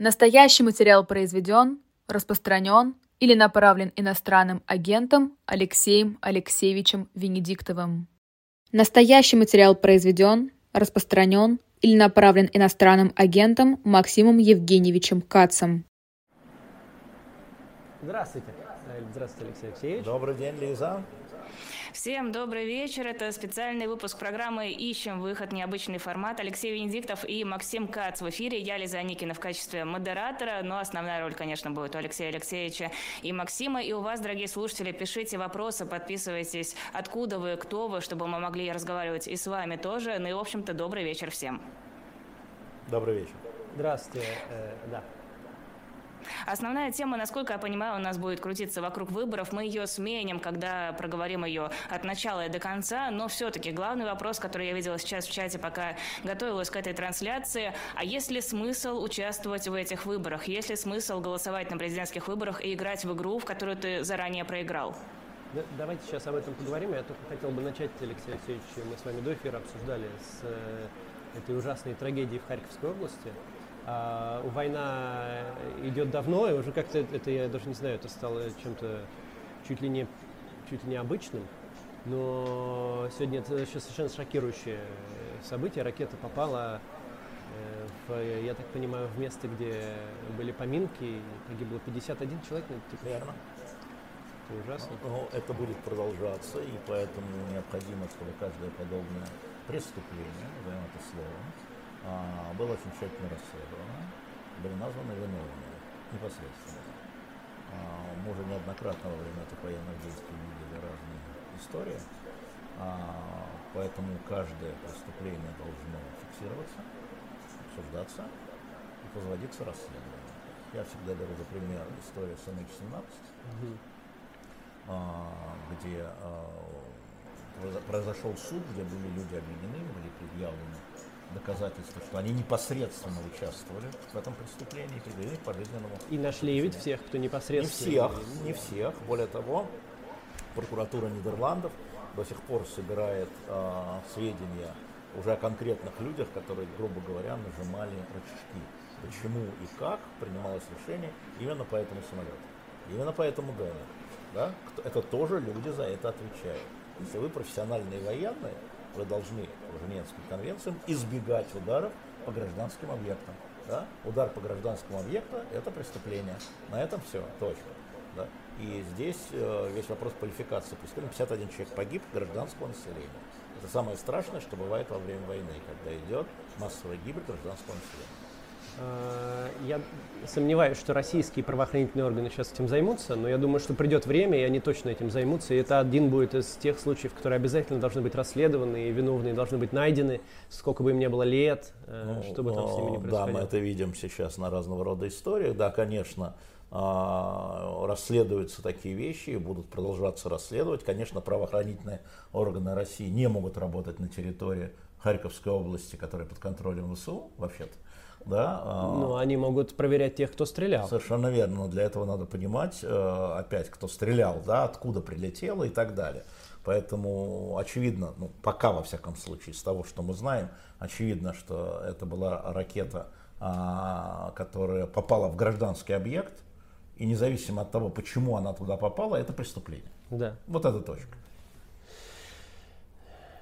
Настоящий материал произведен, распространен или направлен иностранным агентом Алексеем Алексеевичем Венедиктовым. Настоящий материал произведен, распространен или направлен иностранным агентом Максимом Евгеньевичем Кацем. Здравствуйте. Здравствуйте, Алексей Алексеевич. Добрый день, Лиза. Всем добрый вечер. Это специальный выпуск программы «Ищем выход. Необычный формат». Алексей Венедиктов и Максим Кац в эфире. Я Лиза Никина в качестве модератора, но основная роль, конечно, будет у Алексея Алексеевича и Максима. И у вас, дорогие слушатели, пишите вопросы, подписывайтесь, откуда вы, кто вы, чтобы мы могли разговаривать и с вами тоже. Ну и, в общем-то, добрый вечер всем. Добрый вечер. Здравствуйте. Э, да. Основная тема, насколько я понимаю, у нас будет крутиться вокруг выборов. Мы ее сменим, когда проговорим ее от начала и до конца. Но все-таки главный вопрос, который я видела сейчас в чате, пока готовилась к этой трансляции, а есть ли смысл участвовать в этих выборах? Есть ли смысл голосовать на президентских выборах и играть в игру, в которую ты заранее проиграл? Да, давайте сейчас об этом поговорим. Я только хотел бы начать, Алексей Алексеевич, мы с вами до эфира обсуждали с э, этой ужасной трагедией в Харьковской области. А, война идет давно, и уже как-то это, я даже не знаю, это стало чем-то чуть ли не, чуть ли не обычным. Но сегодня это сейчас совершенно шокирующее событие. Ракета попала, э, в, я так понимаю, в место, где были поминки, и погибло 51 человек. Ну, типа, Верно. Это ужасно. Но это будет продолжаться, и поэтому необходимо, чтобы каждое подобное преступление, назовем это словом, а, было очень тщательно расследовано, были названы виновные непосредственно. А, мы уже неоднократно во время этих военных действий видели разные истории, а, поэтому каждое преступление должно фиксироваться, обсуждаться и возводиться расследование. Я всегда беру за пример историю с MH17, угу. где произошел суд, где были люди обвинены, были предъявлены доказательства, что они непосредственно участвовали в этом преступлении, привели к пожизненному. И нашли ведь всех, кто непосредственно. Не всех, не всех. Более того, прокуратура Нидерландов до сих пор собирает э, сведения уже о конкретных людях, которые, грубо говоря, нажимали рычажки. Почему и как принималось решение именно по этому самолету. Именно по этому ДНР. Да? Это тоже люди за это отвечают. Если вы профессиональные военные, вы должны по Женевским конвенциям избегать ударов по гражданским объектам. Да? Удар по гражданскому объекту – это преступление. На этом все, точка. Да? И здесь э, весь вопрос квалификации преступления. 51 человек погиб гражданского населения. Это самое страшное, что бывает во время войны, когда идет массовая гибель гражданского населения. Э, я сомневаюсь, что российские правоохранительные органы сейчас этим займутся, но я думаю, что придет время, и они точно этим займутся. И это один будет из тех случаев, которые обязательно должны быть расследованы, и виновные должны быть найдены, сколько бы им ни было лет, э, ну, что бы там с ними ни происходило. Да, мы это видим сейчас на разного рода историях. Да, конечно, а, расследуются такие вещи и будут продолжаться расследовать. Конечно, правоохранительные органы России не могут работать на территории Харьковской области, которая под контролем ВСУ, вообще-то. Да? А, ну, они могут проверять тех, кто стрелял. Совершенно верно, но для этого надо понимать, э, опять, кто стрелял, да, откуда прилетело и так далее. Поэтому очевидно, ну, пока во всяком случае, из того, что мы знаем, очевидно, что это была ракета, а, которая попала в гражданский объект, и независимо от того, почему она туда попала, это преступление. Да. Вот эта точка.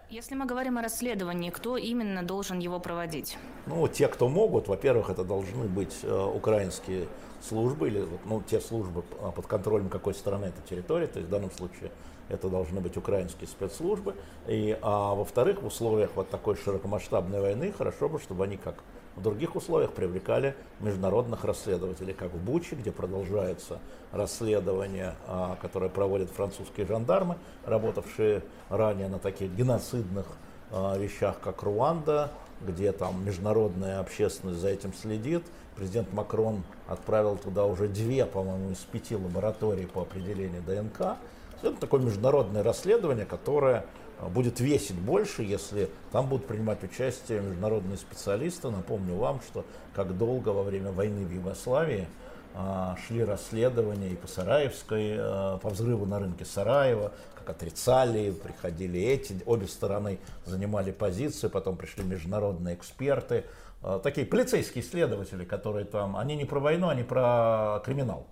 Если мы говорим о расследовании, кто именно должен его проводить? Ну, те, кто могут, во-первых, это должны быть э, украинские службы или ну, те службы а, под контролем какой страны эта территория, то есть в данном случае это должны быть украинские спецслужбы. И, а во-вторых, в условиях вот такой широкомасштабной войны хорошо бы, чтобы они как в других условиях привлекали международных расследователей, как в Буче, где продолжается расследование, а, которое проводят французские жандармы, работавшие ранее на таких геноцидных а, вещах, как Руанда, где там международная общественность за этим следит. Президент Макрон отправил туда уже две, по-моему, из пяти лабораторий по определению ДНК. Это такое международное расследование, которое будет весить больше, если там будут принимать участие международные специалисты. Напомню вам, что как долго во время войны в Югославии а, шли расследования и по Сараевской, а, по взрыву на рынке Сараева, как отрицали, приходили эти, обе стороны занимали позиции, потом пришли международные эксперты, э, такие полицейские следователи, которые там, они не про войну, они про криминал.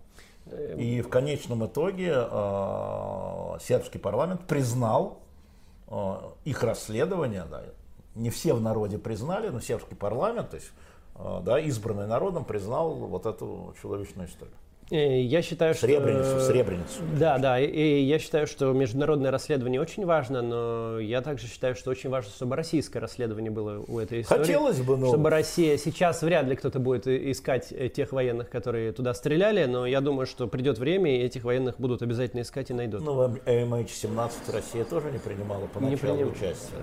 И в конечном итоге э, сербский парламент признал э, их расследование, да, не все в народе признали, но сербский парламент, то есть э, да, избранный народом, признал вот эту чудовищную историю. Э, я считаю, что... Сребреницу, Сребреницу. Да, да, и я считаю, что международное расследование очень важно, но я также считаю, что очень важно, чтобы российское расследование было у этой истории. Хотелось бы, но... Чтобы Россия... Сейчас вряд ли кто-то будет искать тех военных, которые туда стреляли, но я думаю, что придет время, и этих военных будут обязательно искать и найдут. Ну, в MH17 Россия тоже не принимала поначалу не приним... участие.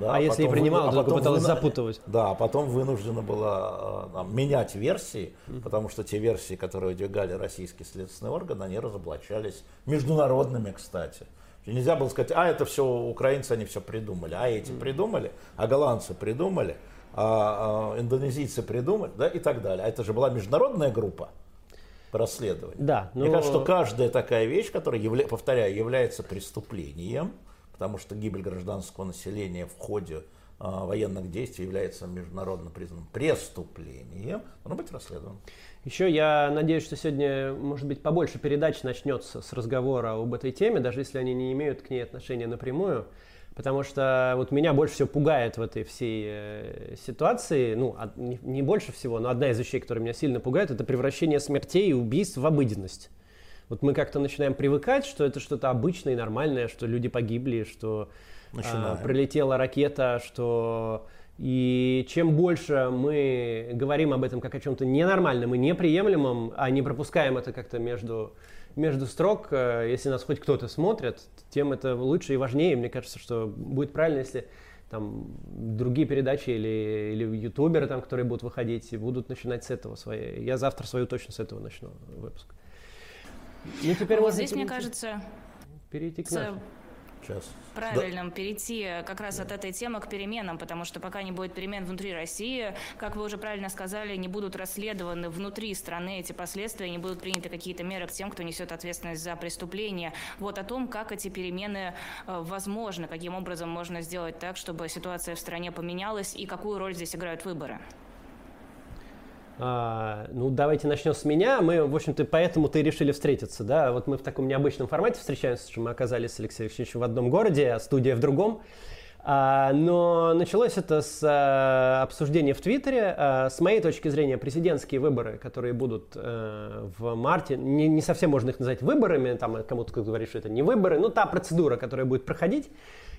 Да, а если и принимала, вы, а только пыталась вы, запутывать. Да, а потом вынуждена была э, там, менять версии, mm-hmm. потому что те версии, которые выдвигали российские следственные органы, они разоблачались международными, кстати. Нельзя было сказать, а это все украинцы, они все придумали, а эти mm-hmm. придумали, а голландцы придумали, а, а индонезийцы придумали, да, и так далее. А это же была международная группа по расследованию. Да, но... Мне кажется, что каждая такая вещь, которая, явля... повторяю, является преступлением, потому что гибель гражданского населения в ходе а, военных действий является международно признанным преступлением, должно быть расследовано. Еще я надеюсь, что сегодня, может быть, побольше передач начнется с разговора об этой теме, даже если они не имеют к ней отношения напрямую. Потому что вот меня больше всего пугает в этой всей э, ситуации, ну, не больше всего, но одна из вещей, которая меня сильно пугает, это превращение смертей и убийств в обыденность. Вот мы как-то начинаем привыкать, что это что-то обычное и нормальное, что люди погибли, что а, прилетела ракета, что и чем больше мы говорим об этом как о чем-то ненормальном и неприемлемом, а не пропускаем это как-то между, между строк, э, если нас хоть кто-то смотрит, тем это лучше и важнее. Мне кажется, что будет правильно, если там другие передачи или, или ютуберы, там, которые будут выходить, будут начинать с этого свои. Я завтра свою точно с этого начну выпуск. Ну, теперь вот здесь, мне кажется, перейти к нашей. Сейчас. Правильным да. перейти как раз от этой темы к переменам, потому что пока не будет перемен внутри России, как вы уже правильно сказали, не будут расследованы внутри страны эти последствия, не будут приняты какие-то меры к тем, кто несет ответственность за преступление. Вот о том, как эти перемены э, возможны, каким образом можно сделать так, чтобы ситуация в стране поменялась и какую роль здесь играют выборы. А, ну, давайте начнем с меня. Мы, в общем-то, поэтому-то и решили встретиться, да. Вот мы в таком необычном формате встречаемся, что мы оказались с Алексеем Алексеевичем в одном городе, а студия в другом. А, но началось это с а, обсуждения в Твиттере. А, с моей точки зрения, президентские выборы, которые будут а, в марте, не, не совсем можно их назвать выборами, там кому-то говорит, что это не выборы, но та процедура, которая будет проходить,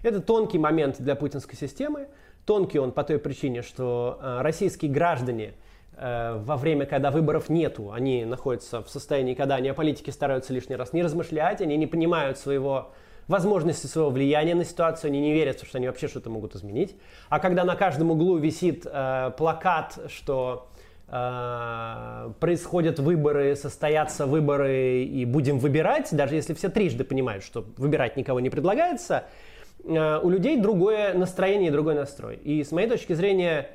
это тонкий момент для путинской системы. Тонкий он по той причине, что а, российские граждане – Э, во время, когда выборов нету, они находятся в состоянии, когда они о политике стараются лишний раз не размышлять, они не понимают своего возможности своего влияния на ситуацию, они не верят, что они вообще что-то могут изменить. А когда на каждом углу висит э, плакат, что э, происходят выборы, состоятся выборы и будем выбирать, даже если все трижды понимают, что выбирать никого не предлагается, э, у людей другое настроение и другой настрой. И с моей точки зрения,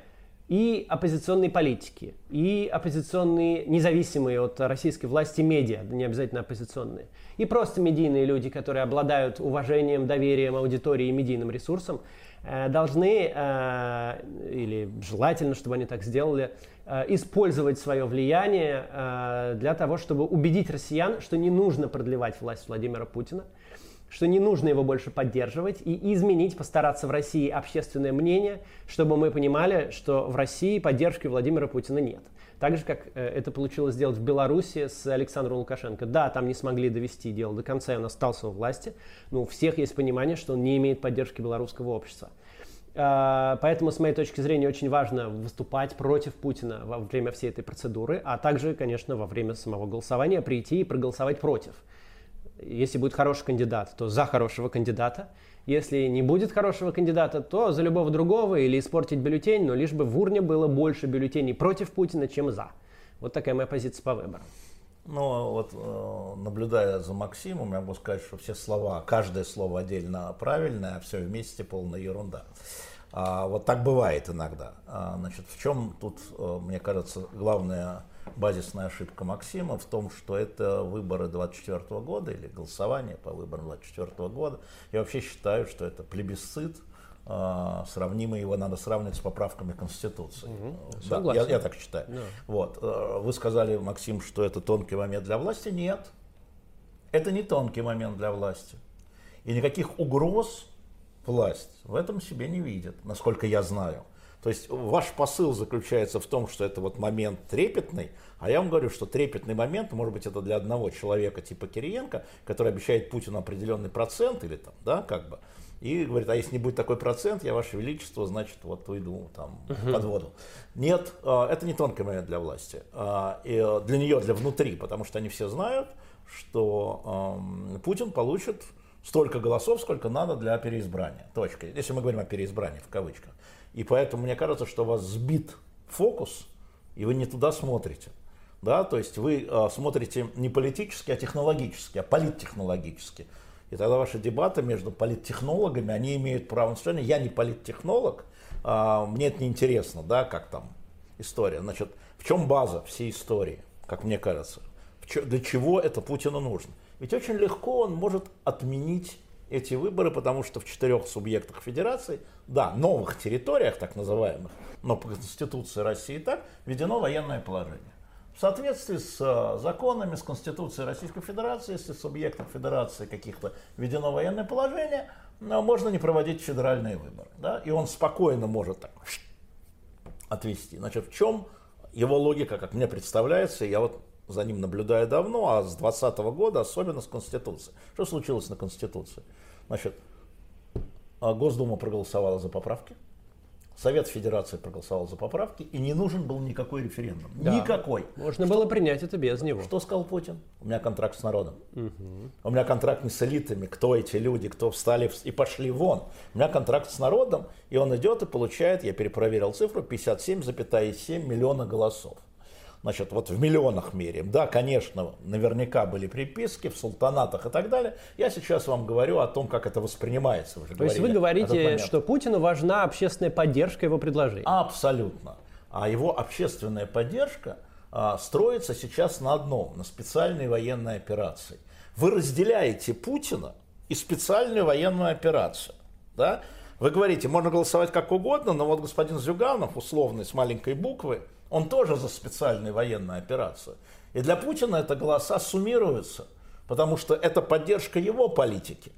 и оппозиционные политики, и оппозиционные, независимые от российской власти медиа, не обязательно оппозиционные, и просто медийные люди, которые обладают уважением, доверием аудитории и медийным ресурсом, э, должны, э, или желательно, чтобы они так сделали, э, использовать свое влияние для того, чтобы убедить россиян, что не нужно продлевать власть Владимира Путина, что не нужно его больше поддерживать и изменить, постараться в России общественное мнение, чтобы мы понимали, что в России поддержки Владимира Путина нет. Так же, как э, это получилось сделать в Беларуси с Александром Лукашенко. Да, там не смогли довести дело до конца, и он остался у власти, но у всех есть понимание, что он не имеет поддержки белорусского общества. А, поэтому, с моей точки зрения, очень важно выступать против Путина во время всей этой процедуры, а также, конечно, во время самого голосования прийти и проголосовать против. Если будет хороший кандидат, то за хорошего кандидата. Если не будет хорошего кандидата, то за любого другого или испортить бюллетень, но лишь бы в урне было больше бюллетеней против Путина, чем за. Вот такая моя позиция по выборам. Ну, вот э, наблюдая за Максимом, я могу сказать, что все слова, каждое слово отдельно правильное, а все вместе полная ерунда. А, вот так бывает иногда. А, значит, в чем тут, э, мне кажется, главная базисная ошибка Максима в том, что это выборы 24 года или голосование по выборам 24 года. Я вообще считаю, что это плебисцит э, сравнимый, его надо сравнивать с поправками Конституции. Угу. Да, я, я так считаю. Да. Вот. Э, вы сказали, Максим, что это тонкий момент для власти. Нет. Это не тонкий момент для власти. И никаких угроз власть в этом себе не видит, насколько я знаю. То есть ваш посыл заключается в том, что это вот момент трепетный, а я вам говорю, что трепетный момент, может быть, это для одного человека типа Кириенко, который обещает Путину определенный процент или там, да, как бы, и говорит, а если не будет такой процент, я, Ваше Величество, значит, вот уйду там uh-huh. под воду. Нет, а, это не тонкий момент для власти. А, и э, для нее, для внутри, потому что они все знают, что Путин получит столько голосов, сколько надо для переизбрания. Точка. Если мы говорим о переизбрании в кавычках. И поэтому мне кажется, что у вас сбит фокус, и вы не туда смотрите. Да, то есть вы э, смотрите не политически, а технологически, а политтехнологически. И тогда ваши дебаты между политтехнологами, они имеют право на существование. Я не политтехнолог, э, мне это не интересно, да, как там история. Значит, в чем база всей истории, как мне кажется? Для чего это Путину нужно? Ведь очень легко он может отменить эти выборы, потому что в четырех субъектах федерации, да, новых территориях, так называемых, но по Конституции России так, введено военное положение. В соответствии с э, законами, с Конституцией Российской Федерации, если в субъектах Федерации каких-то введено военное положение, э, можно не проводить федеральные выборы. Да? И он спокойно может так отвести. Значит, в чем его логика, как мне представляется, я вот за ним наблюдаю давно, а с 2020 года особенно с Конституцией. Что случилось на Конституции? Значит, а Госдума проголосовала за поправки, Совет Федерации проголосовал за поправки, и не нужен был никакой референдум. Да. Никакой. Можно Что? было принять это без него. Что сказал Путин? У меня контракт с народом. Угу. У меня контракт не с элитами, кто эти люди, кто встали и пошли вон. У меня контракт с народом, и он идет и получает, я перепроверил цифру, 57,7 миллиона голосов значит, вот в миллионах меряем. Да, конечно, наверняка были приписки в султанатах и так далее. Я сейчас вам говорю о том, как это воспринимается. Вы То есть вы говорите, что Путину важна общественная поддержка его предложений? Абсолютно. А его общественная поддержка а, строится сейчас на одном, на специальной военной операции. Вы разделяете Путина и специальную военную операцию. Да? Вы говорите, можно голосовать как угодно, но вот господин Зюганов, условный, с маленькой буквы, он тоже за специальную военную операцию. И для Путина это голоса суммируются, потому что это поддержка его политики.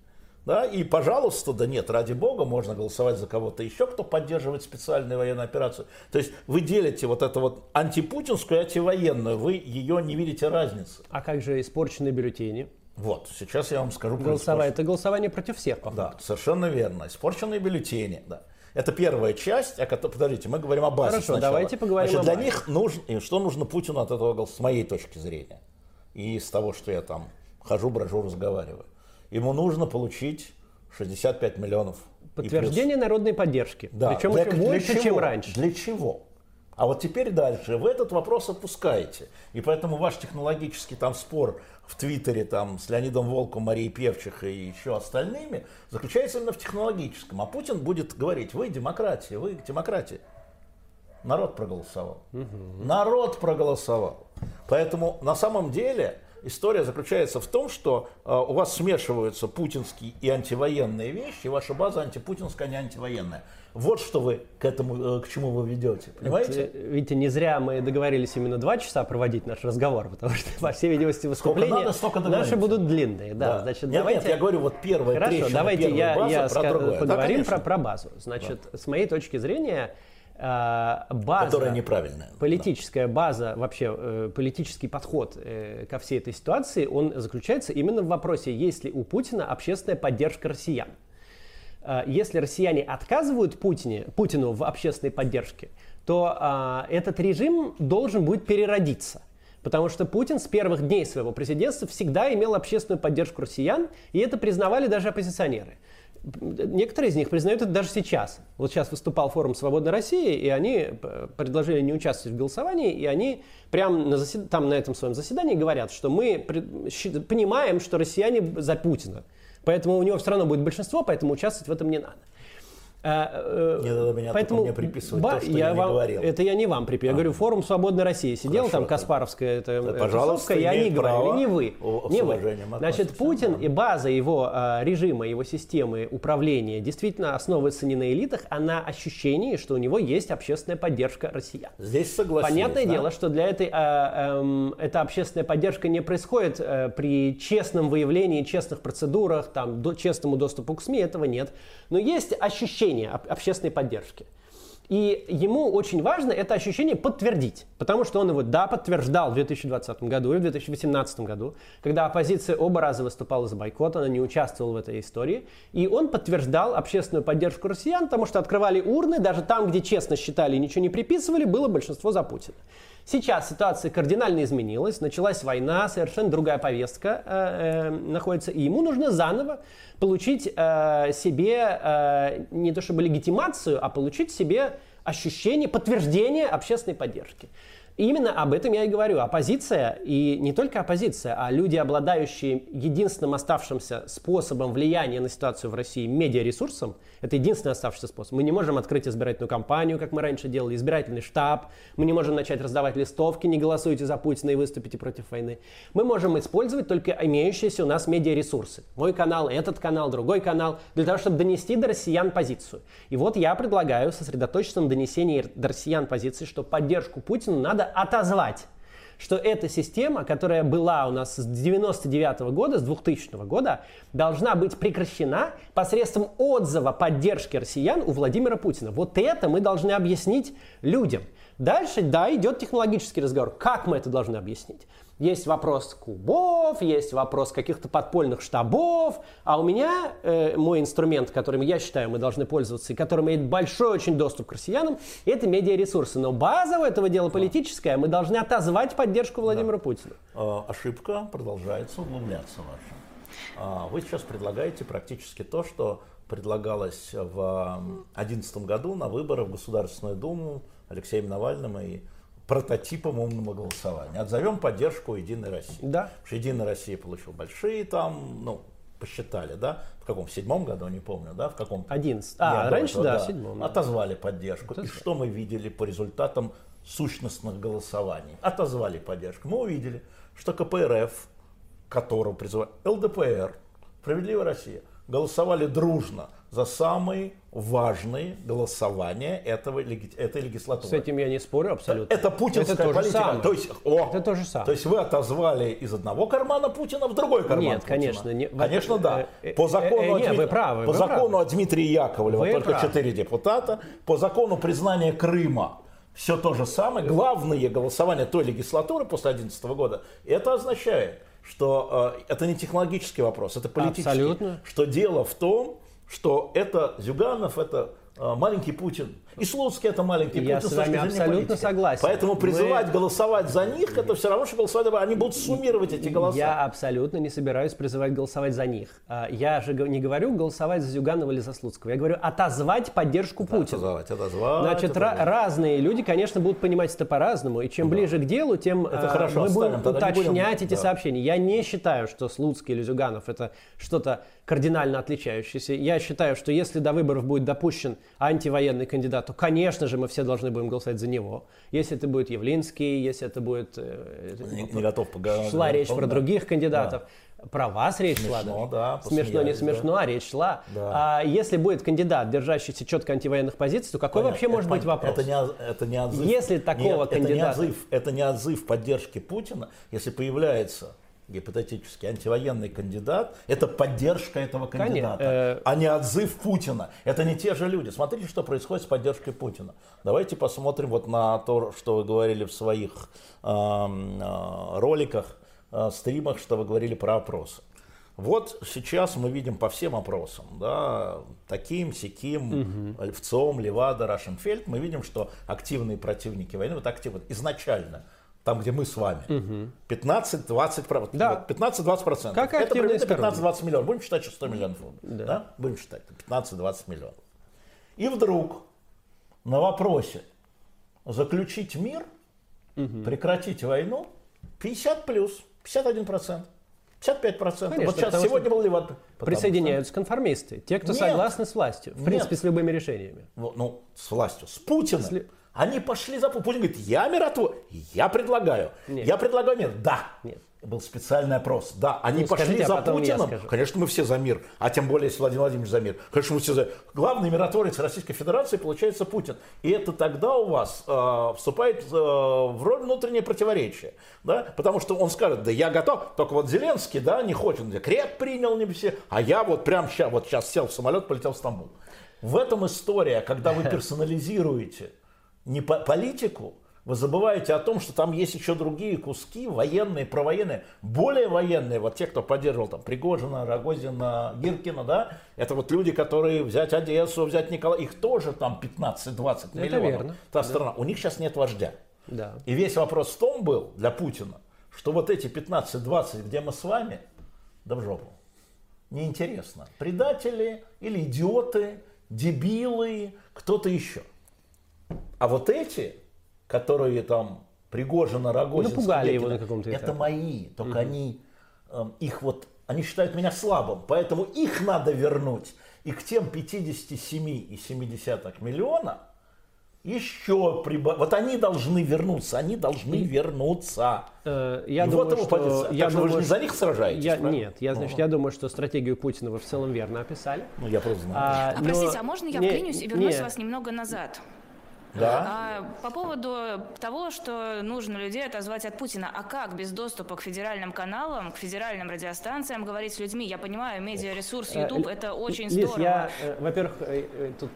Да? И, пожалуйста, да нет, ради бога, можно голосовать за кого-то еще, кто поддерживает специальную военную операцию. То есть вы делите вот эту вот антипутинскую и антивоенную, вы ее не видите разницы. А как же испорченные бюллетени? Вот, сейчас я вам скажу. Голосование, это голосование против всех, походу. Да, совершенно верно. Испорченные бюллетени, да. Это первая часть, о которой, подождите, мы говорим о базе Хорошо, сначала. давайте поговорим Значит, о для них нужно, что нужно Путину от этого голоса, с моей точки зрения, и из того, что я там хожу, брожу, разговариваю. Ему нужно получить 65 миллионов. Подтверждение народной поддержки. Да. Причем для, еще больше, чего? чем раньше. Для чего? А вот теперь дальше. Вы этот вопрос опускаете. И поэтому ваш технологический там спор в Твиттере там, с Леонидом Волком, Марией Певчих и еще остальными заключается именно в технологическом. А Путин будет говорить, вы демократия, вы демократия. Народ проголосовал. Угу. Народ проголосовал. Поэтому на самом деле история заключается в том, что э, у вас смешиваются путинские и антивоенные вещи, и ваша база антипутинская, а не антивоенная. Вот что вы к этому, э, к чему вы ведете, понимаете? Это, видите, не зря мы договорились именно два часа проводить наш разговор, потому что, по всей видимости, выступления надо, наши будут длинные. Да, да. Значит, нет, давайте... нет, я говорю, вот первое, Хорошо, давайте я, база, я про другое. поговорим да, про, про базу. Значит, да. с моей точки зрения, Э, база, которая неправильная. Политическая да. база, вообще э, политический подход э, ко всей этой ситуации, он заключается именно в вопросе, есть ли у Путина общественная поддержка россиян. Если россияне отказывают Путине, Путину в общественной поддержке, то этот режим должен будет переродиться. Потому что Путин с первых дней своего президентства всегда имел общественную поддержку россиян, и это признавали даже оппозиционеры. Некоторые из них признают это даже сейчас. Вот сейчас выступал форум «Свободной России», и они предложили не участвовать в голосовании, и они прямо на засед... там на этом своем заседании говорят, что мы понимаем, что россияне за Путина, поэтому у него все равно будет большинство, поэтому участвовать в этом не надо. А, не надо меня поэтому мне приписывать ба- то, что я, я вам, говорил. Это я не вам приписываю. Я говорю, форум «Свободной России». Сидел Хорошо, там Каспаровская это, это, пожалуйста, и они говорили, не вы. Не вы. Значит, Путин и база его а, режима, его системы управления действительно основывается не на элитах, а на ощущении, что у него есть общественная поддержка россиян. Здесь согласен. Понятное да? дело, что для этой а, а, эта общественная поддержка не происходит а, при честном выявлении, честных процедурах, там, до, честному доступу к СМИ, этого нет. Но есть ощущение общественной поддержки. И ему очень важно это ощущение подтвердить, потому что он его, да, подтверждал в 2020 году и в 2018 году, когда оппозиция оба раза выступала за бойкот, она не участвовала в этой истории, и он подтверждал общественную поддержку россиян, потому что открывали урны, даже там, где честно считали и ничего не приписывали, было большинство за Путина. Сейчас ситуация кардинально изменилась, началась война, совершенно другая повестка э, э, находится, и ему нужно заново получить э, себе э, не то чтобы легитимацию, а получить себе ощущение, подтверждение общественной поддержки. Именно об этом я и говорю. Оппозиция, и не только оппозиция, а люди, обладающие единственным оставшимся способом влияния на ситуацию в России, медиаресурсом, это единственный оставшийся способ. Мы не можем открыть избирательную кампанию, как мы раньше делали, избирательный штаб, мы не можем начать раздавать листовки, не голосуйте за Путина и выступите против войны. Мы можем использовать только имеющиеся у нас медиаресурсы. Мой канал, этот канал, другой канал, для того, чтобы донести до россиян позицию. И вот я предлагаю сосредоточиться на донесении до россиян позиции, что поддержку Путину надо отозвать что эта система, которая была у нас с 99 года, с 2000 года, должна быть прекращена посредством отзыва поддержки россиян у Владимира Путина. Вот это мы должны объяснить людям. Дальше, да, идет технологический разговор. Как мы это должны объяснить? Есть вопрос кубов, есть вопрос каких-то подпольных штабов, а у меня э, мой инструмент, которым я считаю мы должны пользоваться, и который имеет большой очень доступ к россиянам, это медиаресурсы. Но базово этого дела политическое, мы должны отозвать поддержку Владимира да. Путина. Э, ошибка продолжается углубляться ваша. А, вы сейчас предлагаете практически то, что предлагалось в 2011 году на выборы в Государственную Думу Алексеем Навальным и прототипом умного голосования. Отзовем поддержку Единой России. Да. Потому что Единая Россия получила большие там, ну, посчитали, да, в каком, в седьмом году, не помню, да, в каком? Одиннадцать. А, раньше, да, да, в седьмом. Да. Отозвали поддержку. Отозвали. И что мы видели по результатам сущностных голосований? Отозвали поддержку. Мы увидели, что КПРФ, которого призывают ЛДПР, Справедливая Россия, голосовали дружно за самые важные голосования этого, этой легислатуры. С этим я не спорю абсолютно. Это путинская это политика. Самое. То есть, о, это то же самое. То есть вы отозвали из одного кармана Путина в другой карман Нет, Путина. конечно. Не, конечно, да. Э, по закону, э, э, нет, Дмит... вы правы, по вы закону правы. о Дмитрии Яковлеве вы только правы. 4 депутата. По закону признания Крыма все то же самое. Главные голосования той легислатуры после 2011 года, это означает, что э, это не технологический вопрос, это политический. Абсолютно. Что дело в том, что это Зюганов, это э, маленький Путин. И Слуцкий это маленький Я с вами абсолютно согласен. Поэтому призывать Вы... голосовать за них, это все равно, что голосовать, они будут суммировать эти голоса. Я абсолютно не собираюсь призывать голосовать за них. А, я же не говорю голосовать за Зюганова или за Слуцкого. Я говорю отозвать поддержку да, Путина. Отозвать, отозвать. Значит, отозвать. разные люди, конечно, будут понимать это по-разному. И чем да. ближе к делу, тем это а, хорошо, мы будем уточнять будем... эти да. сообщения. Я не считаю, что Слуцкий или Зюганов это что-то кардинально отличающееся. Я считаю, что если до выборов будет допущен антивоенный кандидат, то, конечно же, мы все должны будем голосовать за него. Если это будет Явлинский, если это будет... Э, не, не готов поговорить. Шла речь про да. других кандидатов. Да. Про вас речь смешно, шла, да. да смешно, не смешно, да. а речь шла. Да. А если будет кандидат, держащийся четко антивоенных позиций, то какой Понятно. вообще это, может быть вопрос? Это не, это не отзыв. Если такого Нет, кандидата... Это не, отзыв, это не отзыв поддержки Путина, если появляется гипотетически антивоенный кандидат, это поддержка этого кандидата, Конечно, э... а не отзыв Путина. Это не те же люди. Смотрите, что происходит с поддержкой Путина. Давайте посмотрим вот на то, что вы говорили в своих э, э, роликах, э, стримах, что вы говорили про опросы. Вот сейчас мы видим по всем опросам, да, таким, сяким, угу. Львцом, Левада, Рашенфельд, мы видим, что активные противники войны, вот активно, изначально – там, где мы с вами, угу. 15-20%. Да. 15-20%. Как это примерно 15-20 миллионов. Будем считать, что 100 миллионов. Да. да? Будем считать. 15-20 миллионов. И вдруг на вопросе заключить мир, угу. прекратить войну, 50 плюс, 51%. 55%. Конечно, вот сейчас сегодня что был Ливан. Присоединяются конформисты, те, кто Нет. согласны с властью, в Нет. принципе, с любыми решениями. Вот, ну, с властью, с Путиным. С Они пошли за Путин. Путин говорит, я миротвор, я предлагаю. Нет. Я предлагаю мир. Да. Нет. Был специальный опрос. Да, они Ну, пошли скажите, а за я Путиным. Конечно, мы все за мир. А тем более, если Владимир Владимирович за мир. Конечно, мы все за... Главный миротворец Российской Федерации получается Путин. И это тогда у вас э, вступает э, в роль внутреннее противоречие. Да? Потому что он скажет, да я готов, только вот Зеленский, да, не хочет. Декрет принял, не все. А я вот прям сейчас, вот сейчас сел в самолет, полетел в Стамбул. В этом история, когда вы персонализируете не по- политику, вы забываете о том, что там есть еще другие куски, военные, провоенные, более военные, вот те, кто поддерживал там Пригожина, Рогозина, Гиркина, да, это вот люди, которые взять Одессу, взять Николая, их тоже там 15-20 Это миллионов. верно. Та страна, у них сейчас нет вождя. Да. И весь вопрос в том был для Путина, что вот эти 15-20, где мы с вами, да в жопу. Неинтересно. Предатели или идиоты, дебилы, кто-то еще. А вот эти, которые там Пригожина, Рогозин, Напугали его Скобелькина, на каком-то Это этапе. мои, только они эм, их вот, они считают меня слабым, поэтому их надо вернуть. И к тем 57,7 миллиона еще приба... Вот они должны вернуться, они должны вернуться. Э, Я И думаю, вот его что... позиция. Я Так что вы же думаю, не за них сражаетесь, Я, правильно? нет, я, значит, я думаю, что стратегию Путина вы в целом верно описали. Ну, я просто знаю. А, А но- простите, а можно я не- вклинюсь и вернусь не, вас немного назад? Да? А, по поводу того, что нужно людей отозвать от Путина. А как без доступа к федеральным каналам, к федеральным радиостанциям говорить с людьми? Я понимаю, медиаресурс Э, YouTube это очень Лиз, здорово. я, э, во-первых, э, э, тут,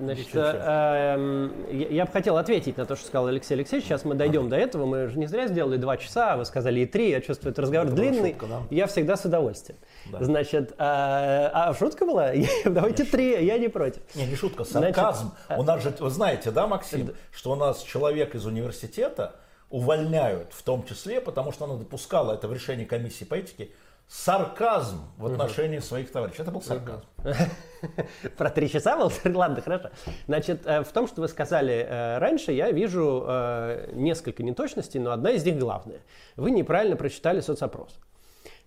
значит, Ничего, ничего. э, эм, я, бы хотел ответить на то, что сказал Алексей Алексеевич. Сейчас мы дойдем до этого. Мы же не зря сделали два часа, а вы сказали и три. Я чувствую, это разговор Это длинный. шутка, да? Я всегда с удовольствием. Да. Значит, э, а шутка была? Давайте три, я не против. Не, не шутка, Значит, сарказм. у нас же, вы знаете, да, Максим, что у нас человек из университета увольняют, в том числе, потому что она допускала это в решении комиссии по этике, сарказм в отношении своих товарищей. Это был сарказм. Про три часа был? Ладно, хорошо. Значит, э, в том, что вы сказали э, раньше, я вижу э, несколько неточностей, но одна из них главная. Вы неправильно прочитали соцопрос.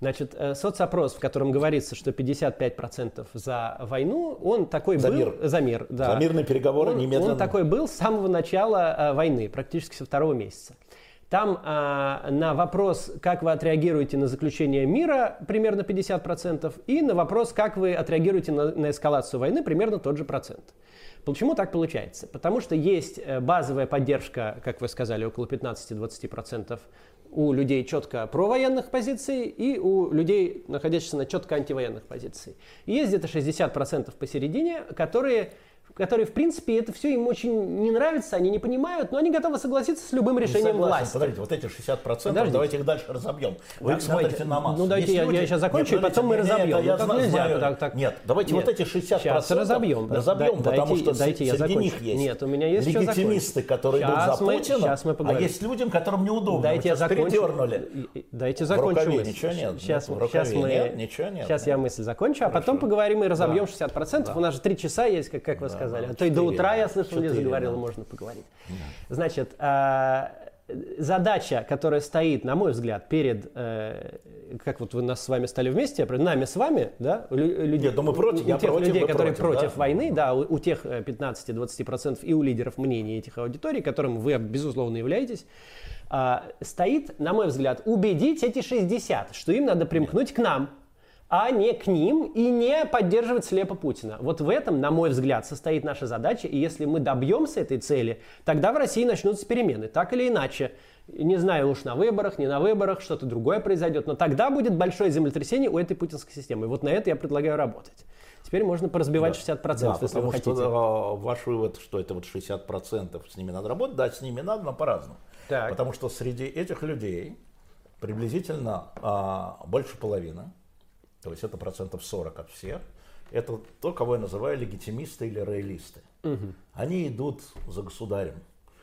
Значит, э, соцопрос, в котором говорится, что 55% за войну, он такой За был... мир. За мир, да. За мирные переговоры он, немедленно. Он такой был с самого начала э, войны, практически со второго месяца. Там а, на вопрос, как вы отреагируете на заключение мира, примерно 50%, и на вопрос, как вы отреагируете на, на эскалацию войны, примерно тот же процент. Почему так получается? Потому что есть э, базовая поддержка, как вы сказали, около 15-20% у людей четко провоенных позиций и у людей, находящихся на четко антивоенных позиций. Есть где-то 60% посередине, которые которые, в принципе, это все им очень не нравится, они не понимают, но они готовы согласиться с любым решением согласен. власти. Подождите, вот эти 60%, Подождите. давайте их дальше разобьем. Вы Да, смотрите давайте. на массу. Ну, давайте я- я сейчас закончу, и подождите, потом мы разобьем. это Ну, я так знаю, нельзя, знаю. так- так. Нет, давайте Нет. вот эти 60% Сейчас разобьем. Разобьем, да, потому дайте- что дайте я среди закончу. них есть Нет, у меня есть легитимисты, которые Сейчас идут за мы- Путиным, сейчас мы а есть людям, которым неудобно. Дайте я закончу. передернули. И- и- Дайте В закончу рукаве мысль. ничего нет. Сейчас, Нет, в сейчас рукаве мы, нет, ничего нет. Сейчас Нет. я мысль закончу, а потом поговорим и разобьем 60%. У нас же три часа есть, как вы сказали. Да, а то и до утра, я да. слышал, Лиза говорила, да. можно поговорить. Значит, а, задача, которая стоит, на мой взгляд, перед, э, как вот вы нас с вами стали вместе, нами с вами, да, лю- людей, Нет, ну мы против, у я тех против, людей, которые против, против да? войны, да, у, у тех э, 15-20% и у лидеров мнений этих аудиторий, которым вы, безусловно, являетесь, стоит, на мой взгляд, убедить эти 60, что им надо примкнуть к нам, а не к ним и не поддерживать слепо Путина. Вот в этом, на мой взгляд, состоит наша задача. И если мы добьемся этой цели, тогда в России начнутся перемены. Так или иначе. Не знаю уж на выборах, не на выборах, что-то другое произойдет. Но тогда будет большое землетрясение у этой путинской системы. И вот на это я предлагаю работать. Теперь можно поразбивать 60%, Да, если вы хотите. что э, ваш вывод, что это вот 60% с ними надо работать, да, с ними надо, но по-разному. Потому что среди этих людей приблизительно а, больше половины, то есть это процентов 40 от всех, это то, кого я называю легитимисты или роялисты. Они идут за государем.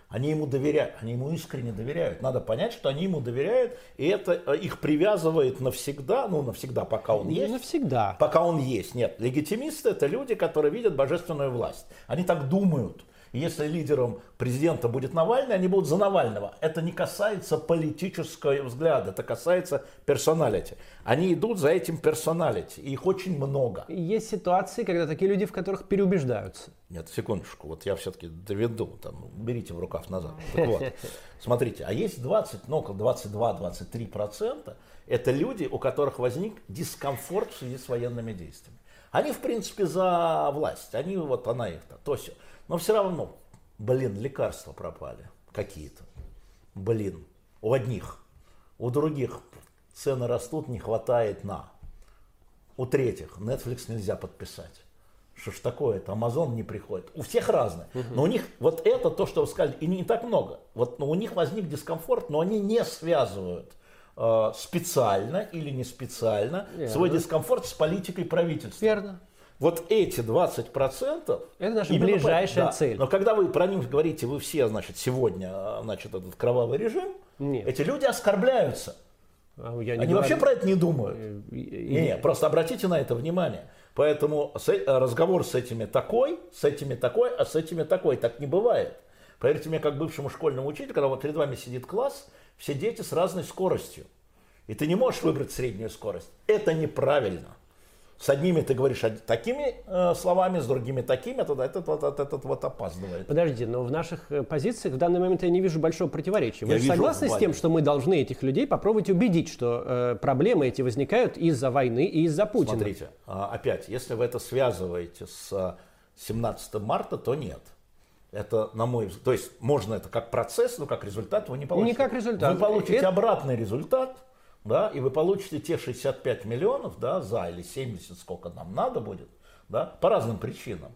Они ему доверяют, они ему искренне доверяют. Надо понять, что они ему доверяют, и это э, их привязывает навсегда, ну, навсегда, пока он Не есть. навсегда. Пока он есть. Нет, легитимисты это люди, которые видят божественную власть. Они так думают. И если лидером президента будет Навальный, они будут за Навального. Это не касается политического взгляда, это касается персоналити. Они идут за этим персоналити, и их очень много. Есть ситуации, когда такие люди, в которых переубеждаются. Нет, секундочку, вот я все-таки доведу, там, берите в рукав назад. Так вот, смотрите, а есть 20, ну, около 22-23 процента, это люди, у которых возник дискомфорт в связи с военными действиями. Они, в принципе, за власть, они вот, она их, то, то все. Но все равно, блин, лекарства пропали какие-то. Блин, у одних, у других цены растут, не хватает на. У третьих Netflix нельзя подписать. Что ж такое это? Amazon не приходит. У всех разное. Но у них вот это то, что вы сказали, и не так много. Вот но у них возник дискомфорт, но они не связывают э, специально или не специально Верно. свой дискомфорт с политикой правительства. Верно. Вот эти 20% Это наша ближайшая по- да. цель. Но когда вы про них говорите, вы все, значит, сегодня, а, значит, этот кровавый режим, Нет. эти люди оскорбляются. А я Они говорю- вообще про это не думают. Э, и- Не, не, просто обратите на это внимание. Поэтому э- разговор с этими такой, с этими такой, а с этими такой. Так не бывает. Поверьте мне, как бывшему школьному учителю, когда вот перед вами сидит класс, все дети с разной скоростью. И ты не можешь выбрать среднюю скорость. Это неправильно. С одними ты говоришь такими э, словами, с другими такими, тогда этот вот, этот, этот вот опаздывает. Подождите, но в наших э, позициях в данный момент я не вижу большого противоречия. Вы Я же вижу, согласны с тем, что мы должны этих людей попробовать убедить, что э, проблемы эти возникают из-за войны и из-за Путина? Смотрите, а, опять, если вы это связываете с а, 17 марта, то нет. Это, на мой взгляд, то есть можно это как процесс, но как результат вы не получите. Не как результат. Вы получите Это- обратный результат, да, и вы получите те 65 миллионов, да, за или 70, сколько нам надо будет, да, по разным причинам.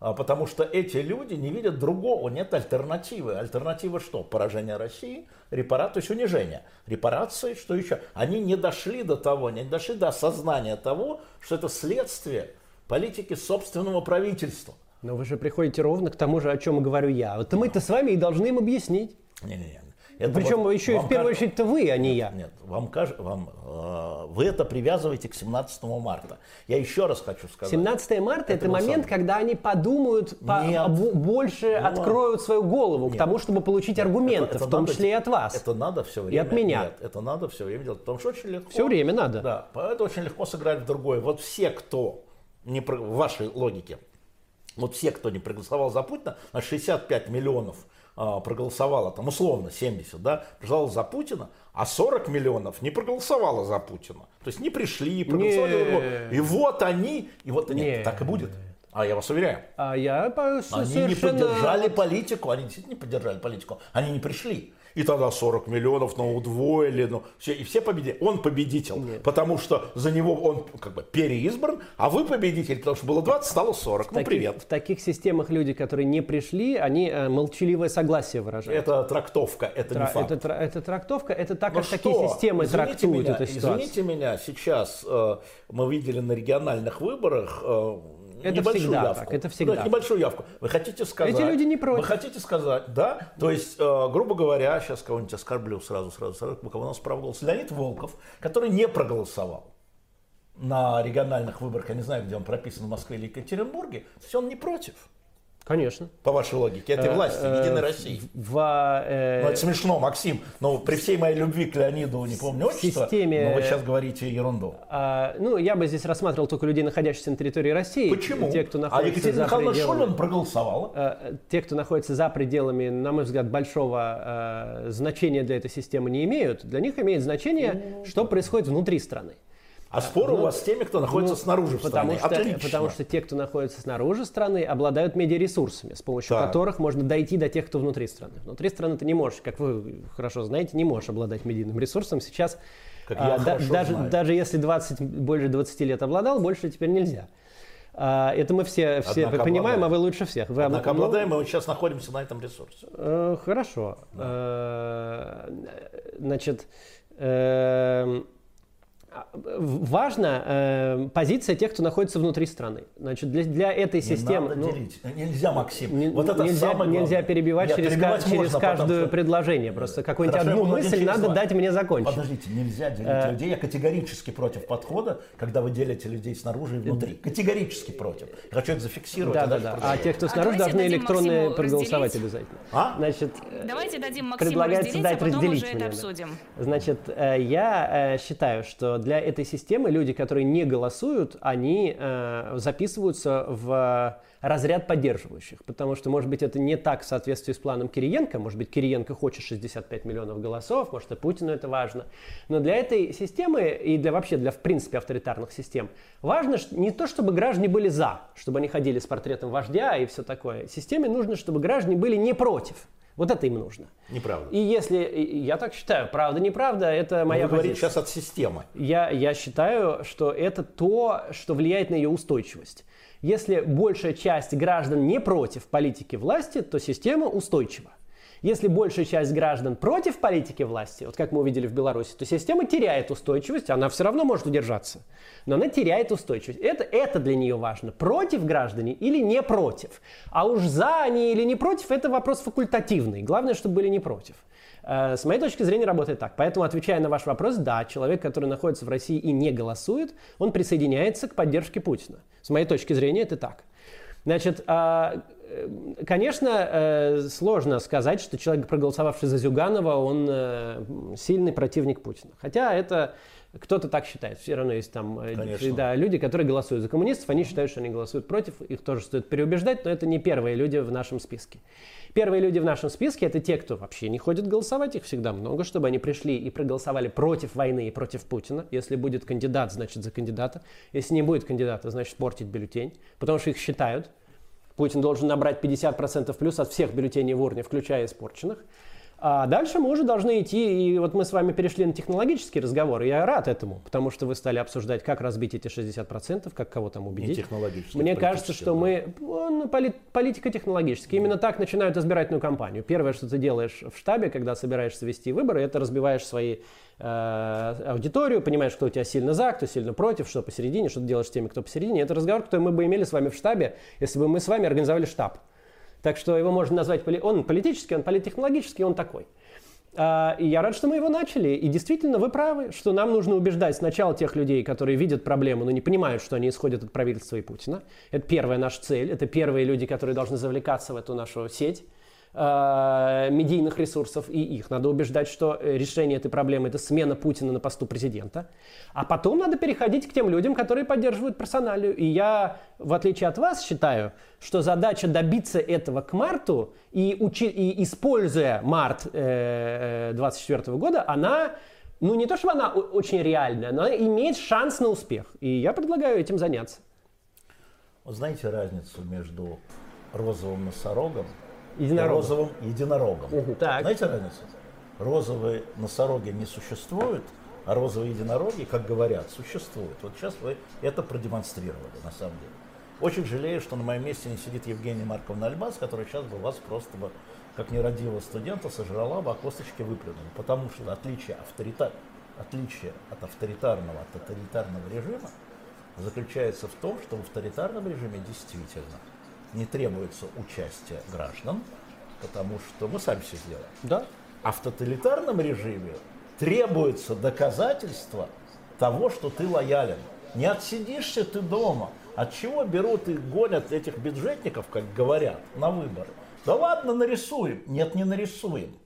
А, Потому что эти люди не видят другого, нет альтернативы. Альтернатива что? Поражение России, репарация, то есть унижение. Репарации, что еще? Они не дошли до того, не дошли до осознания того, что это следствие политики собственного правительства. Но вы же приходите ровно к тому же, о чем говорю я. Вот мы-то с вами и должны им объяснить. Не-не-не. Это Причем вот еще и в первую кажется- очередь-то вы, а не я. Нет, вам кажется, вам, э, вы это привязываете к 17 марта. Я еще раз хочу сказать. 17 марта это, момент, на самом- когда они подумают, по- больше откроют свою голову к Нет. тому, чтобы получить аргументы, Это- это в том надо- числе и от вас. Это надо все время. от меня. Нет, это надо все время делать, потому что очень легко. Все время надо. Да, это очень легко сыграть в другое. Вот все, кто не в вашей логике, вот все, кто не проголосовал за Путина, на 65 миллионов проголосовало, там условно 70, да, проголосовало за Путина, а 40 миллионов не проголосовало за Путина. То есть не пришли, проголосовали. И вот они, и вот нет, Нет. так и будет. А я вас уверяю. А я по- Они не совершенно... поддержали политику, они действительно не поддержали политику, они не пришли. И тогда 40 миллионов, ну, удвоили, ну, все, и все победили. Он победитель, потому что за него он как бы переизбран, а вы победитель, потому что было 20, стало 40. В Ну, таких, привет. в таких системах люди, которые не пришли, они э, молчаливое согласие выражают. Это трактовка, это Тра- не факт. это, это трактовка, это так, Ну как такие что, системы извините трактуют меня, эту ситуацию. Извините меня, сейчас э, мы видели на региональных выборах э, Это небольшую всегда явку. так, это всегда Да, небольшую явку. Вы хотите сказать... Эти люди не против. Вы хотите сказать, да? То есть, э, грубо говоря, сейчас кого-нибудь оскорблю сразу, сразу, сразу, у кого у нас право голоса. Леонид Волков, который не проголосовал на региональных выборах, я не знаю, где он прописан, в Москве или Екатеринбурге, то есть он не против, Конечно. по вашей логике, этой власти, Э, Единой России. В, э, Ну, это смешно, Максим. Но при всей моей любви к Леониду, не помню отчество, системе- но вы сейчас говорите ерунду. а, ну, я бы здесь рассматривал только людей, находящихся на территории России. Почему? Те, кто а находится Екатерина за Михайловна пределами... Шульман проголосовала. Э, Те, кто находится за пределами, на мой взгляд, большого э, значения для этой системы не имеют, для них имеет значение, что происходит внутри страны. А спор у вас с теми, кто находится Ну, снаружи потому стране. что, Отлично. потому что те, кто находится снаружи страны, обладают медиаресурсами, с помощью Так. которых можно дойти до тех, кто внутри страны. Внутри страны ты не можешь, как вы хорошо знаете, не можешь обладать медийным ресурсом. Сейчас, Как а, да- даже, знаю. даже если 20, больше 20 лет обладал, больше теперь нельзя. А, это мы все, все Однако понимаем, а обладаем. вы лучше всех. Вы Однако об- ну, обладаем, мы сейчас находимся на этом ресурсе. Э, Хорошо. Э, Значит, а, важна э, позиция тех, кто находится внутри страны. Значит, для, для этой Не системы... надо ну, делить. Нельзя, Максим. не- вот это нельзя, самое главное. нельзя перебивать Нет, через, перебивать ка- через каждое что- предложение. Просто какую-нибудь одну мысль надо дать мне закончить. Подождите, нельзя делить Э, людей. Я категорически против подхода, когда вы делите людей снаружи и внутри. Категорически против. Я хочу это зафиксировать. Да, а да, да. А те, кто А снаружи, давайте должны электронные Максиму проголосовать разделить. обязательно. А? Значит, Давайте дадим Максиму предлагается разделить, а дать потом разделить уже это обсудим. Значит, э, я э, считаю, что для этой системы люди, которые не голосуют, они э, записываются в разряд поддерживающих, потому что, может быть, это не так в соответствии с планом Кириенко, может быть, Кириенко хочет 65 миллионов голосов, может, и Путину это важно, но для этой системы и для вообще для, в принципе, авторитарных систем важно не то, чтобы граждане были за, чтобы они ходили с портретом вождя и все такое. Системе нужно, чтобы граждане были не против. Вот это им нужно. Неправда. И если, я так считаю, правда, неправда, это моя Вы говорите позиция. сейчас от системы. Я, я считаю, что это то, что влияет на ее устойчивость. Если большая часть граждан не против политики власти, то система устойчива. Если большая часть граждан против политики власти, вот как мы увидели в Беларуси, то система теряет устойчивость, она все равно может удержаться, но она теряет устойчивость. Это, это для нее важно. Против граждане или не против. А уж за они или не против, это вопрос факультативный. Главное, чтобы были не против. Э, С моей точки зрения работает так. Поэтому, отвечая на ваш вопрос, да, человек, который находится в России и не голосует, он присоединяется к поддержке Путина. С моей точки зрения это так. Значит, а, конечно, э, сложно сказать, что человек, проголосовавший за Зюганова, он э, сильный противник Путина. Хотя это кто-то так считает. Все равно есть там э, Конечно. да, люди, которые голосуют за коммунистов, они считают, что они голосуют против. Их тоже стоит переубеждать, но это не первые люди в нашем списке. Первые люди в нашем списке это те, кто вообще не ходит голосовать, их всегда много, чтобы они пришли и проголосовали против войны и против Путина. Если будет кандидат, значит за кандидата. Если не будет кандидата, значит портить бюллетень, потому что их считают. Путин должен набрать 50% плюс от всех бюллетеней в урне, включая испорченных. А дальше мы уже должны идти, и вот мы с вами перешли на технологический разговор, и я рад этому, потому что вы стали обсуждать, как разбить эти 60%, как кого там Не убедить. технологически. Мне кажется, что да. мы ну, поли- политико-технологически. Именно так начинают избирательную кампанию. Первое, что ты делаешь в штабе, когда собираешься вести выборы, это разбиваешь свои э, аудиторию, понимаешь, кто у тебя сильно за, кто сильно против, что посередине, что ты делаешь с теми, кто посередине. Это разговор, который мы бы имели с вами в штабе, если бы мы с вами организовали штаб. Так что его можно назвать, поли- он политический, он политтехнологический, он такой. А, И я рад, что мы его начали. И действительно, вы правы, что нам нужно убеждать сначала тех людей, которые видят проблему, но не понимают, что они исходят от правительства и Путина. Это первая наша цель. Это первые люди, которые должны завлекаться в эту нашу сеть э, медийных ресурсов, и их надо убеждать, что э, решение этой проблемы – это смена Путина на посту президента. А потом надо переходить к тем людям, которые поддерживают персоналию. И я, в отличие от вас, считаю, что задача добиться этого к марту и, учи- и используя март 2024 года, она ну не то, чтобы она очень реальная, но она имеет шанс на успех. И я предлагаю этим заняться. Вот знаете разницу между розовым носорогом Единорогом. розовым единорогом? Мгм, так. Знаете разницу? Розовые носороги не существуют, а розовые единороги, как говорят, существуют. Вот сейчас вы это продемонстрировали, на самом деле. Очень жалею, что на моем месте не сидит Евгения Марковна Альбас, которая сейчас бы вас просто бы, как нерадивого студента, сожрала бы, а косточки выплюнула. Потому что отличие, авторита... отличие от авторитарного, от тоталитарного режима заключается в том, что в авторитарном режиме действительно не требуется участие граждан, потому что мы сами все сделаем. Да? А в тоталитарном режиме требуется доказательство того, что ты лоялен. Не отсидишься ты дома. От чего берут и гонят этих бюджетников, как говорят, на выборы? Да ладно, нарисуем. Нет, не нарисуем.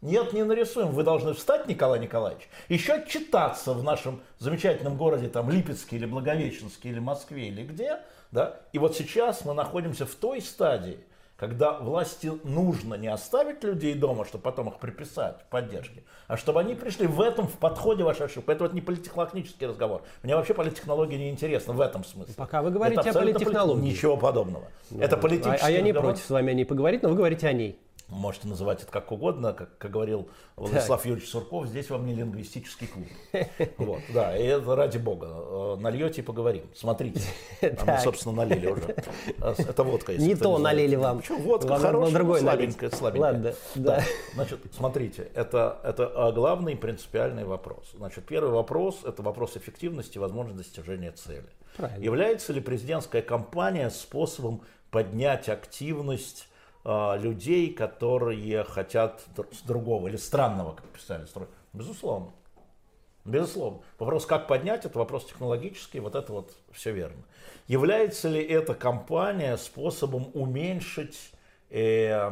Нет, не нарисуем. Вы должны встать, Николай Николаевич, еще отчитаться в нашем замечательном городе, там, Липецке или Благовещенске или Москве или где, да? И вот сейчас мы находимся в той стадии, когда власти нужно не оставить людей дома, чтобы потом их приписать поддержке, а чтобы они пришли в этом, в подходе вашей ошибки. Это не политтехнологический разговор. Мне вообще политтехнология не интересна в этом смысле. Пока вы говорите Это о политтехнологии. полит- Ничего подобного. это А, политический а я не разговор. против с вами о ней поговорить, но вы говорите о ней. Можете называть это как угодно, как, как говорил Владислав так. Юрьевич Сурков, здесь вам не лингвистический клуб. Вот, да, и это ради бога. Э, нальете и поговорим. Смотрите, а мы, собственно, налили уже. Э, это водка. Не то налили вам. Почему? Водка хорошая, другой слабенькая, слабенькая. Ладно, да. Значит, смотрите, это, это э, главный принципиальный вопрос. Значит, первый вопрос – это вопрос эффективности и возможности достижения цели. Правильно. Является ли президентская кампания способом поднять активность а, людей, которые хотят другого или странного, как писали. Безусловно. Безусловно. Вопрос, как поднять, это вопрос технологический, вот это вот все верно. Является ли эта компания способом уменьшить э,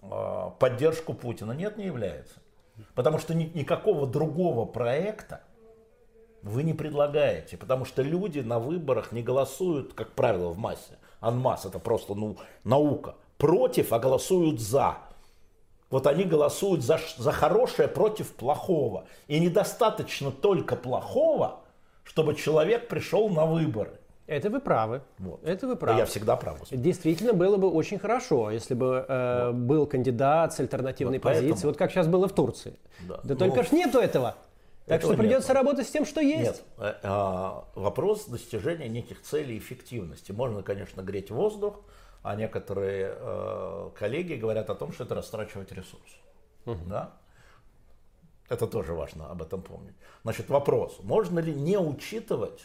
э, поддержку Путина? Нет, не является. Потому что ни, никакого другого проекта вы не предлагаете, потому что люди на выборах не голосуют, как правило, в массе. Анмасс это просто ну, наука против, а голосуют за. Вот они голосуют за, за хорошее против плохого. И недостаточно только плохого, чтобы человек пришел на выборы. Это вы правы. Вот. Это вы правы. Да я всегда прав. Действительно, было бы очень хорошо, если бы э, вот. был кандидат с альтернативной вот позицией, поэтому... вот как сейчас было в Турции. Да, да ну, только ж нету этого. Так что придется нет. работать с тем, что есть. Нет. А, вопрос достижения неких целей эффективности. Можно, конечно, греть воздух, а некоторые э, коллеги говорят о том, что это растрачивать ресурс. Угу. Да? Это тоже важно об этом помнить. Значит, вопрос, можно ли не учитывать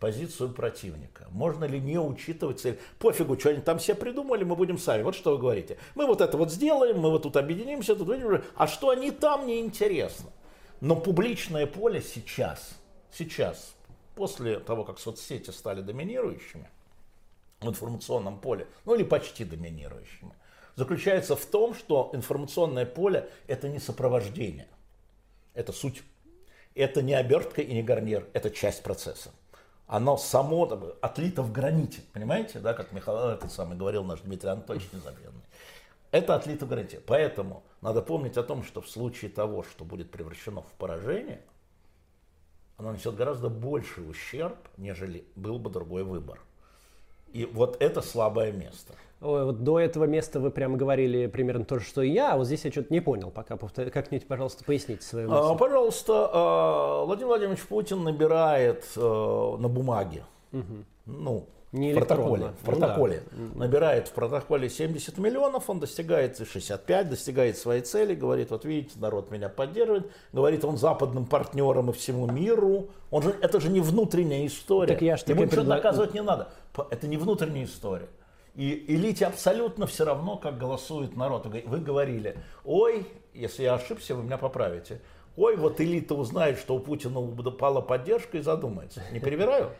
позицию противника? Можно ли не учитывать цель? Пофигу, что они там все придумали, мы будем сами. Вот что вы говорите. Мы вот это вот сделаем, мы вот тут объединимся, тут а что они там, неинтересно. Но публичное поле сейчас, сейчас, после того, как соцсети стали доминирующими, в информационном поле, ну или почти доминирующими, заключается в том, что информационное поле – это не сопровождение, это суть. Это не обертка и не гарнир, это часть процесса. Оно само отлито в граните, понимаете, да, как Михаил этот самый говорил наш Дмитрий Анатольевич Незабвенный. Это отлито в граните. Поэтому надо помнить о том, что в случае того, что будет превращено в поражение, оно несет гораздо больший ущерб, нежели был бы другой выбор. И вот это слабое место. Ой, вот до этого места вы прямо говорили примерно то же, что и я, а вот здесь я что-то не понял пока. Как-нибудь, пожалуйста, поясните свою мысль. А, пожалуйста, а, Владимир Владимирович Путин набирает а, на бумаге, угу. ну, не в протоколе, в протоколе ну, да. набирает в протоколе 70 миллионов, он достигает 65, достигает своей цели, говорит, вот видите, народ меня поддерживает, говорит он западным партнерам и всему миру, он же, это же не внутренняя история, так я ж ему ничего предлаг... доказывать не надо, это не внутренняя история. И элите абсолютно все равно, как голосует народ. Вы говорили, ой, если я ошибся, вы меня поправите. Ой, вот элита узнает, что у Путина упала поддержка и задумается. Не перебираю?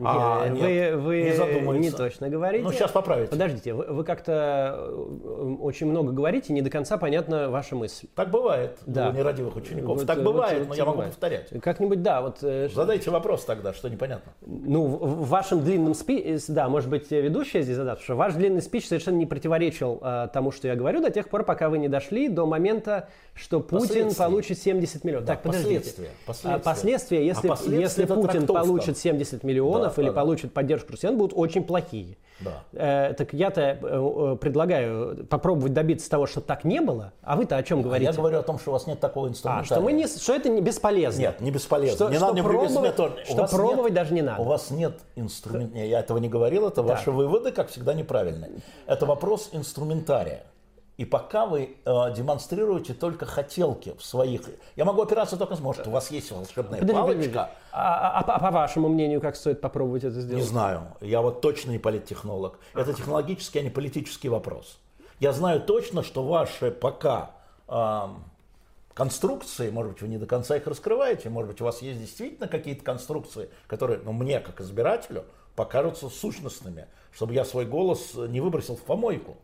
А, вы, нет, вы не задумывается. не точно говорите. Ну, сейчас поправите. Подождите, вы, вы как-то э, очень много говорите, не до конца понятна ваша мысль. Так бывает да. у нерадивых учеников. Вот, так бывает, вот, но я могу бывает. повторять. Как-нибудь, да. Вот, э, Задайте вопрос тогда, что непонятно. Ну, в, в вашем длинном спиче, да, может быть, ведущая здесь задаст, что ваш длинный спич совершенно не противоречил э, тому, что я говорю, до тех пор, пока вы не дошли до момента, что Путин получит 70 миллионов. Да, так, подождите. Последствия. Последствия. А, последствия, если, а последствия если Путин получит 70 миллионов, да, или да, получат поддержку россиян, будут очень плохие. Да. Э, так я-то э, э, предлагаю попробовать добиться того, чтобы так не было. А вы-то о чем говорите? А я говорю о том, что у вас нет такого инструмента. А, что, мы не, что это не бесполезно. Нет, не бесполезно. Что, не что надо пробовать, что пробовать нет, даже не надо. У вас нет инструмента. Я этого не говорил, это да. ваши выводы, как всегда, неправильные. Это вопрос инструментария. И пока вы э, демонстрируете только хотелки в своих... Я могу опираться только. Может, у вас есть волшебная подожди, палочка. Подожди. А, а, а, а по вашему мнению, как стоит попробовать это сделать? Не знаю. Я вот точно не политтехнолог. Это технологический, а не политический вопрос. Я знаю точно, что ваши пока э, конструкции, может быть, вы не до конца их раскрываете, может быть, у вас есть действительно какие-то конструкции, которые, ну, мне, как избирателю, покажутся сущностными, чтобы я свой голос не выбросил в помойку.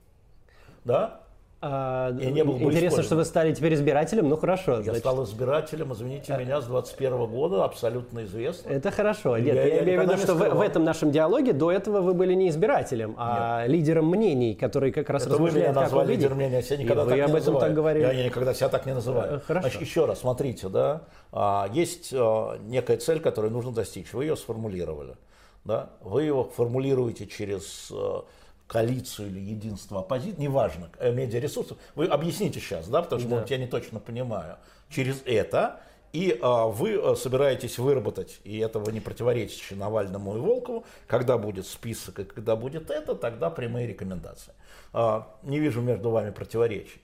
Да? А, я не был Интересно, что вы стали теперь избирателем, ну хорошо. Я значит. стал избирателем, извините меня, с 21 года, абсолютно известно. Это хорошо. Нет, я, я, я имею в виду, что в, в этом нашем диалоге до этого вы были не избирателем, а Нет. лидером мнений, который как раз Это вы меня назвали лидером мнений, я никогда и так вы об этом называю. так говорили. Я, я никогда себя так не называю. Э, хорошо. Значит, еще раз, смотрите, да, а, есть а, некая цель, которую нужно достичь, вы ее сформулировали. Да? Вы его формулируете через коалицию или единство оппозиции, неважно, э, медиаресурсов, вы объясните сейчас, да, потому что, да. может, я не точно понимаю, через это, и а, вы а, собираетесь выработать, и этого не противоречит Навальному и Волкову, когда будет список и когда будет это, тогда прямые рекомендации. А, не вижу между вами противоречий.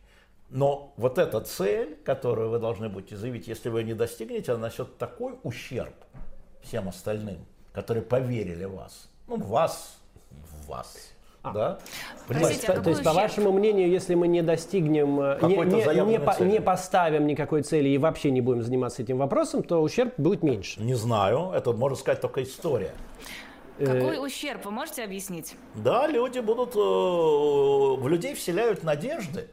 Но вот эта цель, которую вы должны будете заявить, если вы не достигнете, она несет такой ущерб всем остальным, которые поверили в вас. Ну, в вас, в вас. А. Да? Простите, а то есть, по вашему мнению, если мы не достигнем, э, не, не, не, по, не поставим никакой цели и вообще не будем заниматься этим вопросом, то ущерб будет меньше? Не знаю, это можно сказать только история. Какой э, ущерб, вы можете объяснить? Да, люди будут, э, в людей вселяют надежды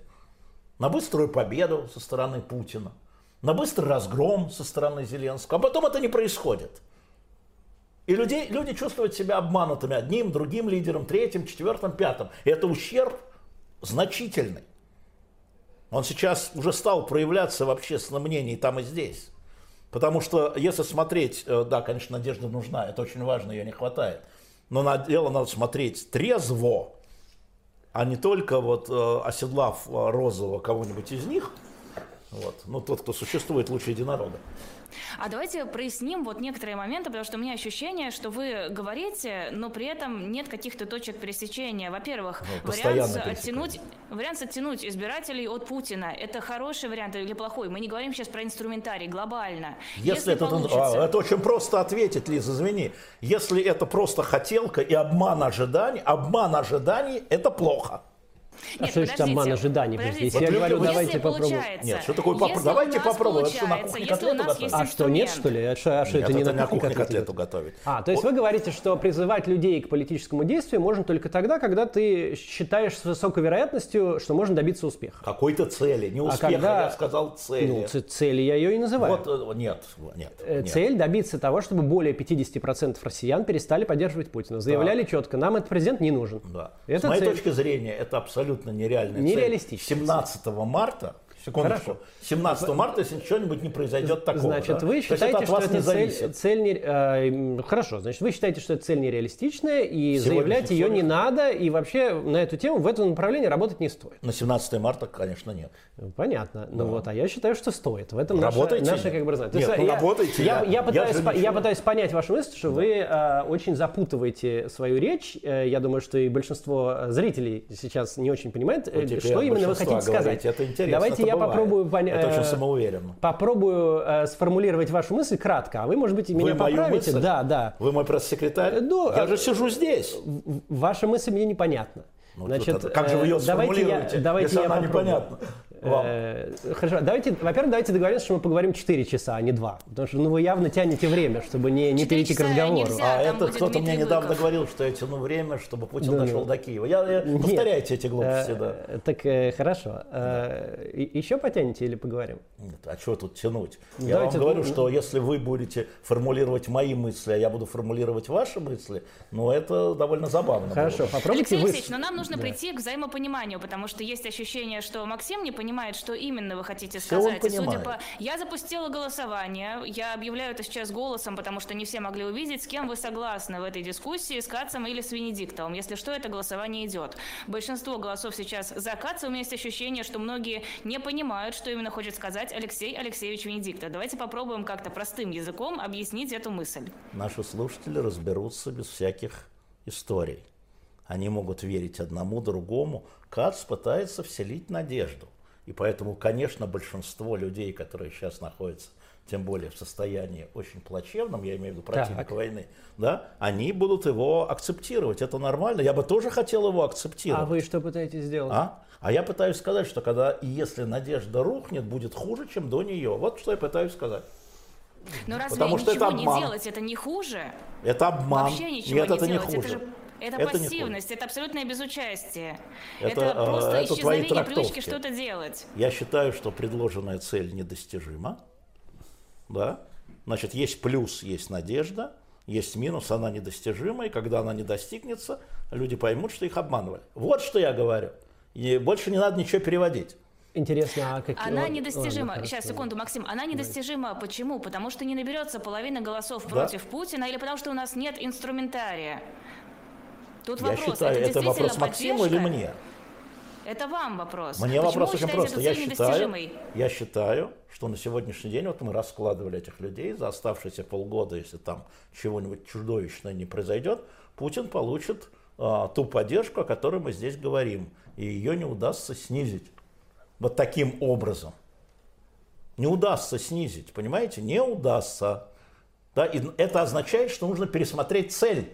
на быструю победу со стороны Путина, на быстрый разгром со стороны Зеленского, а потом это не происходит. И людей, люди чувствуют себя обманутыми одним, другим лидером, третьим, четвертым, пятым. И это ущерб значительный. Он сейчас уже стал проявляться в общественном мнении там и здесь. Потому что если смотреть, э, да, конечно, надежда нужна, это очень важно, ее не хватает. Но на дело надо смотреть трезво, а не только вот э, оседлав э, розового кого-нибудь из них, вот, ну тот, кто существует лучше единорога. А давайте проясним вот некоторые моменты, потому что у меня ощущение, что вы говорите, но при этом нет каких-то точек пересечения. Во-первых, ну, вариант оттянуть, вариант оттянуть избирателей от Путина – это хороший вариант или плохой? Мы не говорим сейчас про инструментарий, глобально. Если, Если это, получится... а, это очень просто ответить, Лиза, извини. Если это просто хотелка и обман ожиданий, обман ожиданий – это плохо. А что значит обман ожиданий? Если я говорю, давайте попробуем. Нет, что такое попробуем? Давайте попробуем. Это что, на кухне котлету готовить? А что, нет, что ли? А что, а что это не на кухне котлету готовить? А, то есть вы говорите, что призывать людей к политическому действию можно только тогда, когда ты считаешь с высокой вероятностью, что можно добиться успеха. Какой-то цели, не а успеха, я сказал цели. Ну, цели я ее и называю. Вот, э, нет, нет. Э, цель добиться того, чтобы более 50% россиян перестали поддерживать Путина. Заявляли четко, нам этот президент не нужен. Да. С моей точки зрения, это абсолютно абсолютно нереальная Нереалистично. цель. 17 марта Секундочку. Хорошо. 17 марта, если что-нибудь не произойдет такого. Значит, да? вы считаете, что это цель, цель не, э, хорошо, значит, вы считаете, что это цель нереалистичная, и заявлять ее не надо, и вообще на эту тему в этом направлении работать не стоит. На 17 марта, конечно, нет. Понятно. Ну да. Ну вот, а я считаю, что стоит. В этом работайте. наша, наша как бы знать. Нет, ну, я, работайте. Я, я, я, пытаюсь, по, я пытаюсь понять вашу мысль, что да. вы э, очень запутываете свою речь. Э, я думаю, что и большинство зрителей сейчас не очень понимает, вот э, что именно вы хотите сказать. Это интересно. Давайте это я бывает. попробую понять. Это очень самоуверенно. Попробую э, сформулировать вашу мысль кратко, а вы, может быть, меня вы поправите. Мысль? Да, да. Вы мой пресс-секретарь? Ну, я же сижу здесь. Ваша мысль мне непонятна. Ну, Значит, это, как же вы ее сформулируете, давайте я, если она непонятна? Э, хорошо, давайте, во-первых, давайте договоримся, что мы поговорим 4 часа, а не 2. Потому что ну, вы явно тянете время, чтобы не, не перейти к разговору. Нельзя, а это кто-то мне недавно говорил, что я тяну время, чтобы Путин ну, дошел до Киева. Я, я Нет, повторяйте эти глупости, да. Э, так э, хорошо. Да. Еще потянете или поговорим? Нет, а что тут тянуть? Ну, я давайте, вам говорю, ну, что если вы будете формулировать мои мысли, а я буду формулировать ваши мысли, ну это довольно забавно. Хорошо, было. попробуйте Алексей вы... Алексеевич, но нам нужно да. прийти к взаимопониманию, потому что есть ощущение, что Максим не понимает, что именно вы хотите сказать. Все он судя по... Я запустила голосование, я объявляю это сейчас голосом, потому что не все могли увидеть, с кем вы согласны в этой дискуссии, с Кацем или с Венедиктовым. Если что, это голосование идет. Большинство голосов сейчас за Каца. У меня есть ощущение, что многие не понимают, что именно хочет сказать Алексей Алексеевич Венедиктов. Давайте попробуем как-то простым языком объяснить эту мысль. Наши слушатели разберутся без всяких историй. Они могут верить одному, другому. Кац пытается вселить надежду. И поэтому, конечно, большинство людей, которые сейчас находятся, тем более в состоянии очень плачевном, я имею в виду противника так. войны, да, они будут его акцептировать. Это нормально. Я бы тоже хотел его акцептировать. А вы что пытаетесь сделать? А? А я пытаюсь сказать, что когда и если надежда рухнет, будет хуже, чем до нее. Вот что я пытаюсь сказать. Но разве Потому что ничего это обман. не делать, это не хуже? Это обман. Вообще ничего Нет, не это делать. не хуже. Это же это, это пассивность, это абсолютное безучастие. Это, это просто это исчезновение привычки что-то делать. Я считаю, что предложенная цель недостижима. Да? Значит, есть плюс, есть надежда, есть минус, она недостижима, и когда она не достигнется, люди поймут, что их обманывали. Вот что я говорю. И больше не надо ничего переводить. Интересно, а какие... Она недостижима. Ладно, Сейчас, секунду, Максим. Она недостижима. Почему? Потому что не наберется половина голосов да? против Путина или потому что у нас нет инструментария. Тут Я вопрос, считаю, это это вопрос Максиму или поддержка? мне? Это вам вопрос. Мне Почему вопрос очень просто. Я считаю, я считаю, что на сегодняшний день, вот мы раскладывали этих людей, за оставшиеся полгода, если там чего-нибудь чудовищное не произойдет, Путин получит а, ту поддержку, о которой мы здесь говорим, и ее не удастся снизить. Вот таким образом. Не удастся снизить, понимаете? Не удастся. Да? И это означает, что нужно пересмотреть цель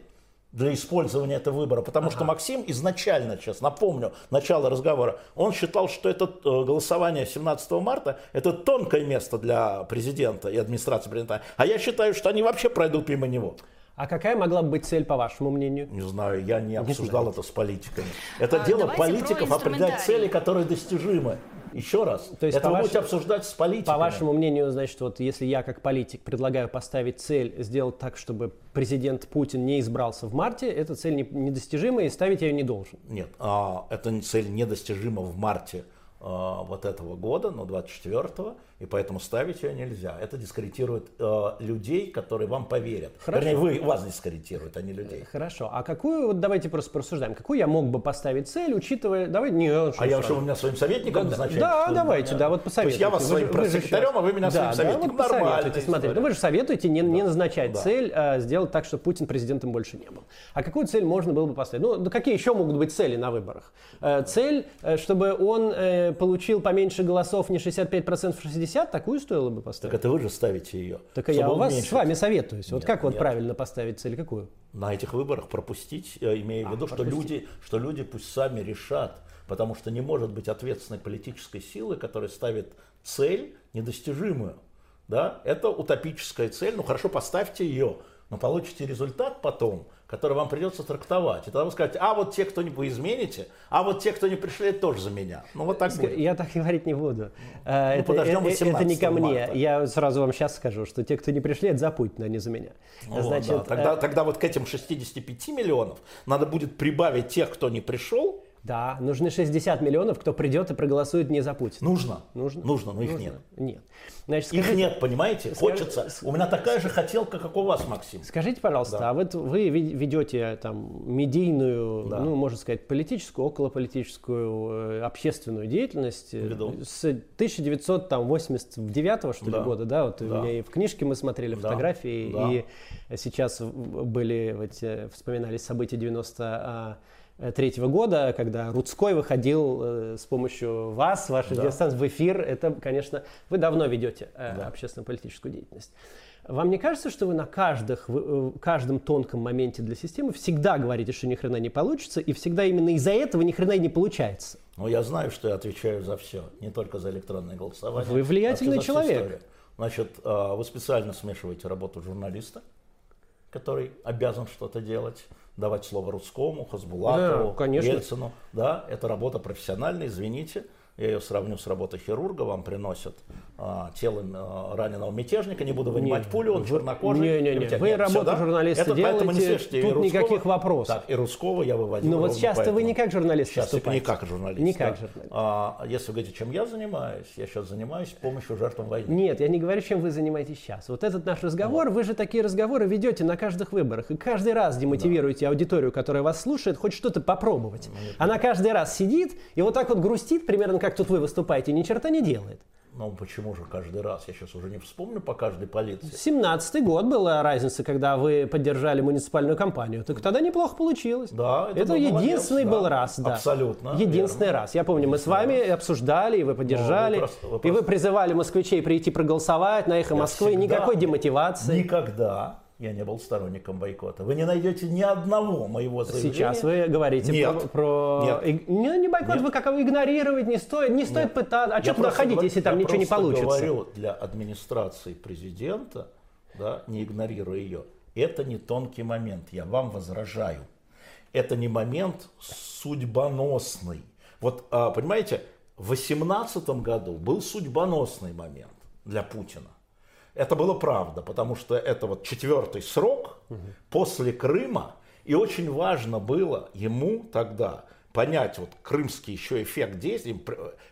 для использования этого выбора. Потому что Максим изначально, сейчас напомню, начало разговора, он считал, что это э, голосование 17 марта это тонкое место для президента и администрации президента. А я считаю, что они вообще пройдут мимо него. А какая могла бы быть цель, по вашему мнению? Не знаю, я не обсуждал это с политиками. Это А, дело политиков определять цели, которые достижимы. Еще раз, То есть, это вы будете вашему- обсуждать с политиками. По вашему мнению, значит, вот если я как политик предлагаю поставить цель сделать так, чтобы президент Путин не избрался в марте, эта цель не- недостижима и ставить я ее не должен. Нет, а, эта цель недостижима в марте вот этого года, но 24-го, и поэтому ставить ее нельзя. Это дискредитирует а, людей, которые вам поверят. Хорошо. Вернее, вы, вас дискредитирует, а не людей. Хорошо. А какую, вот давайте просто порассуждаем, какую я мог бы поставить цель, учитывая, давай, не, ну, А я сразу. что, вы меня своим советником Да, назначаете? да, что давайте, да, вот То есть посоветуйте. я вас Вы своим вы а вы меня своим да, советником. Да, вот Нормально. посоветуйте, смотрите. Ну вы же советуете не, не назначать Да. цель, а сделать так, чтобы Путин президентом больше не был. А какую цель можно было бы поставить? Ну, да какие еще могут быть цели на выборах? Э, цель, э, чтобы он э, получил поменьше голосов, не 65%, а 60%, такую стоило бы Так поставить? это вы же ставите ее. Так я у вас с вами советуюсь. Вот Нет, как вот нет. правильно поставить цель? Какую? на этих выборах пропустить, э, имея в виду, что люди, что люди пусть сами решат, потому что не может быть ответственной политической силы, которая ставит цель недостижимую. Да? Это утопическая цель, ну хорошо, поставьте ее, но получите результат потом, который вам придется трактовать. И тогда вы скажете, а вот те, кто не вы измените, а вот те, кто не пришли, это тоже за меня. Ну вот так будет. Я так говорить не буду. Э, это, подождем э, э, это не ко 18 мне. марта. Я сразу вам сейчас скажу, что те, кто не пришли, это за Путина, а не за меня. Ну вот, Значит, да. э, тогда, тогда вот к этим 65 миллионов надо будет прибавить тех, кто не пришел, Да, нужны 60 миллионов, кто придет и проголосует не за Путина. нужно. Нужно? Нужно, но их Нужно? нет. Нет. Значит, Их скажите, нет, понимаете? Хочется. У меня такая же хотелка, как у вас, Максим. скажите, пожалуйста, Да. а вот вы ведете там медийную, Да. ну, можно сказать, политическую, околополитическую, э, общественную деятельность э, Веду. с 1989 что ли, Да. года, да? Вот у Да. меня и в книжке мы смотрели фотографии, Да. и сейчас были, вот, э, вспоминались события 90 третьего года, когда Рудской выходил э, с помощью вас, вашей Да. радиостанции в эфир. Это, конечно, вы давно ведете э, Да. общественно-политическую деятельность. Вам не кажется, что вы на каждых, э, каждом тонком моменте для системы всегда говорите, что ни хрена не получится, и всегда именно из-за этого ни хрена и не получается? Но я знаю, что я отвечаю за все, не только за электронное голосование. Вы влиятельный а за всю человек. историю. Значит, э, вы специально смешиваете работу журналиста, который обязан что-то делать, давать слово Русскому, Хасбулатову, Да, конечно. Ельцину. Да, это работа профессиональная, извините. Я ее сравню с работой хирурга. Вам приносят а, тело а, раненого мятежника, не буду вынимать Не, пулю, он вы- чернокожий. не-не-не, И вытягивает. вы Нет, работу всё, да? журналиста Это поэтому не делаете, слышите тут Русского. никаких вопросов. Так, и Русского я выводил Ну вот сейчас-то вы не как журналист Сейчас только не выступаете. как журналист. Не как да. журналист. А, если вы говорите, чем я занимаюсь, я сейчас занимаюсь помощью жертвам войны. Нет, я не говорю, чем вы занимаетесь сейчас. Вот этот наш разговор, вы же такие разговоры ведете на каждых выборах. И каждый раз демотивируете аудиторию, которая вас слушает, хоть что-то попробовать. Она каждый раз сидит и вот так вот грустит, примерно как тут вы выступаете, ни черта не делает. Ну почему же каждый раз? Я сейчас уже не вспомню по каждой полиции. 17-й год была разница, когда вы поддержали муниципальную кампанию. Так тогда неплохо получилось. Да, это это был единственный молодец, был да. раз, да. Абсолютно, Единственный верно. раз. Я помню, мы с вами обсуждали, и вы поддержали, Ну, вы просто- вы и вы просто- призывали москвичей прийти проголосовать на эхо Я Москвы. Никакой демотивации. Никогда я не был сторонником бойкота. Вы не найдете ни одного моего заявления. Сейчас вы говорите Нет. про... про- Нет. Не, не бойкот, Нет. вы как его игнорировать не стоит, не стоит Нет. пытаться. А Я что туда ходить, если там я ничего не получится? говорю для администрации президента, да, не игнорируя ее, это не тонкий момент. Я вам возражаю. Это не момент судьбоносный. Вот, а, понимаете, в 2018 году был судьбоносный момент для Путина. Это было правда, потому что это вот четвертый срок после Крыма, и очень важно было ему тогда понять вот крымский еще эффект действий.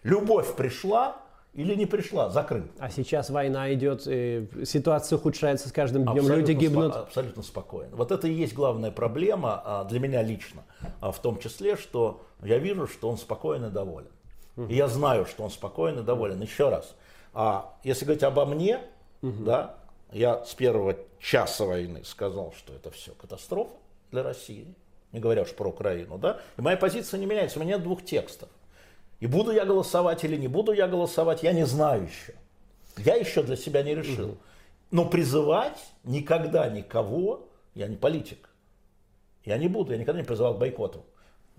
Любовь пришла, или не пришла за Крым. А сейчас война идет, и ситуация ухудшается с каждым днем, Абсолютно люди гибнут. спо- абсолютно спокойно. Вот это и есть главная проблема а, для меня лично, а, в том числе, что я вижу, что он спокоен и доволен. И я знаю, что он спокоен и доволен. Еще раз, а, если говорить обо мне, да, я с первого часа войны сказал, что это все катастрофа для России, не говоря уж про Украину, да, и моя позиция не меняется, у меня нет двух текстов. И буду я голосовать или не буду я голосовать, я не знаю еще. Я еще для себя не решил. Но призывать никогда никого, я не политик. Я не буду, я никогда не призывал к бойкоту.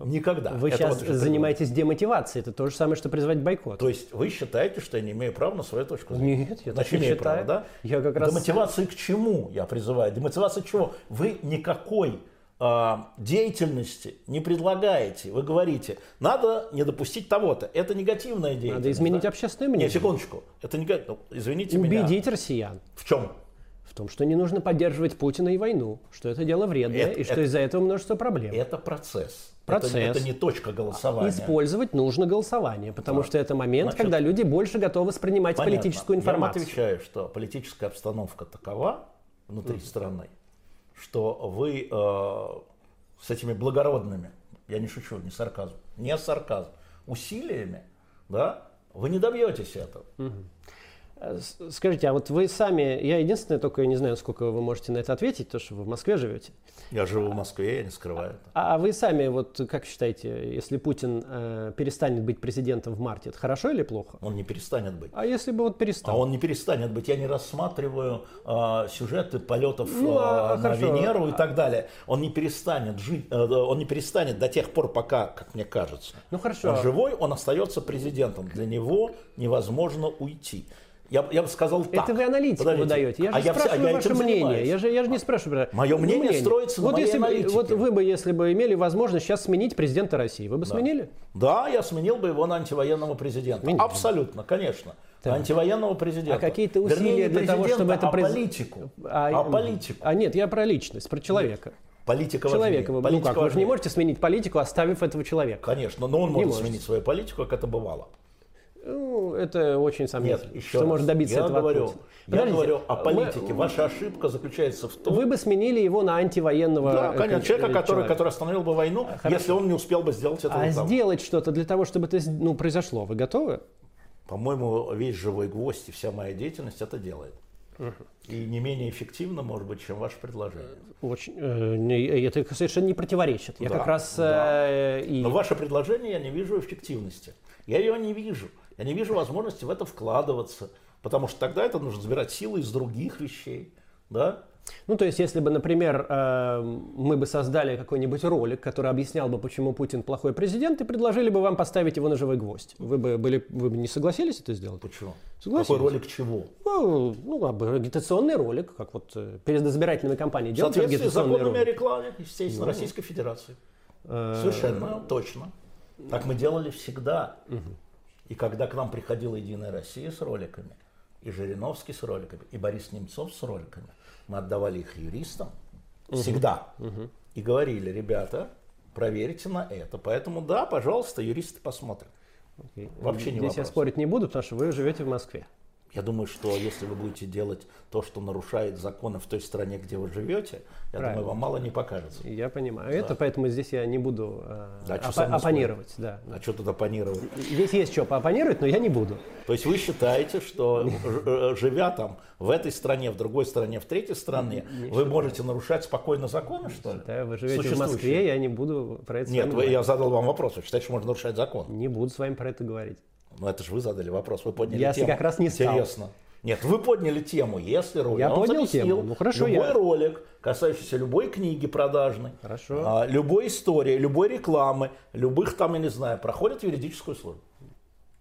Никогда. Вы Это сейчас вот занимаетесь демотивацией, это то же самое, что призвать бойкот. То есть вы считаете, что я не имею права на свою точку зрения? Нет, я так Значит, не имею считаю. право, да? Я как раз- Демотивации к чему я призываю? Демотивация чего? Вы никакой а, деятельности не предлагаете. Вы говорите, надо не допустить того-то. Это негативная деятельность. Надо изменить да? общественное мнение. Нет, секундочку. Это не... ну, извините меня. Убедить россиян В чем? В том, что не нужно поддерживать Путина и войну, что это дело вредное, Это- и что это- из-за этого множество проблем. Это процесс. Процесс. Это, это не точка голосования. Использовать нужно голосование, потому что это момент, Значит, когда люди больше готовы воспринимать Понятно. политическую информацию. Я отвечаю, что политическая обстановка такова внутри страны, что вы э, с этими благородными, я не шучу, не сарказм, не сарказм, усилиями, да, вы не добьетесь этого. С- Скажите, а вот вы сами, я единственное только не знаю, сколько вы можете на это ответить, то что вы в Москве живете. Я живу в Москве, я не скрываю это. А вы сами, вот как считаете, если Путин э, перестанет быть президентом в марте, это хорошо или плохо? Он не перестанет быть. А если бы вот А перестал? он не перестанет быть. Я не рассматриваю а, сюжеты полетов Ну, а, а, на хорошо. Венеру и так далее. Он не перестанет жить, э, он не перестанет до тех пор, пока, как мне кажется, Ну, хорошо. он живой, он остается президентом. Для него невозможно уйти. Я, я бы сказал так. Это вы аналитику Подождите. выдаете. Я же а я, спрашиваю я ваше мнение. занимаюсь. Я же, я же не спрашиваю. про- Мое мнение строится на вот моей если бы- аналитике. Вот вы бы, если бы имели возможность сейчас сменить президента России, вы бы сменили? Да, я сменил бы его на антивоенного президента. Сменили бы. Абсолютно, конечно. На антивоенного президента. А какие-то Вернее, усилия не для того, чтобы это а политику. А, А политику. А нет, я про личность, про человека. Политика Человека. важнее. вы- ну Политика как, вы же не важнее. можете сменить политику, оставив этого человека. Конечно, но он Не может можете. сменить свою политику, как это бывало. Ну, это очень сомнительно. Нет, еще что раз. может добиться я этого от говорю, Путина. Я говорю о мы- политике. Ваша ошибка заключается в том, Вы бы сменили его на антивоенного да, конечно, э, человека, который, человека. который остановил бы войну, если он не успел бы сделать этого. А там. сделать что-то для того, чтобы это ну, произошло, вы готовы? По-моему, весь живой гвоздь и вся моя деятельность это делает. И не менее эффективно, может быть, чем ваше предложение. Очень, э, это совершенно не противоречит. Я Да, как раз да. э, и Но ваше предложение я не вижу эффективности. Я ее не вижу. Я не вижу возможности в это вкладываться. Потому что тогда это нужно забирать силы из других вещей. Да? Ну, то есть, если бы, например, э, мы бы создали какой-нибудь ролик, который объяснял бы, почему Путин плохой президент, и предложили бы вам поставить его на живой гвоздь, вы бы, были, вы бы не согласились это сделать? Почему? Согласились. Какой ролик чего? Ну, ну, агитационный ролик, как вот э, перед избирательными кампаниями делают соответствии с агитационный законами о ролик. рекламе, естественно, Российской Федерации. Э, Совершенно точно. Так мы делали всегда. И когда к нам приходила Единая Россия с роликами, и Жириновский с роликами, и Борис Немцов с роликами, мы отдавали их юристам всегда. И говорили, ребята, проверьте на это. Поэтому да, пожалуйста, юристы посмотрят. Окей. Вообще не Здесь я вопрос. спорить не буду, потому что вы живете в Москве. Я думаю, что если вы будете делать то, что нарушает законы в той стране, где вы живете, я Правильно. думаю, вам мало не покажется. Я понимаю. Это поэтому здесь я не буду э, Да, мной оппонировать. Да. А что тут оппонировать? Здесь есть что пооппонировать, но я не буду. То есть вы считаете, что ж- э, живя там в этой стране, в другой стране, в третьей стране, вы можете нарушать спокойно законы, что ли? Да, вы живете в? Москве, я не буду про это с Нет, говорить. я задал вам вопрос. Вы считаете, что можно нарушать закон? Не буду с вами про это говорить. Ну это же вы задали вопрос, вы подняли Я тему. как раз не стал. Интересно. Нет, вы подняли тему, если ролик. Я Он поднял тему. Ну, хорошо, Любой я- ролик, касающийся любой книги продажной, Хорошо. а, любой истории, любой рекламы, любых там, я не знаю, проходит юридическую службу.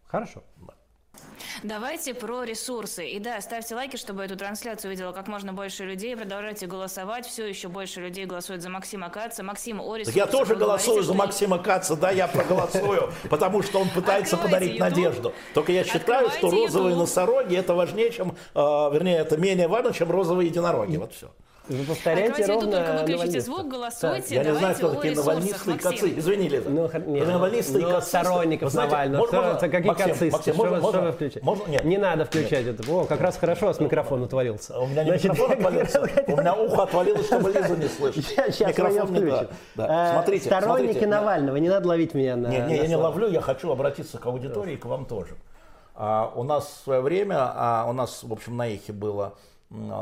Хорошо. Давайте про ресурсы. И да, ставьте лайки, чтобы эту трансляцию увидело как можно больше людей. Продолжайте голосовать. Все еще больше людей голосуют за Максима Каца. Максим, о ресурсах. я тоже голосую говорите, за Максима Каца, да, я проголосую, потому что он пытается подарить надежду. Только я считаю, что розовые носороги это важнее, чем, э, вернее, это менее важно, чем розовые единороги. Вот все. Вы повторяйте Давайте ровно только выключите звук, голосуйте. Я не знаю, Давайте кто такие навальнисты и кацы. Извини, Лиза. Ну, нет, навальнисты и ну, кацисты. сторонников Навального. можно- какие Максим? Максим, что, можно- что можно- вы включаете? можно- нет. Не надо включать это. О, как раз хорошо с микрофона отвалился. У меня не Значит, микрофон отвалился, у меня ухо отвалилось, чтобы Лизу не слышать. Сейчас Микрофон не включу. да. Да. Э, Смотрите, Сторонники Навального, не надо ловить меня на Не, не, на я не ловлю, я хочу обратиться к аудитории и к вам тоже. А, у нас в свое время, а, у нас, в общем, на эхе было а,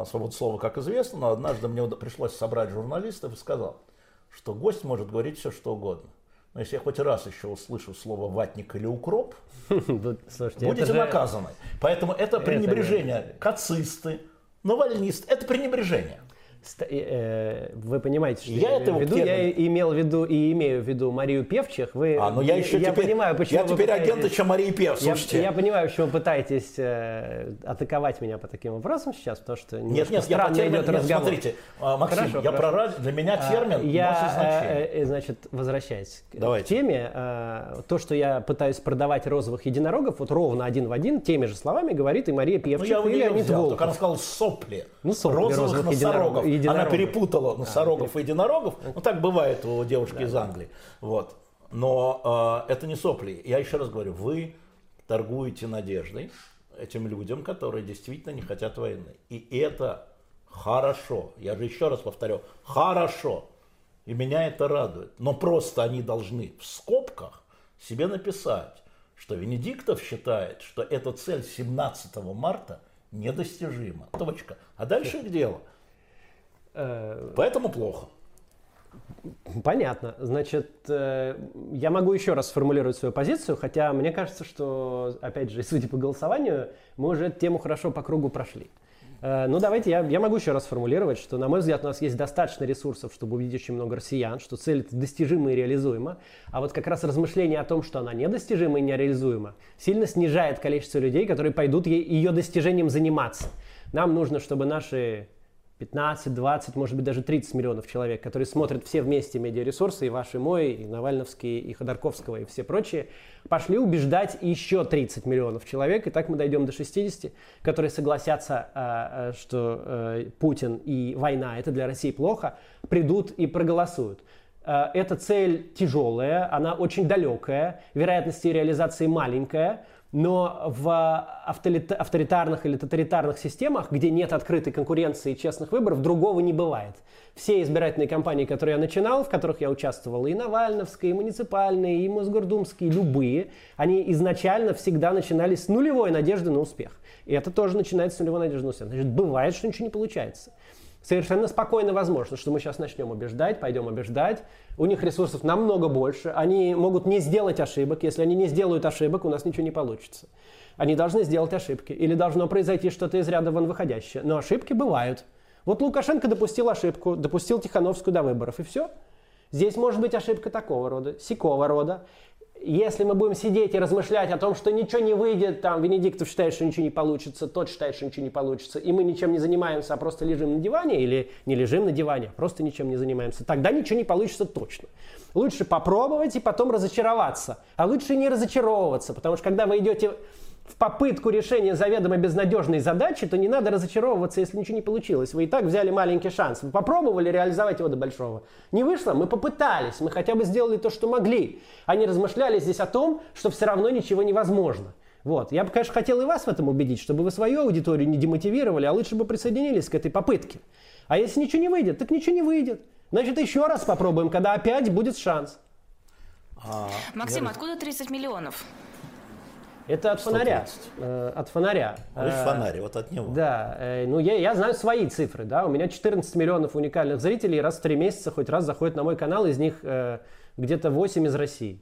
свобода слова, как известно, но однажды мне пришлось собрать журналистов и сказал, что гость может говорить все, что угодно. Но если я хоть раз еще услышу слово «ватник» или «укроп», Слушайте, будете наказаны. Поэтому это пренебрежение. Кацисты, навальнисты, это пренебрежение. Э, Вы понимаете, что Я я, этого имею в виду? термина- Я имел в виду и имею в виду Марию Певчих. Вы, А, ну я еще я теперь, понимаю, почему я теперь пытаетесь- агент еще Марии Пев, Я, слушайте. я понимаю, почему вы пытаетесь э, атаковать меня по таким вопросам сейчас, потому что Нет, нет, я странно термин, идет нет, разговор. смотрите, а, Максим, Хорошо, я хорошо. про раз- для меня термин А, я, э, э, значит, возвращаясь к- Давайте. к теме, э, то, что я пытаюсь продавать розовых единорогов, вот ровно один в один, теми же словами говорит и Мария Ну, Певчих, я у и нее Леонид взял, Волков. только она сказала сопли. Ну, сопли розовых розовых носорогов. Единорогов-. Она перепутала носорогов и единорогов. Ну, так бывает у девушки из Англии. Вот. Но э, это не сопли. Я еще раз говорю, вы торгуете надеждой этим людям, которые действительно не хотят войны. И это хорошо. Я же еще раз повторю, хорошо. И меня это радует. Но просто они должны в скобках себе написать, что Венедиктов считает, что эта цель 17 марта недостижима. Точка. А дальше к делу. Э, Поэтому плохо. Понятно. Значит, э, я могу еще раз сформулировать свою позицию, хотя мне кажется, что, опять же, судя по голосованию, мы уже эту тему хорошо по кругу прошли. Э, Ну, давайте, я, я могу еще раз сформулировать, что, на мой взгляд, у нас есть достаточно ресурсов, чтобы увидеть очень много россиян, что цель достижима и реализуема. А вот как раз размышление о том, что она недостижима и нереализуема, сильно снижает количество людей, которые пойдут ей, ее достижением заниматься. Нам нужно, чтобы наши 15, 20, может быть, даже 30 миллионов человек, которые смотрят все вместе медиаресурсы, и ваши, мой, и Навальновский, и Ходорковского, и все прочие, пошли убеждать еще 30 миллионов человек, и так мы дойдем до 60, которые согласятся, а, а, что э, Путин и война это для России плохо, придут и проголосуют. Э, Эта цель тяжелая, она очень далекая, вероятность ее реализации маленькая, но в авторита- авторитарных или тоталитарных системах, где нет открытой конкуренции и честных выборов, другого не бывает. Все избирательные кампании, которые я начинал, в которых я участвовал, и Навальновские, и муниципальные, и Мосгордумские, любые, они изначально всегда начинались с нулевой надежды на успех. И это тоже начинается с нулевой надежды на успех. Значит, бывает, что ничего не получается. Совершенно спокойно возможно, что мы сейчас начнем убеждать, пойдем убеждать. У них ресурсов намного больше. Они могут не сделать ошибок. Если они не сделают ошибок, у нас ничего не получится. Они должны сделать ошибки. Или должно произойти что-то из ряда вон выходящее. Но ошибки бывают. Вот Лукашенко допустил ошибку, допустил Тихановскую до выборов, и все. Здесь может быть ошибка такого рода, сякого рода. Если мы будем сидеть и размышлять о том, что ничего не выйдет, там Венедиктов считает, что ничего не получится, тот считает, что ничего не получится, и мы ничем не занимаемся, а просто лежим на диване, или не лежим на диване, а просто ничем не занимаемся, тогда ничего не получится точно. Лучше попробовать и потом разочароваться, а лучше не разочаровываться, потому что когда вы идете в попытку решения заведомо безнадежной задачи, то не надо разочаровываться, если ничего не получилось. Вы и так взяли маленький шанс. Вы попробовали реализовать его до большого. Не вышло, мы попытались, мы хотя бы сделали то, что могли. Они размышляли здесь о том, что все равно ничего невозможно. Вот. Я бы, конечно, хотел и вас в этом убедить, чтобы вы свою аудиторию не демотивировали, а лучше бы присоединились к этой попытке. А если ничего не выйдет, так ничего не выйдет. Значит, еще раз попробуем, когда опять будет шанс. Максим, откуда 30 миллионов? Это от фонаря. 130. Э, от фонаря. Лишь Э, фонарь, вот от него. Да, э, ну я, я знаю свои цифры, да, у меня 14 миллионов уникальных зрителей, раз в три месяца хоть раз заходят на мой канал, из них где-то 8 из России.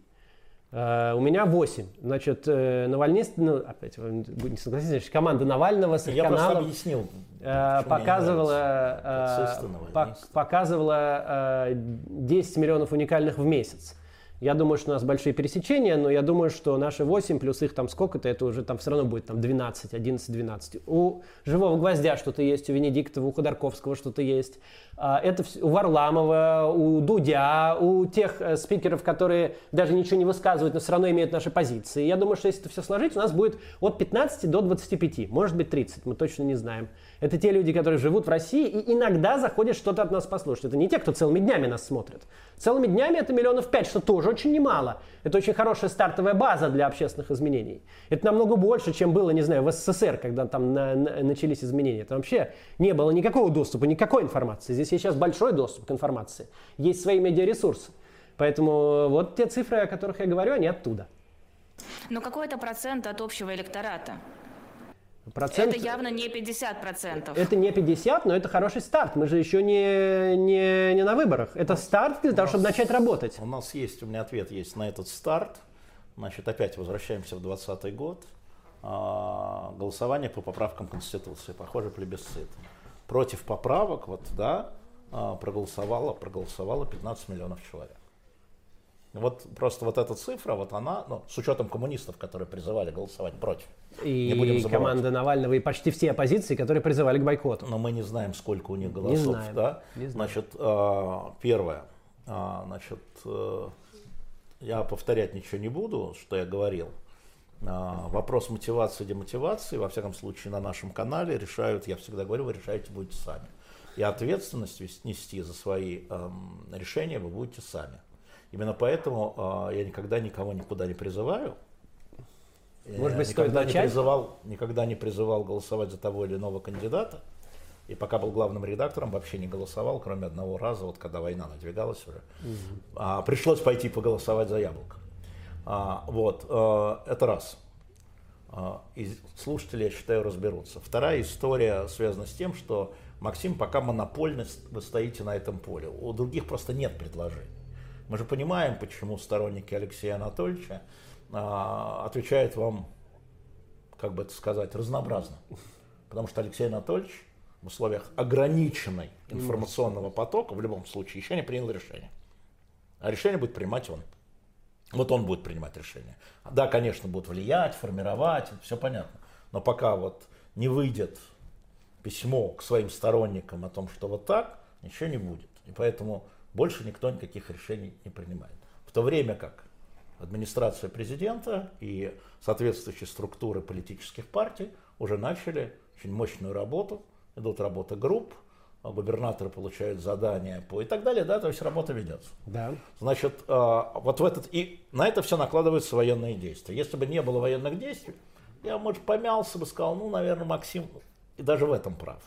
Э, у меня 8. Значит, Навальнист, ну, опять, вы не согласитесь, значит, команда Навального с Я каналом объяснил. не показывала, Нацисты, пок- показывала э, 10 миллионов уникальных в месяц. Я думаю, что у нас большие пересечения, но я думаю, что наши 8 плюс их там сколько-то, это уже там все равно будет там 12, 11, 12. У Живого Гвоздя что-то есть, у Венедиктова, у Ходорковского что-то есть. А, это у Варламова, у Дудя, у тех э, спикеров, которые даже ничего не высказывают, но все равно имеют наши позиции. Я думаю, что если это все сложить, у нас будет от 15 до 25, может быть 30, мы точно не знаем. Это те люди, которые живут в России и иногда заходят что-то от нас послушать. Это не те, кто целыми днями нас смотрит. Целыми днями это миллионов пять, что тоже очень немало. Это очень хорошая стартовая база для общественных изменений. Это намного больше, чем было, не знаю, в СССР, когда там на, на, начались изменения. Там вообще не было никакого доступа, никакой информации. Здесь есть сейчас большой доступ к информации. Есть свои медиаресурсы. Поэтому вот те цифры, о которых я говорю, они оттуда. Но какой это процент от общего электората? Процент... Это явно не 50%. Это не 50, но это хороший старт. Мы же еще не, не, не на выборах. Это старт для того, нас, чтобы начать работать. У нас есть, у меня ответ есть на этот старт. Значит, опять возвращаемся в 2020 год. А, голосование по поправкам Конституции. Похоже, плебисцит. Против поправок, вот, да, а, проголосовало, проголосовало 15 миллионов человек. Вот просто вот эта цифра, вот она, ну, с учетом коммунистов, которые призывали голосовать против. И не будем команда Навального, и почти все оппозиции, которые призывали к бойкоту. Но мы не знаем, сколько у них голосов. Не знаем, да? не знаем. Значит, а, первое. А, значит, э, я повторять ничего не буду, что я говорил. А, вопрос мотивации и демотивации, во всяком случае, на нашем канале решают, я всегда говорю, вы решаете будете сами. И ответственность нести за свои эм, решения вы будете сами. Именно поэтому э, я никогда никого никуда не призываю. Может быть, никогда не призывал, никогда не призывал голосовать за того или иного кандидата. И пока был главным редактором, вообще не голосовал, кроме одного раза, вот когда война надвигалась уже. Угу. А, пришлось пойти поголосовать за яблоко. А, вот, а, это раз. А, и слушатели, я считаю, разберутся. Вторая история связана с тем, что Максим пока монопольно вы стоите на этом поле. У других просто нет предложений. Мы же понимаем, почему сторонники Алексея Анатольевича а, отвечают вам, как бы это сказать, разнообразно. Потому что Алексей Анатольевич в условиях ограниченной информационного потока в любом случае еще не принял решение. А решение будет принимать он. Вот он будет принимать решение. Да, конечно, будут влиять, формировать, все понятно. Но пока вот не выйдет письмо к своим сторонникам о том, что вот так, ничего не будет. И поэтому больше никто никаких решений не принимает. В то время как администрация президента и соответствующие структуры политических партий уже начали очень мощную работу, идут работы групп, а губернаторы получают задания по и так далее, да, то есть работа ведется. Да. Значит, а, вот в этот, и на это все накладываются военные действия. Если бы не было военных действий, я, может, помялся бы, сказал, ну, наверное, Максим и даже в этом прав.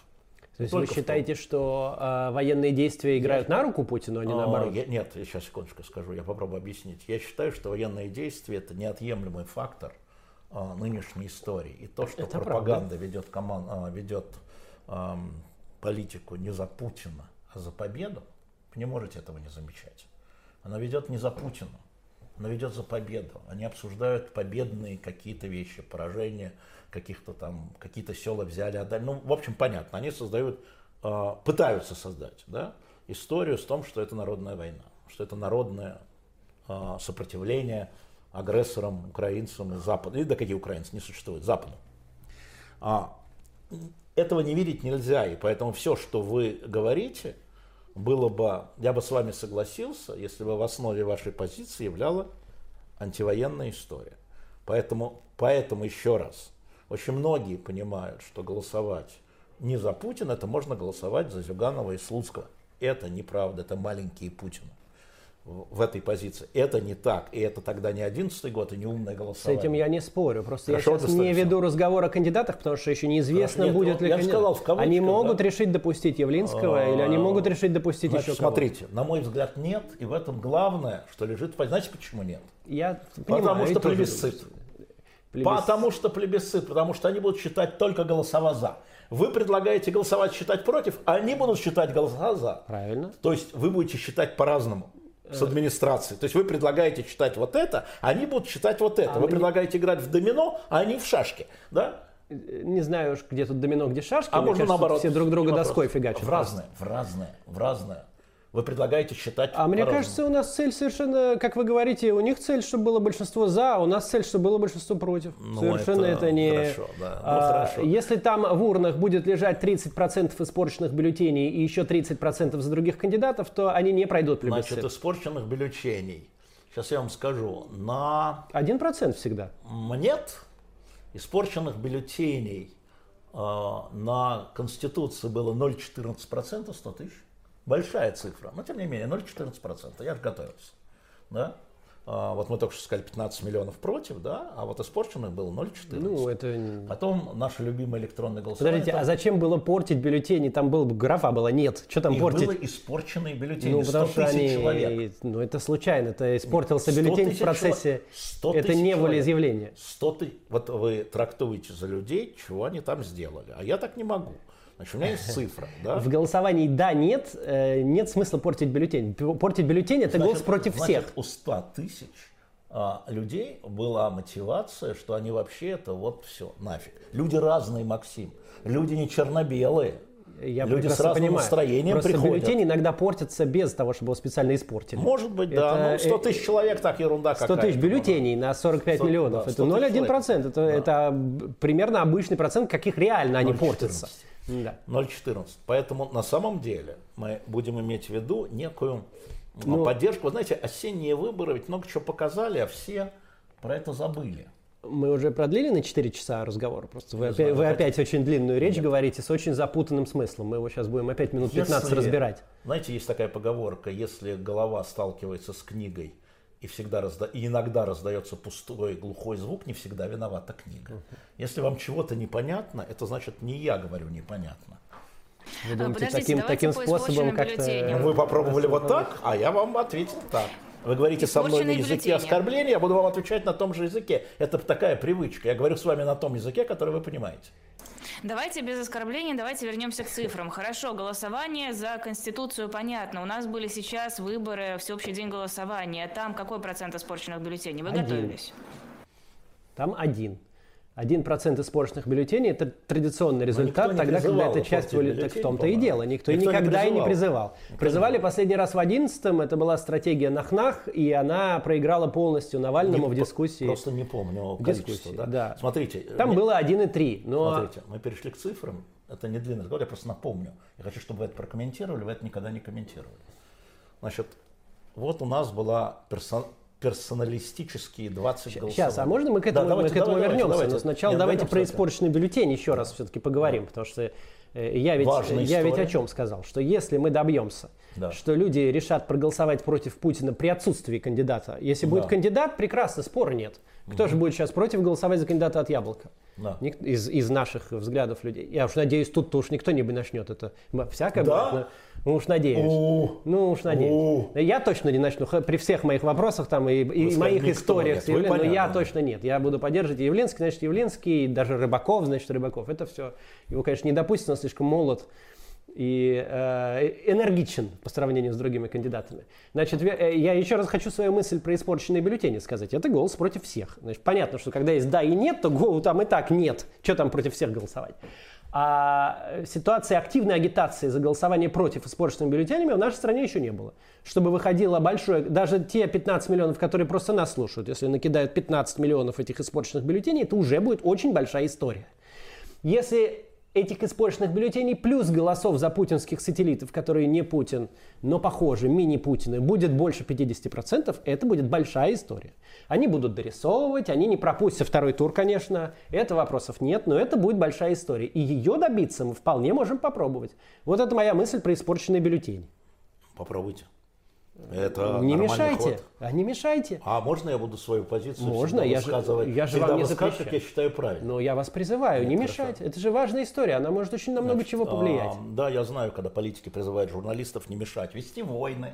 То есть вы считаете, что э, военные действия играют я... на руку Путину, а не а, наоборот? Я, нет, я сейчас секундочку скажу, я попробую объяснить. Я считаю, что военные действия это неотъемлемый фактор э, нынешней истории. И то, что это пропаганда правда. ведет, команд, э, ведет э, политику не за Путина, а за победу, вы не можете этого не замечать. Она ведет не за Путина, она ведет за победу. Они обсуждают победные какие-то вещи, поражения каких-то там, какие-то села взяли, отдали. Ну, в общем, понятно, они создают, э, пытаются создать да, историю с том, что это народная война, что это народное э, сопротивление агрессорам, украинцам и Западу. И да какие украинцы, не существует, Западу. А, этого не видеть нельзя, и поэтому все, что вы говорите, было бы, я бы с вами согласился, если бы в основе вашей позиции являла антивоенная история. Поэтому, поэтому еще раз, очень многие понимают, что голосовать не за Путина, это можно голосовать за Зюганова и Слуцкого. Это неправда, это маленькие Путина в этой позиции. Это не так. И это тогда не 11 год и не умное голосование. С этим я не спорю. Просто Хорошо, я сейчас достаточно. не веду разговор о кандидатах, потому что еще неизвестно, Нет, будет ли я кандидат. Сказал, в кавычках, они могут да? решить допустить Явлинского, а, или они могут решить допустить значит, еще кого-то. Смотрите, на мой взгляд, нет. И в этом главное, что лежит... Знаете, почему нет? Я понимаю, Потому что плебисцит. Плебисцит. Потому что плебисцит, потому что они будут считать только голосова за. Вы предлагаете голосовать, считать против, а они будут считать голоса за. Правильно. То есть вы будете считать по-разному с администрацией. То есть вы предлагаете читать вот это, а они будут читать вот это. А вы мне... предлагаете играть в домино, а они в шашки. Да? Не знаю уж, где тут домино, где шашки. А можно кажется, наоборот. Все друг друга доской фигачат. В разное, в разное, в разное. Вы предлагаете считать А мне кажется, у нас цель совершенно, как вы говорите, у них цель, чтобы было большинство за, а у нас цель, чтобы было большинство против. Ну, совершенно это, это не... хорошо, да. Ну, А, хорошо. Если там в урнах будет лежать 30% испорченных бюллетеней и еще 30% за других кандидатов, то они не пройдут Значит, плебисцит. испорченных бюллетеней. Сейчас я вам скажу. На Один процент всегда. нет испорченных бюллетеней э, на Конституции было 0,14% 100 тысяч. Большая цифра, но тем не менее 0,14%. Я же готовился. Да? А, вот мы только что сказали 15 миллионов против, да, а вот испорченных было 0,14. Ну, это... Потом наше любимое электронное голосование. Подождите, там- а зачем было портить бюллетени? Там был бы графа была нет. Что там Их портить? было испорченные бюллетени, Ну, 100 потому что тысяч они, человек. ну, это случайно, это испортился 100 бюллетень в тысяч процессе, человек. 100 это тысяч не волеизъявление. 100 ты... Вот вы трактуете за людей, чего они там сделали. А я так не могу. Значит, у меня есть цифра. Да? В голосовании да, нет, э, нет смысла портить бюллетень. Портить бюллетень это голос Значит, против значит, всех. у 100 тысяч а, людей была мотивация, что они вообще это вот все, нафиг. Люди разные, Максим. Люди не черно-белые. Я Люди с разным понимаю. настроением Просто приходят. бюллетени иногда портятся без того, чтобы его специально испортили. Может быть, да. Это, ну, 100 э, тысяч человек, так ерунда 100 какая-то. тысяч бюллетеней на 45 100, миллионов. да, это 100 тысяч 0,1%. Это, это б- примерно обычный процент, каких реально они 0,14. портятся. Да. 0,14. Поэтому на самом деле мы будем иметь в виду некую ну, Ну, поддержку. Вы знаете, осенние выборы ведь много чего показали, а все про это забыли. Мы уже продлили на 4 часа разговор. Просто вы, знаю, вы опять очень длинную речь говорите с очень запутанным смыслом. Мы его сейчас будем опять минут 15 Если- разбирать. Знаете, есть такая поговорка, если голова сталкивается с книгой и всегда разда... и иногда раздается пустой глухой звук, не всегда виновата книга. Если вам чего-то непонятно, это значит не я говорю непонятно. Вы А, думаете, подождите, таким, таким по способом как-то... Вы попробовали вот так, а я вам ответил так. Вы говорите со мной на языке бюллетени. оскорбления, я буду вам отвечать на том же языке. Это такая привычка. Я говорю с вами на том языке, который вы понимаете. Давайте без оскорблений, давайте вернемся к цифрам. Хорошо, голосование за Конституцию понятно. У нас были сейчас выборы, всеобщий день голосования. Там какой процент испорченных бюллетеней? Вы Один. готовились? Там один. Один процент испорченных бюллетеней – это традиционный результат, не тогда, когда это часть... Так в том-то и дело. Никто, Никто не никогда и не призывал. Никто не Призывали призывал. последний раз в 11 это была стратегия Нахнах, и она проиграла полностью Навальному в Не- дискуссии. Просто не помню В количество. дискуссии, Да? да. Смотрите. Там мне- было 1,3, но... Смотрите, мы перешли к цифрам. Это не длинный разговор, я просто напомню. Я хочу, чтобы вы это прокомментировали, вы это никогда не комментировали. Значит, вот у нас была персон- персоналистические 20 голосований. Сейчас, а можно мы к этому, Да, давайте, мы к этому давайте, вернемся? давайте. Но сначала Нет, давайте про испорченный бюллетень еще раз все-таки поговорим, потому что э, я ведь, Важная я ведь о чем сказал, что если мы добьемся, Да. что люди решат проголосовать против Путина при отсутствии кандидата, если будет Да. кандидат, прекрасно, спора нет. Кто же будет сейчас против голосовать за кандидата от Яблока? Да. Ник- из, из наших взглядов людей. Я уж надеюсь, тут-то уж никто не начнет это. Всякое Да? будет, но- ну уж надеюсь. О. Ну уж надеюсь. О. Я точно не начну. При всех моих вопросах там и, и моих историях с Явлен- но понятно. я точно нет. Я буду поддерживать Явленский, значит Явленский, даже Рыбаков, значит Рыбаков. Это все. Его, конечно, не допустят, он слишком молод и э, энергичен по сравнению с другими кандидатами. Значит, э, я еще раз хочу свою мысль про испорченные бюллетени сказать. Это голос против всех. Значит, понятно, что когда есть да и нет, то го- там и так нет. Что там против всех голосовать? А э, ситуации активной агитации за голосование против испорченными бюллетенями в нашей стране еще не было. Чтобы выходило большое, даже те 15 миллионов, которые просто нас слушают, если накидают 15 миллионов этих испорченных бюллетеней, это уже будет очень большая история. Если этих испорченных бюллетеней плюс голосов за путинских сателлитов, которые не Путин, но похожи, мини-Путины, будет больше 50%, это будет большая история. Они будут дорисовывать, они не пропустят второй тур, конечно, это вопросов нет, но это будет большая история. И ее добиться мы вполне можем попробовать. Вот это моя мысль про испорченные бюллетени. Попробуйте. Это не мешайте, ход. а не мешайте. А можно я буду свою позицию Можно, я же- высказывать? я же всегда вам не высказывать, как запрещаю. я считаю правильно. Но я вас призываю, не хорошо. мешать. Это же важная история, она может очень на много Значит, чего повлиять. а, да, я знаю, когда политики призывают журналистов не мешать, вести войны,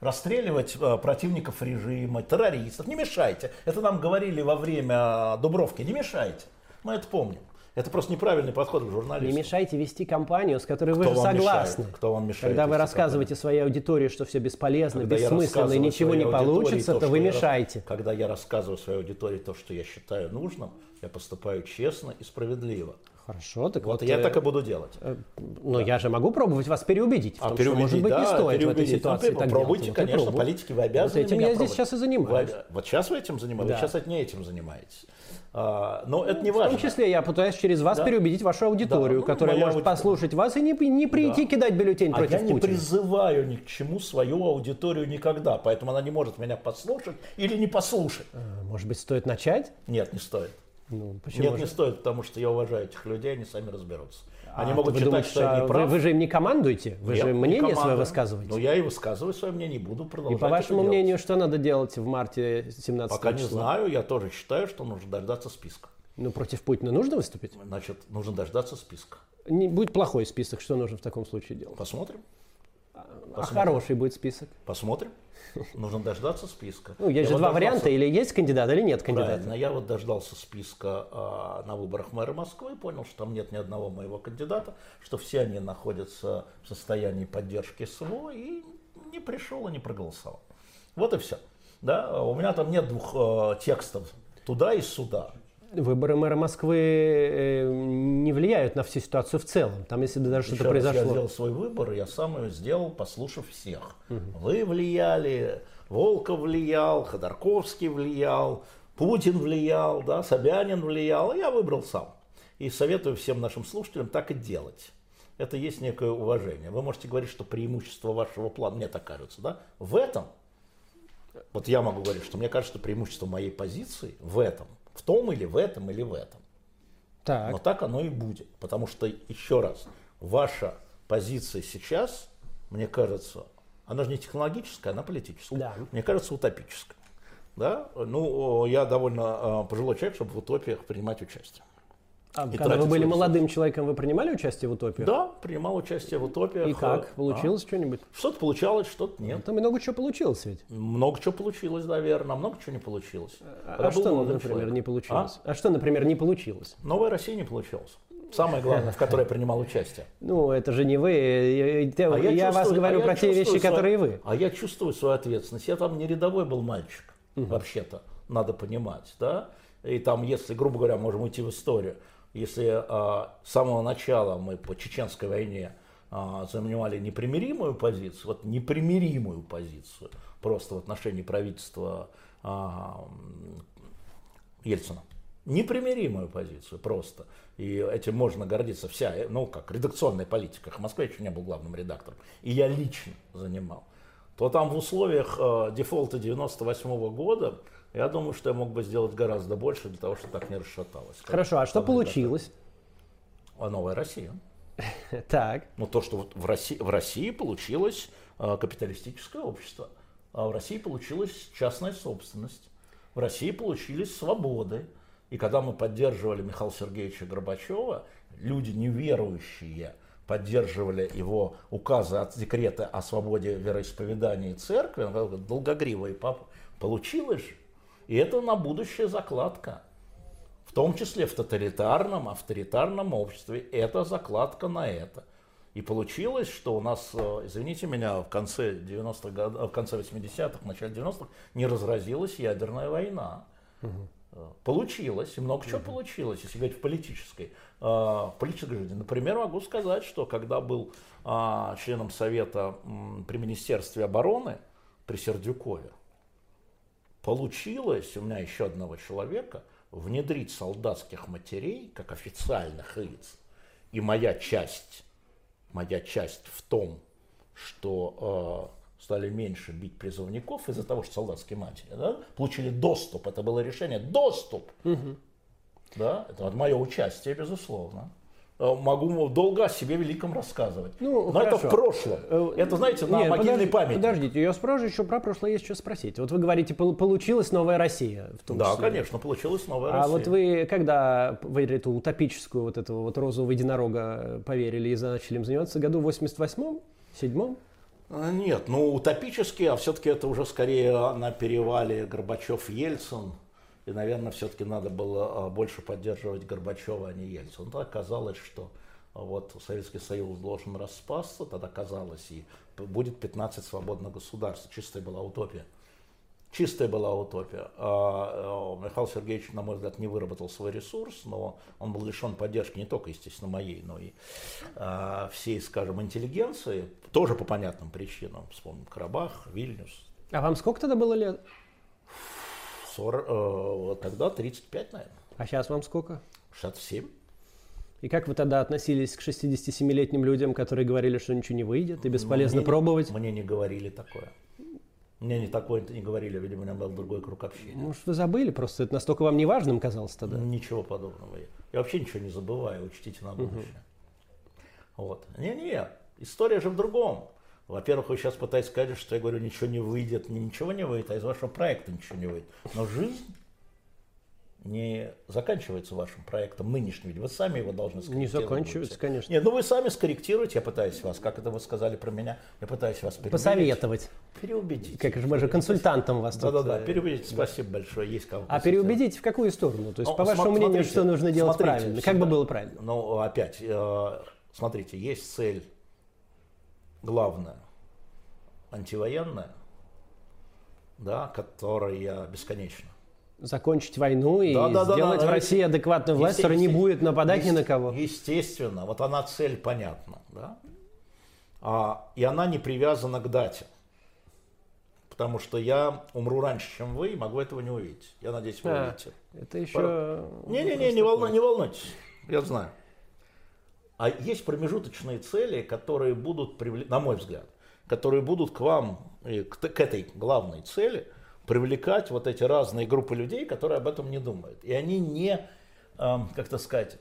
расстреливать а, противников режима, террористов. Не мешайте. Это нам говорили во время Дубровки. Не мешайте. Мы это помним. Это просто неправильный подход к журналистам. Не мешайте вести кампанию, с которой вы Кто же вам согласны. мешает? Кто вам мешает Когда вы рассказываете своей аудитории, что все бесполезно, Когда я бессмысленно и ничего не получится, то, что вы я мешаете. Когда я рассказываю своей аудитории то, что я считаю нужным, я поступаю честно и справедливо. Хорошо, так Вот вот. я э, так и буду делать. э, Но я же могу пробовать вас переубедить. в А том, что, может быть, да, не стоит в этой переубедить. Ну, ситуации так Попробуйте, делать. Конечно, пробую. политики, вы обязаны Вот этим я здесь пробовать. сейчас и занимаюсь. Вы- вот сейчас вы этим занимаетесь, Да. вы сейчас не этим занимаетесь. А, но это не В важно. том числе я пытаюсь через вас Да. переубедить вашу аудиторию, Да, ну, которая моя может аудитория. послушать вас и не, не прийти Да. кидать бюллетень А против я не Путина. призываю ни к чему свою аудиторию никогда, поэтому она не может меня послушать или не послушать. А, Может быть, стоит начать? Нет, не стоит. Ну, почему Нет, же? не стоит, потому что я уважаю этих людей, они сами разберутся. Они А, могут вы считать, думаете, что я не вы, прав. вы же им не командуете? Вы Нет, же не мнение свое высказываете? Ну, я и высказываю свое мнение, и буду И продолжать по это вашему делать. мнению, что надо делать в марте 17 Пока не числа? знаю, я тоже считаю, что нужно дождаться списка. Ну, против Путина нужно выступить? Значит, нужно дождаться списка. Не, будет плохой список, что нужно в таком случае делать? Посмотрим. А хороший будет список? Посмотрим. Нужно дождаться списка. Ну, есть Я же вот два дождался- варианта, или есть кандидат, или нет кандидата. Правильно. Я вот дождался списка а, на выборах мэра Москвы понял, что там нет ни одного моего кандидата, что все они находятся в состоянии поддержки СВО и не пришел и не проголосовал. Вот и все. Да? У меня там нет двух э, текстов туда и сюда. Выборы мэра Москвы э, не влияют на всю ситуацию в целом. Там, если бы даже что-то раз, Я произошло. сделал свой выбор, я сам его сделал, послушав всех. Вы влияли, Волков влиял, Ходорковский влиял, Путин влиял, да, Собянин влиял, я выбрал сам. И советую всем нашим слушателям так и делать. Это есть некое уважение. Вы можете говорить, что преимущество вашего плана, мне так кажется, да, в этом, вот я могу говорить, что мне кажется, что преимущество моей позиции в этом, в том или в этом или в этом. Так. Но так оно и будет. Потому что, еще раз, ваша позиция сейчас, мне кажется, она же не технологическая, она политическая. Да. Мне кажется, утопическая. Да? Ну, я довольно э, пожилой человек, чтобы в утопиях принимать участие. А и когда вы были молодым человеком, вы принимали участие в утопии? Да, принимал участие в утопиях. И как? Э, Получилось что-нибудь? а. Что-то получалось, что-то нет. Там много чего получилось ведь. Много чего получилось, наверное, а много чего не получилось. А, Когда был что, например, человеком. не получилось? А? А? что, например, не получилось? Новая Россия не получилось. Самое главное, в которой я принимал участие. Ну, это же не вы. Я, я- А я вас чувствую- говорю а я про те вещи, свою- которые вы. А я чувствую свою ответственность. Я там не рядовой был мальчик, вообще-то, надо понимать, да. И там, если, грубо говоря, можем уйти в историю, если а, с самого начала мы по чеченской войне а, занимали непримиримую позицию, вот непримиримую позицию просто в отношении правительства а, Ельцина. Непримиримую позицию просто. И этим можно гордиться вся, э, ну как, редакционная политика. В Москве еще не был главным редактором. И я лично занимал. То там в условиях э, дефолта 98 года, я думаю, что я мог бы сделать гораздо больше для того, чтобы так не расшаталось. Хорошо, а что получилось? А новая Россия. Так. Ну, то, что вот в России, в России получилось э, капиталистическое общество, а в России получилась частная собственность, в России получились свободы. И когда мы поддерживали Михаила Сергеевича Горбачева, люди неверующие поддерживали его указы от декрета о свободе вероисповедания и церкви, долгогривый папа, получилось же. И это на будущее закладка. В том числе в тоталитарном, авторитарном обществе. Это закладка на это. И получилось, что у нас, э, извините меня, в конце 90-х годов, в конце 80-х, в начале 90-х не разразилась ядерная война. Э, Получилось, и много чего получилось, если говорить в политической, э, в политической жизни. Например, могу сказать, что когда был а, членом Совета при Министерстве обороны, при Сердюкове, получилось у меня еще одного человека внедрить солдатских матерей как официальных лиц. И моя часть, моя часть в том, что э, стали меньше бить призывников из-за того, что солдатские матери да, получили доступ. Это было решение доступ. Да, это вот мое участие, безусловно. Э, Могу долго о себе великом рассказывать. Ну, Но это в хорошо. прошлом. Э, Это, знаете, на Нет, могильной подожди- памяти. Подождите, я спрошу еще про прошлое есть что спросить. Вот вы говорите, пол- получилась новая Россия. В том Да, числе. конечно, получилась новая А Россия. вот вы когда в эту утопическую вот этого вот розового единорога поверили и начали им заниматься, году в 88-м, 7 А, Нет, ну утопически, а все-таки это уже скорее на перевале Горбачев-Ельцин. И, наверное, все-таки надо было а, больше поддерживать Горбачева, а не Ельцина. Тогда казалось, что а, вот Советский Союз должен распасться, тогда казалось, и будет 15 свободных государств. Чистая была утопия. чистая была утопия. А, Михаил Сергеевич, на мой взгляд, не выработал свой ресурс, но он был лишен поддержки не только, естественно, моей, но и всей, скажем, интеллигенции, тоже по понятным причинам. Вспомним Карабах, Вильнюс. А вам сколько тогда было лет? 40, э, тогда 35, наверное. А сейчас вам сколько? 67. И как вы тогда относились к 67-летним людям, которые говорили, что ничего не выйдет и бесполезно мне, пробовать? Мне не говорили такое. Мне не такое не говорили, видимо, у меня был другой круг общения. Может, вы забыли, просто это настолько вам неважным казалось тогда? Ничего подобного. Я вообще ничего не забываю, учтите на будущее. Угу. Вот. Не-не, история же в другом. Во-первых, вы сейчас пытаетесь сказать, что я говорю, ничего не выйдет, ничего не выйдет, а из вашего проекта ничего не выйдет. Но жизнь не заканчивается вашим проектом нынешним, ведь вы сами его должны скорректировать. Не заканчивается, конечно. Нет, ну вы сами скорректируете, я пытаюсь вас, как это вы сказали про меня, я пытаюсь вас переубедить. Посоветовать. Переубедить. Как же мы же консультантом вас Да-да-да, переубедить, спасибо большое, есть кого А переубедить в какую сторону? То есть, ну, по вашему смотрите, мнению, что нужно делать смотрите, правильно? Всегда, как бы было правильно? Ну, опять, э, смотрите, есть цель главная, антивоенная, да, которая бесконечна закончить войну и да, да, сделать да, да, в России адекватную власть, которая не будет нападать ни на кого. Естественно, вот она цель понятна, да? А, и она не привязана к дате. Потому что я умру раньше, чем вы, и могу этого не увидеть. Я надеюсь, вы а, увидите. Это еще... Не-не-не, не, волну, не волнуйтесь, я знаю. А есть промежуточные цели, которые будут, на мой взгляд, которые будут к вам, к, к этой главной цели – привлекать вот эти разные группы людей, которые об этом не думают. И они не, эм, как-то сказать,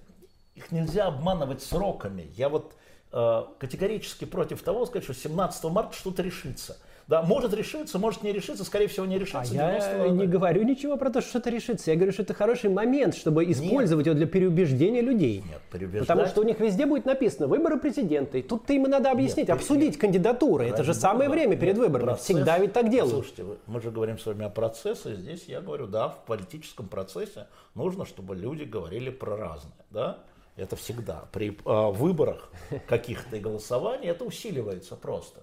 их нельзя обманывать сроками. Я вот э, категорически против того, сказать, что 17 марта что-то решится. Да, может решиться, может не решиться, скорее всего не решится. А я не говорю ничего про то, что это решится. Я говорю, что это хороший момент, чтобы использовать Нет. его для переубеждения людей. Нет, переубеждать. Потому что у них везде будет написано выборы президента. И тут-то им и надо объяснить, Нет, обсудить нет. кандидатуры. Это же самое время нет, перед выборами. Процесс, Всегда ведь так делают. Слушайте, мы же говорим с вами о процессе. Здесь я говорю, да, в политическом процессе нужно, чтобы люди говорили про разное. Да? Это всегда. При э, выборах каких-то и голосований это усиливается просто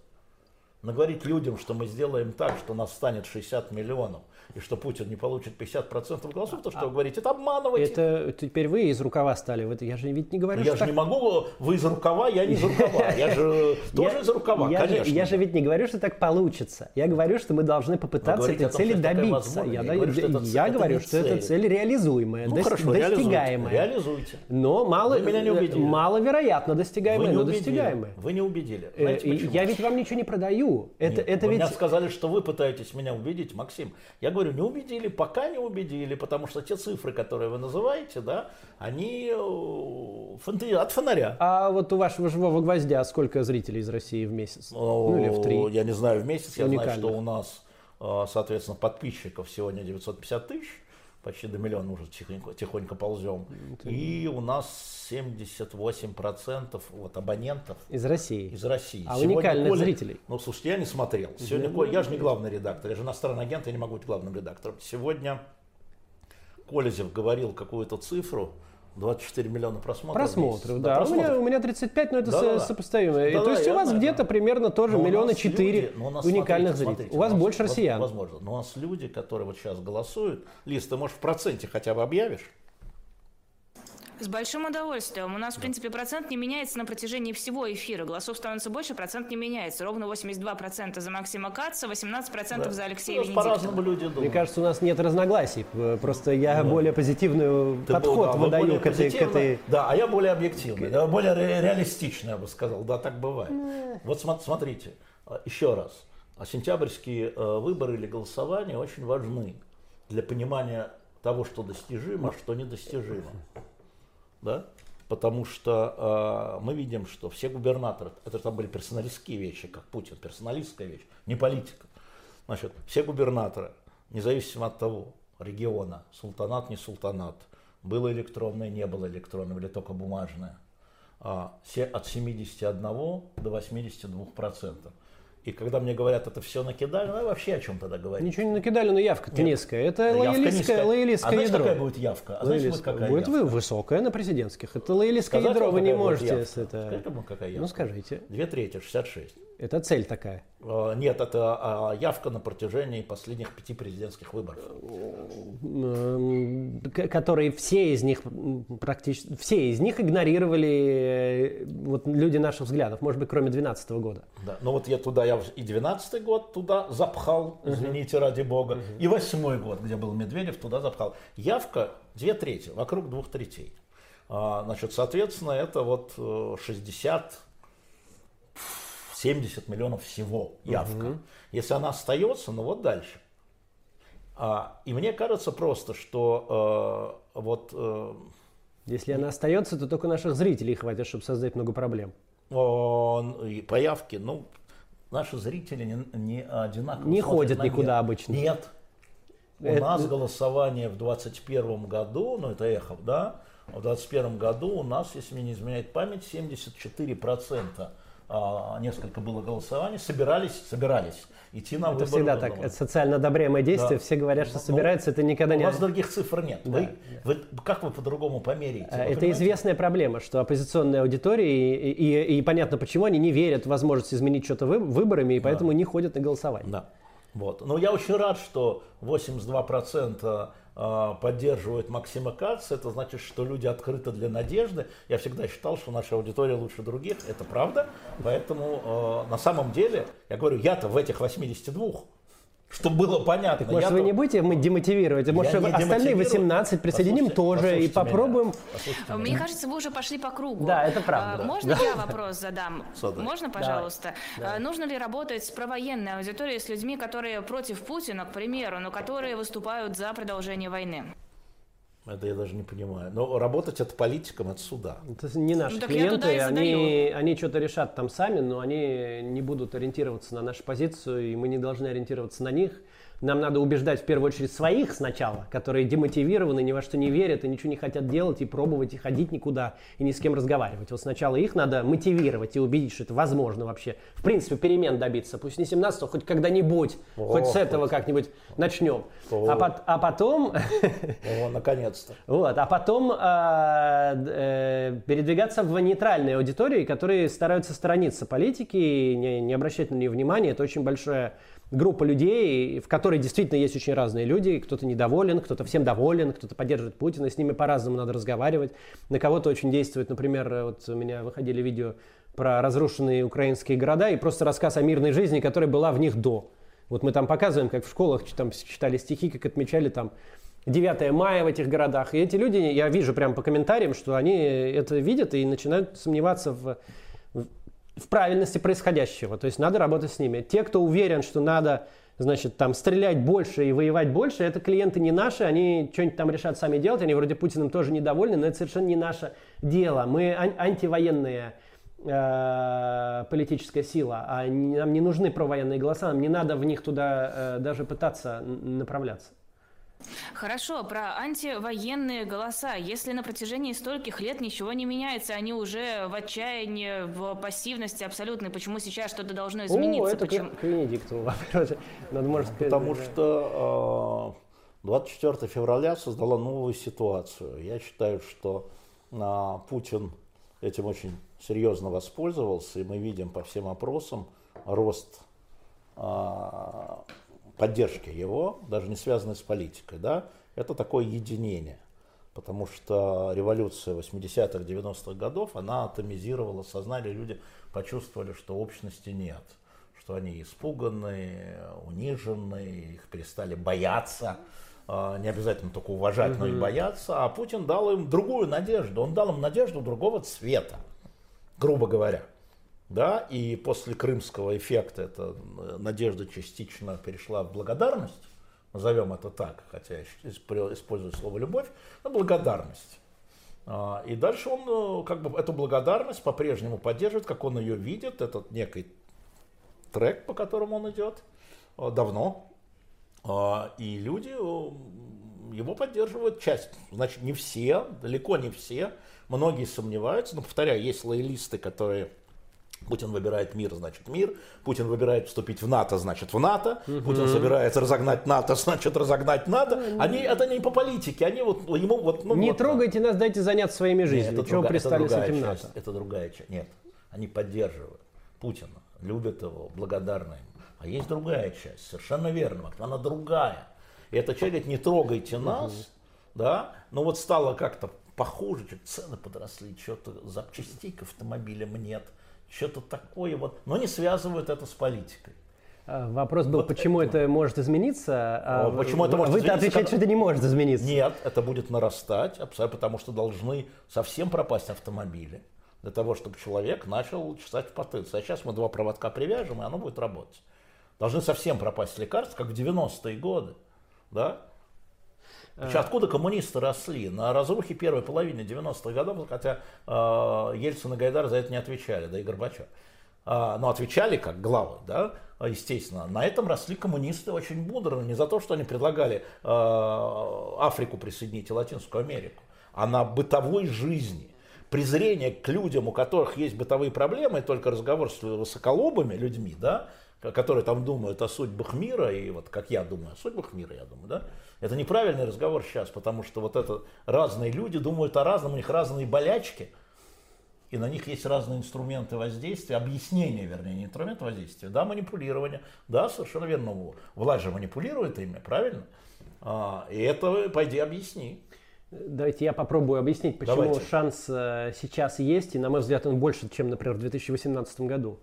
наговорить людям, что мы сделаем так, что нас станет 60 миллионов, и что Путин не получит 50% голосов, то что а, вы говорите, это обманываете. Это теперь вы из рукава стали. Это, я же ведь не говорю, Я же так... не могу, вы из рукава, я не из рукава. Я же тоже из рукава, конечно. Я же ведь не говорю, что так получится. Я говорю, что мы должны попытаться этой цели добиться. Я говорю, что эта цель реализуемая, ну, достигаемая. Реализуйте. Но мало, маловероятно достигаемая, но достигаемая. Вы не убедили. Э, я ведь вам ничего не продаю. Это, это ведь... мне сказали, что вы пытаетесь меня убедить, Максим. Я говорю, не убедили, пока не убедили, потому что те цифры, которые вы называете, да, они э, фанты... от фонаря. А вот у вашего живого гвоздя сколько зрителей из России в месяц? О, ну или в три? Я не знаю в месяц, я знаю, что у нас, э, соответственно, подписчиков сегодня 950 тысяч почти до миллиона уже тихонько, тихонько ползем. И у нас 78% вот абонентов из России. Из России. А Сегодня уникальных Коля, зрителей? Ну, слушайте, я не смотрел. Сегодня я, Коля, я же не главный редактор, я же иностранный агент, я не могу быть главным редактором. Сегодня Колезев говорил какую-то цифру, 24 миллиона просмотров. Просмотров, да. да. У, меня, у меня 35, но это да, со, сопоставимо. Да, то да, есть у вас где-то примерно тоже миллиона четыре уникальных смотрите, зрителей. Смотрите, у вас у больше россиян. Возможно. Но у нас люди, которые вот сейчас голосуют, Лиз, ты можешь в проценте хотя бы объявишь? С большим удовольствием. У нас, в принципе, процент не меняется на протяжении всего эфира. Голосов становится больше, процент не меняется. Ровно 82% за Максима Каца, 18% да. за Алексея ну, По-разному люди думают. Мне кажется, у нас нет разногласий. Просто я да. более позитивный Ты подход да, выдаю к этой, к этой... Да, а я более объективный, да, более реалистичный, я бы сказал. Да, так бывает. Вот смотрите, а, еще раз. А сентябрьские э, выборы или голосования очень важны для понимания того, что достижимо, а что недостижимо да, потому что э, мы видим, что все губернаторы, это там были персоналистские вещи, как Путин, персоналистская вещь, не политика. Значит, все губернаторы, независимо от того, региона, султанат, не султанат, было электронное, не было электронного, или только бумажное, а, все от 71 до 82 процентов. И когда мне говорят, это все накидали, ну вообще о чем тогда говорить? Ничего не накидали, но явка-то низкая. Это лоялистское, лоялистское а ядро. какая будет явка? А знаете, будет какая будет явка? высокая на президентских. Это лоялистское ядро, вы не можете... Это... Скажите, какая явка? Ну скажите. Две трети, 66. Это цель такая. Э, нет, это а, явка на протяжении последних пяти президентских выборов. Которые все из них практически все из них игнорировали э, вот, люди наших взглядов, может быть, кроме 2012 года. Да, ну вот я туда, я и 12 год туда запхал, извините, ради бога, uh-huh. и восьмой год, где был Медведев, туда запхал. Явка две трети, вокруг двух третей. А, значит, соответственно, это вот 60 э, 70 миллионов всего явка. Угу. Если она остается, ну вот дальше. А, и мне кажется просто, что э, вот... Э, Если она остается, то только наших зрителей хватит, чтобы создать много проблем. О, и по явке, ну, наши зрители не, не одинаково. Не ходят никуда обычно. Нет. У это... нас голосование в 2021 году, ну это эхо, да, в 2021 году у нас, если мне не изменяет память, 74% а, несколько было голосований, собирались, собирались идти на выборы. Это всегда так, это социально одобряемое действие, да. все говорят, что собираются, это никогда не... У вас других цифр нет, да. вы, вы, как вы по-другому померяете? Вы это понимаете? известная проблема, что оппозиционные аудитории, и, и, и, понятно почему, они не верят в возможность изменить что-то вы, выборами, и поэтому да. не ходят на голосование. Да. Вот. Но я очень рад, что 82% а, поддерживают Максима Кац, это значит, что люди открыты для надежды. Я всегда считал, что наша аудитория лучше других, это правда. Поэтому э, на самом деле, я говорю, я-то в этих 82 чтобы было понятно. Так, может, вы не будете мы демотивировать? Может, не остальные 18 присоединим тоже и попробуем? Меня. Мне кажется, вы уже пошли по кругу. Да, это правда. А, можно да. я вопрос задам? Содай. Можно, пожалуйста? Да. А, нужно ли работать с провоенной аудиторией, с людьми, которые против Путина, к примеру, но которые выступают за продолжение войны? Это я даже не понимаю. Но работать это политикам, это суда. Это не наши ну, клиенты, они, они что-то решат там сами, но они не будут ориентироваться на нашу позицию, и мы не должны ориентироваться на них. Нам надо убеждать в первую очередь своих сначала, которые демотивированы, ни во что не верят и ничего не хотят делать, и пробовать, и ходить никуда, и ни с кем разговаривать. Вот сначала их надо мотивировать и убедить, что это возможно вообще. В принципе, перемен добиться. Пусть не 17 хоть когда-нибудь, О, хоть с этого как-нибудь начнем. А, по- а потом... О, наконец-то. Вот, а потом э, э, передвигаться в нейтральные аудитории, которые стараются сторониться политики, не, не обращать на нее внимания. Это очень большое группа людей, в которой действительно есть очень разные люди. Кто-то недоволен, кто-то всем доволен, кто-то поддерживает Путина. С ними по-разному надо разговаривать. На кого-то очень действует, например, вот у меня выходили видео про разрушенные украинские города и просто рассказ о мирной жизни, которая была в них до. Вот мы там показываем, как в школах там читали стихи, как отмечали там 9 мая в этих городах. И эти люди, я вижу прямо по комментариям, что они это видят и начинают сомневаться в в правильности происходящего. То есть надо работать с ними. Те, кто уверен, что надо значит, там стрелять больше и воевать больше, это клиенты не наши, они что-нибудь там решат сами делать, они вроде Путиным тоже недовольны, но это совершенно не наше дело. Мы ан- антивоенные э, политическая сила, а нам не нужны провоенные голоса, нам не надо в них туда э, даже пытаться направляться. Хорошо, про антивоенные голоса. Если на протяжении стольких лет ничего не меняется, они уже в отчаянии, в пассивности абсолютной, почему сейчас что-то должно измениться? О, это почему? к Венедиктову Надо, может сказать, Потому что 24 а, февраля создала новую ситуацию. Я считаю, что а, Путин этим очень серьезно воспользовался, и мы видим по всем опросам рост а, поддержки его, даже не связанной с политикой, да, это такое единение. Потому что революция 80-х, 90-х годов, она атомизировала сознание, люди почувствовали, что общности нет, что они испуганы, унижены, их перестали бояться, а, не обязательно только уважать, но и бояться, а Путин дал им другую надежду, он дал им надежду другого цвета, грубо говоря. Да, и после крымского эффекта эта э, надежда частично перешла в благодарность, назовем это так, хотя я использую слово любовь, на благодарность. А, и дальше он э, как бы эту благодарность по-прежнему поддерживает, как он ее видит, этот некий трек, по которому он идет э, давно. А, и люди его поддерживают часть. Значит, не все, далеко не все. Многие сомневаются. Но, повторяю, есть лоялисты, которые Путин выбирает мир, значит мир. Путин выбирает вступить в НАТО, значит в НАТО. Угу. Путин собирается разогнать НАТО, значит разогнать НАТО. Они это не по политике, они вот ему вот. Ну, не вот, трогайте нас, дайте заняться своими жизнями. Нет, это, Чего друга, это другая с этим часть, НАТО? Это другая часть. Нет, они поддерживают Путина. любят его, благодарны ему. А есть другая часть, совершенно верно, она другая. И этот человек говорит, не трогайте нас, угу. да, но вот стало как-то похуже, цены подросли, что-то запчастей к автомобилям нет, что-то такое вот, но не связывают это с политикой. А, вопрос был, вот почему это, это может измениться? А почему это может Вы измениться? отвечаете, что это не может измениться. Нет, это будет нарастать, потому что должны совсем пропасть автомобили для того, чтобы человек начал чесать в потыльце. А сейчас мы два проводка привяжем, и оно будет работать. Должны совсем пропасть лекарства, как в 90-е годы. Да? А. откуда коммунисты росли? На разрухе первой половины 90-х годов, хотя э, Ельцин и Гайдар за это не отвечали, да и Горбачев. А, но отвечали как главы, да, естественно. На этом росли коммунисты очень мудро, не за то, что они предлагали э, Африку присоединить и Латинскую Америку, а на бытовой жизни. Презрение к людям, у которых есть бытовые проблемы, и только разговор с высоколобыми людьми, да, которые там думают о судьбах мира, и вот как я думаю о судьбах мира, я думаю, да, это неправильный разговор сейчас, потому что вот это разные люди думают о разном, у них разные болячки – и на них есть разные инструменты воздействия, объяснения, вернее, не инструменты воздействия, да, манипулирование, да, совершенно верно, власть же манипулирует ими, правильно? А, и это пойди объясни. Давайте я попробую объяснить, почему Давайте. шанс э, сейчас есть, и, на мой взгляд, он больше, чем, например, в 2018 году.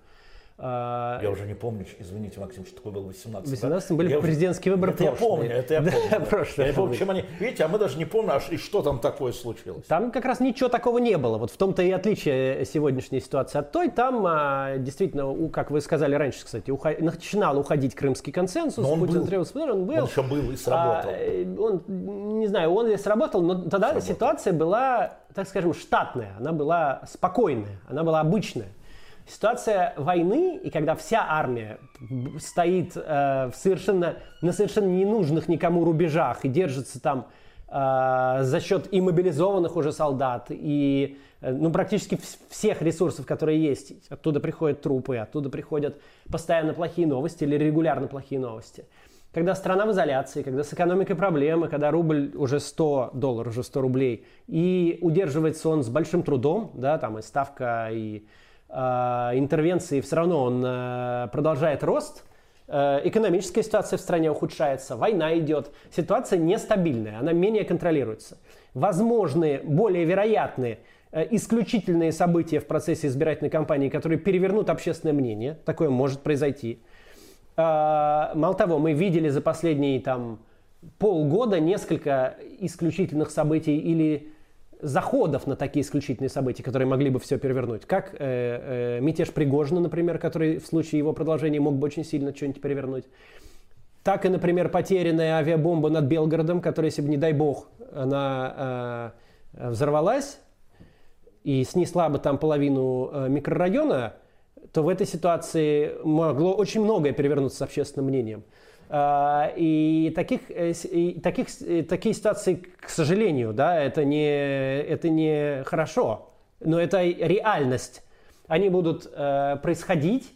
А, я уже не помню, извините, Максим, что такое был 18 В 18 были я президентские выборы Это я помню, это я помню. Да, прошлое. Я помню, чем они... Видите, а мы даже не помним, а что там такое случилось. Там как раз ничего такого не было. Вот в том-то и отличие сегодняшней ситуации от той. Там а, действительно, как вы сказали раньше, кстати, уход... начинал уходить крымский консенсус. Но он Путин был. требовал, он был. Он еще был и сработал. А, он, не знаю, он и сработал, но тогда сработал. ситуация была, так скажем, штатная. Она была спокойная, она была обычная. Ситуация войны, и когда вся армия стоит э, в совершенно, на совершенно ненужных никому рубежах и держится там э, за счет и мобилизованных уже солдат, и э, ну, практически всех ресурсов, которые есть. Оттуда приходят трупы, оттуда приходят постоянно плохие новости или регулярно плохие новости. Когда страна в изоляции, когда с экономикой проблемы, когда рубль уже 100 долларов, уже 100 рублей, и удерживается он с большим трудом, да, там и ставка, и интервенции все равно он э, продолжает рост, э, экономическая ситуация в стране ухудшается, война идет, ситуация нестабильная, она менее контролируется. Возможны, более вероятные исключительные события в процессе избирательной кампании, которые перевернут общественное мнение, такое может произойти. Мало того, мы видели за последние там, полгода несколько исключительных событий или заходов на такие исключительные события, которые могли бы все перевернуть. Как э, э, мятеж Пригожина, например, который в случае его продолжения мог бы очень сильно что-нибудь перевернуть. Так и, например, потерянная авиабомба над Белгородом, которая, если бы, не дай бог, она э, взорвалась и снесла бы там половину э, микрорайона, то в этой ситуации могло очень многое перевернуться с общественным мнением. А, и таких, э, таких, э, такие ситуации, к сожалению, да, это не, это не хорошо, но это реальность. Они будут э, происходить,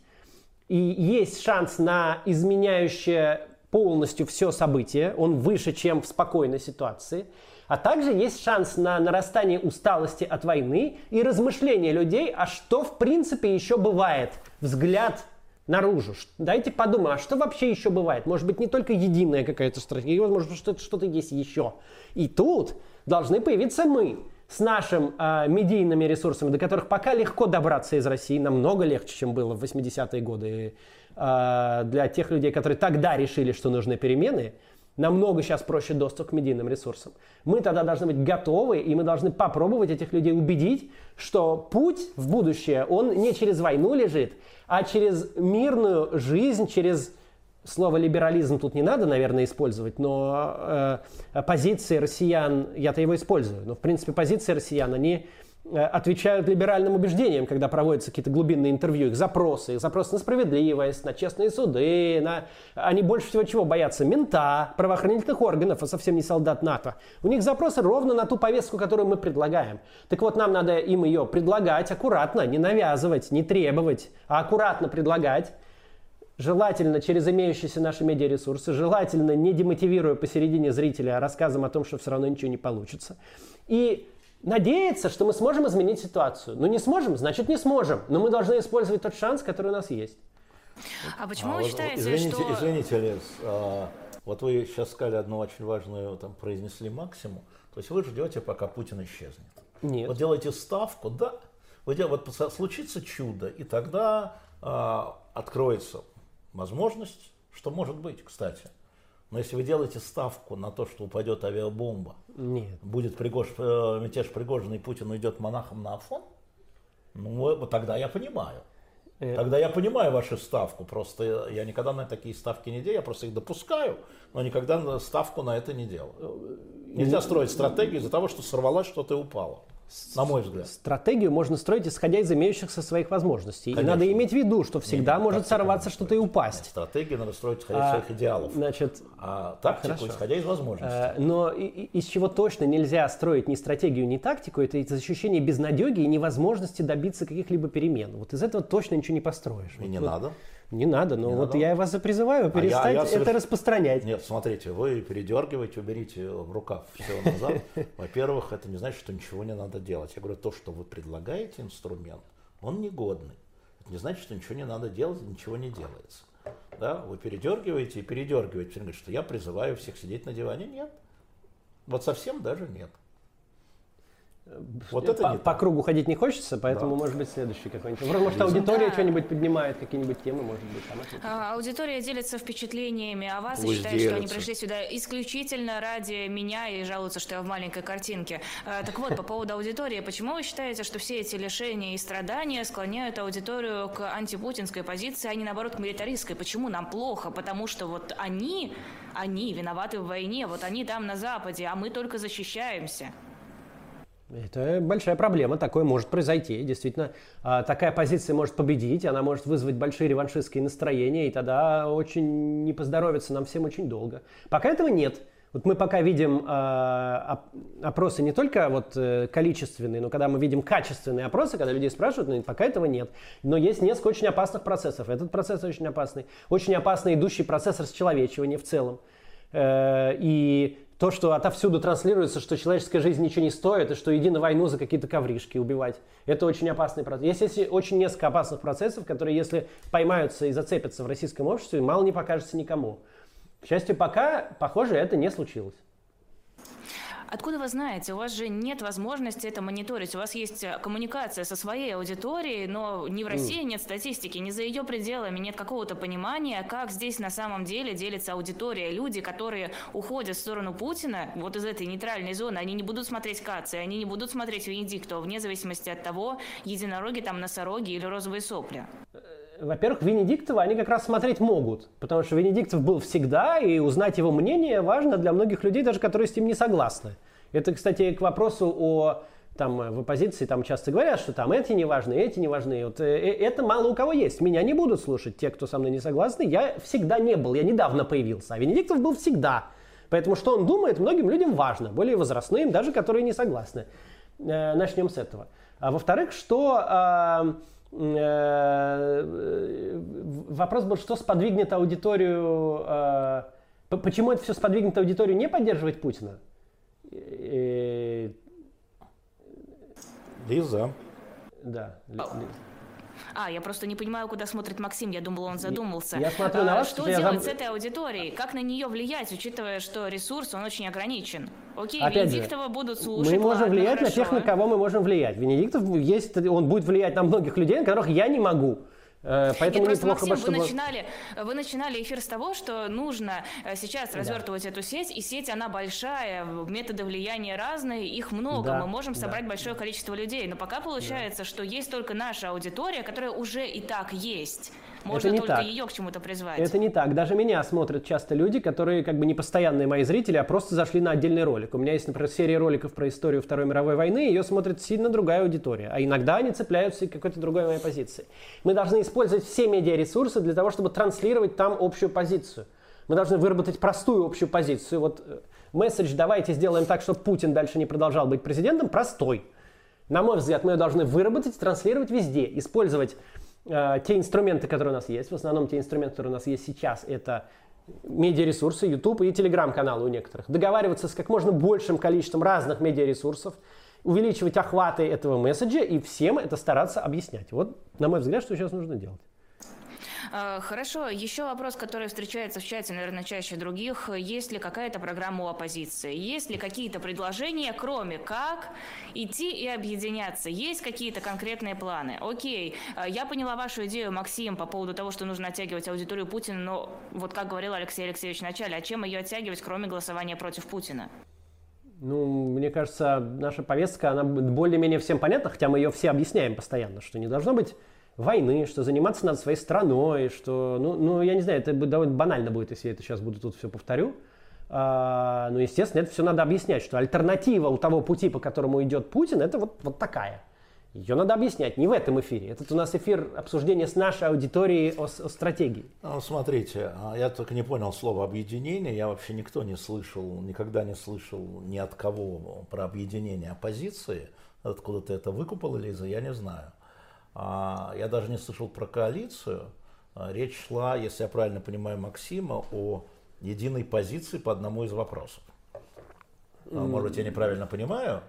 и есть шанс на изменяющее полностью все событие, он выше, чем в спокойной ситуации. А также есть шанс на нарастание усталости от войны и размышления людей, а что в принципе еще бывает. Взгляд наружу. Дайте подумаем, а что вообще еще бывает? Может быть, не только единая какая-то стратегия, возможно, что-то что есть еще. И тут должны появиться мы с нашими э, медийными ресурсами, до которых пока легко добраться из России, намного легче, чем было в 80-е годы. Э, для тех людей, которые тогда решили, что нужны перемены, намного сейчас проще доступ к медийным ресурсам. Мы тогда должны быть готовы, и мы должны попробовать этих людей убедить, что путь в будущее, он не через войну лежит, а через мирную жизнь, через слово либерализм тут не надо, наверное, использовать, но э, позиции россиян, я-то его использую, но в принципе позиции россиян, они отвечают либеральным убеждениям, когда проводятся какие-то глубинные интервью, их запросы, их запросы на справедливость, на честные суды, на... они больше всего чего боятся? Мента, правоохранительных органов, а совсем не солдат НАТО. У них запросы ровно на ту повестку, которую мы предлагаем. Так вот, нам надо им ее предлагать аккуратно, не навязывать, не требовать, а аккуратно предлагать, желательно через имеющиеся наши медиаресурсы, желательно не демотивируя посередине зрителя рассказом о том, что все равно ничего не получится. И надеяться, что мы сможем изменить ситуацию. Ну не сможем, значит не сможем. Но мы должны использовать тот шанс, который у нас есть. А почему а, вы считаете, извините, что... Извините, Лес, а, вот вы сейчас сказали одну очень важную, там, произнесли максимум. То есть вы ждете, пока Путин исчезнет. Нет. Вот делаете ставку, да. Вы дел... Вот случится чудо, и тогда а, откроется возможность, что может быть, кстати. Но если вы делаете ставку на то, что упадет авиабомба, Нет. будет Пригож, э, мятеж Пригожин и Путин уйдет монахом на Афон, ну, вот тогда я понимаю. Э, Тогда я понимаю вашу ставку, просто я никогда на такие ставки не делаю, я просто их допускаю, но никогда ставку на это не делаю. Э, Нельзя строить стратегию из-за того, что сорвалась что-то и упало на мой взгляд. Стратегию можно строить, исходя из имеющихся своих возможностей. Конечно. И надо иметь в виду, что всегда Нет, может сорваться что-то и упасть. Стратегию надо строить, исходя из а, своих идеалов. Значит, а тактику, хорошо. исходя из возможностей. А, но и, из чего точно нельзя строить ни стратегию, ни тактику, это из ощущения безнадеги и невозможности добиться каких-либо перемен. Вот из этого точно ничего не построишь. И вот, не вот, надо. Не надо, но не вот надо. я вас призываю перестать а я, я это соверш... распространять. Нет, смотрите, вы передергиваете, уберите в рукав все назад. Во-первых, это не значит, что ничего не надо делать. Я говорю, то, что вы предлагаете инструмент, он негодный. Это не значит, что ничего не надо делать, ничего не делается. Да? Вы передергиваете и передергиваете. Все говорят, что я призываю всех сидеть на диване. Нет. Вот совсем даже нет. Вот это по, по кругу ходить не хочется, поэтому, да. может быть, следующий какой-нибудь. Может, аудитория да. что-нибудь поднимает, какие-нибудь темы, может быть. Там а, аудитория делится впечатлениями о вас Пусть и считает, делится. что они пришли сюда исключительно ради меня и жалуются, что я в маленькой картинке. А, так вот, по поводу аудитории, почему вы считаете, что все эти лишения и страдания склоняют аудиторию к антипутинской позиции, а не, наоборот, к милитаристской? Почему нам плохо? Потому что вот они, они виноваты в войне, вот они там на Западе, а мы только защищаемся. Это большая проблема, такое может произойти. Действительно, а, такая позиция может победить, она может вызвать большие реваншистские настроения, и тогда очень не поздоровится нам всем очень долго. Пока этого нет. Вот мы пока видим э, опросы не только вот э, количественные, но когда мы видим качественные опросы, когда людей спрашивают, но пока этого нет. Но есть несколько очень опасных процессов. Этот процесс очень опасный. Очень опасный идущий процесс расчеловечивания в целом. Э, и то, что отовсюду транслируется, что человеческая жизнь ничего не стоит, и что иди на войну за какие-то ковришки убивать. Это очень опасный процесс. Есть, есть очень несколько опасных процессов, которые, если поймаются и зацепятся в российском обществе, мало не покажется никому. К счастью, пока, похоже, это не случилось. Откуда вы знаете? У вас же нет возможности это мониторить. У вас есть э, коммуникация со своей аудиторией, но ни в России нет статистики, ни за ее пределами нет какого-то понимания, как здесь на самом деле делится аудитория. Люди, которые уходят в сторону Путина, вот из этой нейтральной зоны, они не будут смотреть Кацы, они не будут смотреть Венедиктова, вне зависимости от того, единороги там носороги или розовые сопли э, во-первых, Венедиктова они как раз смотреть могут, потому что Венедиктов был всегда, и узнать его мнение важно для многих людей, даже которые с ним не согласны. Это, кстати, к вопросу о там в оппозиции там часто говорят, что там эти не важны, эти не важны. Вот, э, э, это мало у кого есть. Меня не будут слушать те, кто со мной не согласны. Я всегда не был, я недавно появился. А Венедиктов был всегда. Поэтому что он думает, многим людям важно. Более возрастным, даже которые не согласны. Э, начнем с этого. А во-вторых, что... Э, вопрос был, что сподвигнет аудиторию... Э, почему это все сподвигнет аудиторию не поддерживать Путина? Э, Лиза. Да, Лиза. А, я просто не понимаю, куда смотрит Максим. Я думала, он задумался. Я смотрю на вас. Что делать зам... с этой аудиторией? Как на нее влиять, учитывая, что ресурс, он очень ограничен? Окей, Опять Венедиктова же, будут слушать. Мы можем ладно, влиять хорошо. на тех, на кого мы можем влиять. Венедиктов есть, он будет влиять на многих людей, на которых я не могу. Э, поэтому Нет, неплохо Максим, бы, чтобы... вы, начинали, вы начинали эфир с того, что нужно э, сейчас да. развертывать эту сеть, и сеть, она большая, методы влияния разные, их много, да, мы можем собрать да. большое количество людей, но пока получается, да. что есть только наша аудитория, которая уже и так есть. Можно это не только так. ее к чему-то призвать. Это не так. Даже меня смотрят часто люди, которые как бы не постоянные мои зрители, а просто зашли на отдельный ролик. У меня есть, например, серия роликов про историю Второй мировой войны, ее смотрит сильно другая аудитория. А иногда они цепляются к какой-то другой моей позиции. Мы должны использовать все медиаресурсы для того, чтобы транслировать там общую позицию. Мы должны выработать простую общую позицию. Вот э, месседж «давайте сделаем так, чтобы Путин дальше не продолжал быть президентом» простой. На мой взгляд, мы ее должны выработать, транслировать везде, использовать те инструменты, которые у нас есть, в основном те инструменты, которые у нас есть сейчас, это медиаресурсы, YouTube и телеграм-каналы у некоторых. Договариваться с как можно большим количеством разных медиаресурсов, увеличивать охваты этого месседжа и всем это стараться объяснять. Вот, на мой взгляд, что сейчас нужно делать. Э, хорошо, еще вопрос, который встречается в чате, наверное, чаще других. Есть ли какая-то программа у оппозиции? Есть ли какие-то предложения, кроме как идти и объединяться? Есть какие-то конкретные планы? Окей, э, я поняла вашу идею, Максим, по поводу того, что нужно оттягивать аудиторию Путина, но вот как говорил Алексей Алексеевич в начале, а чем ее оттягивать, кроме голосования против Путина? Ну, мне кажется, наша повестка, она более-менее всем понятна, хотя мы ее все объясняем постоянно, что не должно быть войны, что заниматься надо своей страной, что, ну, ну я не знаю, это довольно банально будет, если я это сейчас буду тут все повторю. А, ну, естественно, это все надо объяснять, что альтернатива у того пути, по которому идет Путин, это вот, вот такая – ее надо объяснять, не в этом эфире. Этот у нас эфир обсуждения с нашей аудиторией о, о стратегии. Ну, смотрите, а я только не понял слово объединение. Я вообще никто не слышал, никогда не слышал ни от кого про объединение оппозиции. Откуда ты это выкупал, Лиза, я не знаю. А, я даже не слышал про коалицию. А, речь шла, если я правильно понимаю Максима, о единой позиции по одному из вопросов. Может быть, я неправильно понимаю?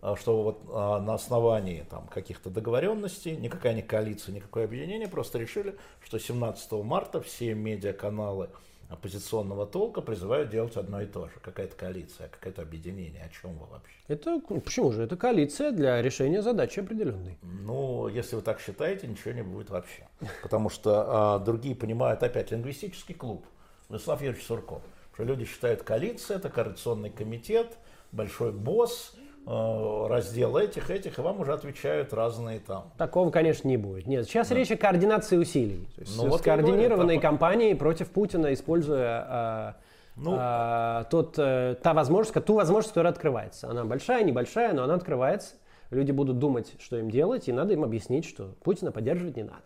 А, что вот а, на основании там, каких-то договоренностей, никакая не коалиция, никакое объединение, просто решили, что 17 марта все медиаканалы оппозиционного толка призывают делать одно и то же. Какая-то коалиция, какое-то объединение. О чем вы вообще? Это почему же? Это коалиция для решения задачи определенной. Ну, если вы так считаете, ничего не будет вообще. Потому что а, другие понимают опять лингвистический клуб. Владислав Юрьевич Сурков. Что люди считают коалиция, это координационный комитет, большой босс – раздел этих, этих, и вам уже отвечают разные там. Такого, конечно, не будет. Нет, сейчас да. речь о координации усилий. То есть ну, вот скоординированной говорю, кампании против Путина, используя а, ну, а, тот, та возможность, ту возможность, которая открывается. Она большая, небольшая, но она открывается. Люди будут думать, что им делать, и надо им объяснить, что Путина поддерживать не надо.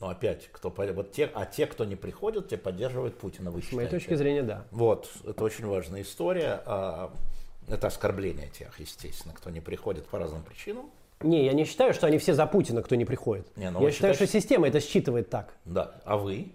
Ну, опять, кто, вот те, а те, кто не приходят, те поддерживают Путина, вы С моей точки зрения, да. Вот, это очень важная история. Это оскорбление тех, естественно, кто не приходит по разным причинам. Не, я не считаю, что они все за Путина, кто не приходит. Не, ну я считаю, считаешь... что система это считывает так. Да, а вы?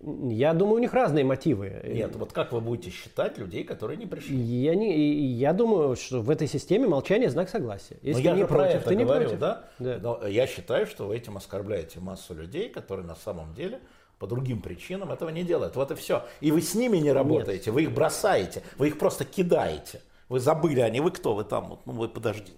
Я думаю, у них разные мотивы. Нет, вот как вы будете считать людей, которые не пришли? Я, не, я думаю, что в этой системе молчание – знак согласия. Если Но я не против, про это ты говорю, не против. Да? да? Но я считаю, что вы этим оскорбляете массу людей, которые на самом деле по другим причинам этого не делают. Вот и все. И вы с ними не работаете, Нет. вы их бросаете, вы их просто кидаете. Вы забыли, а не вы кто, вы там, вот, ну вы подождите.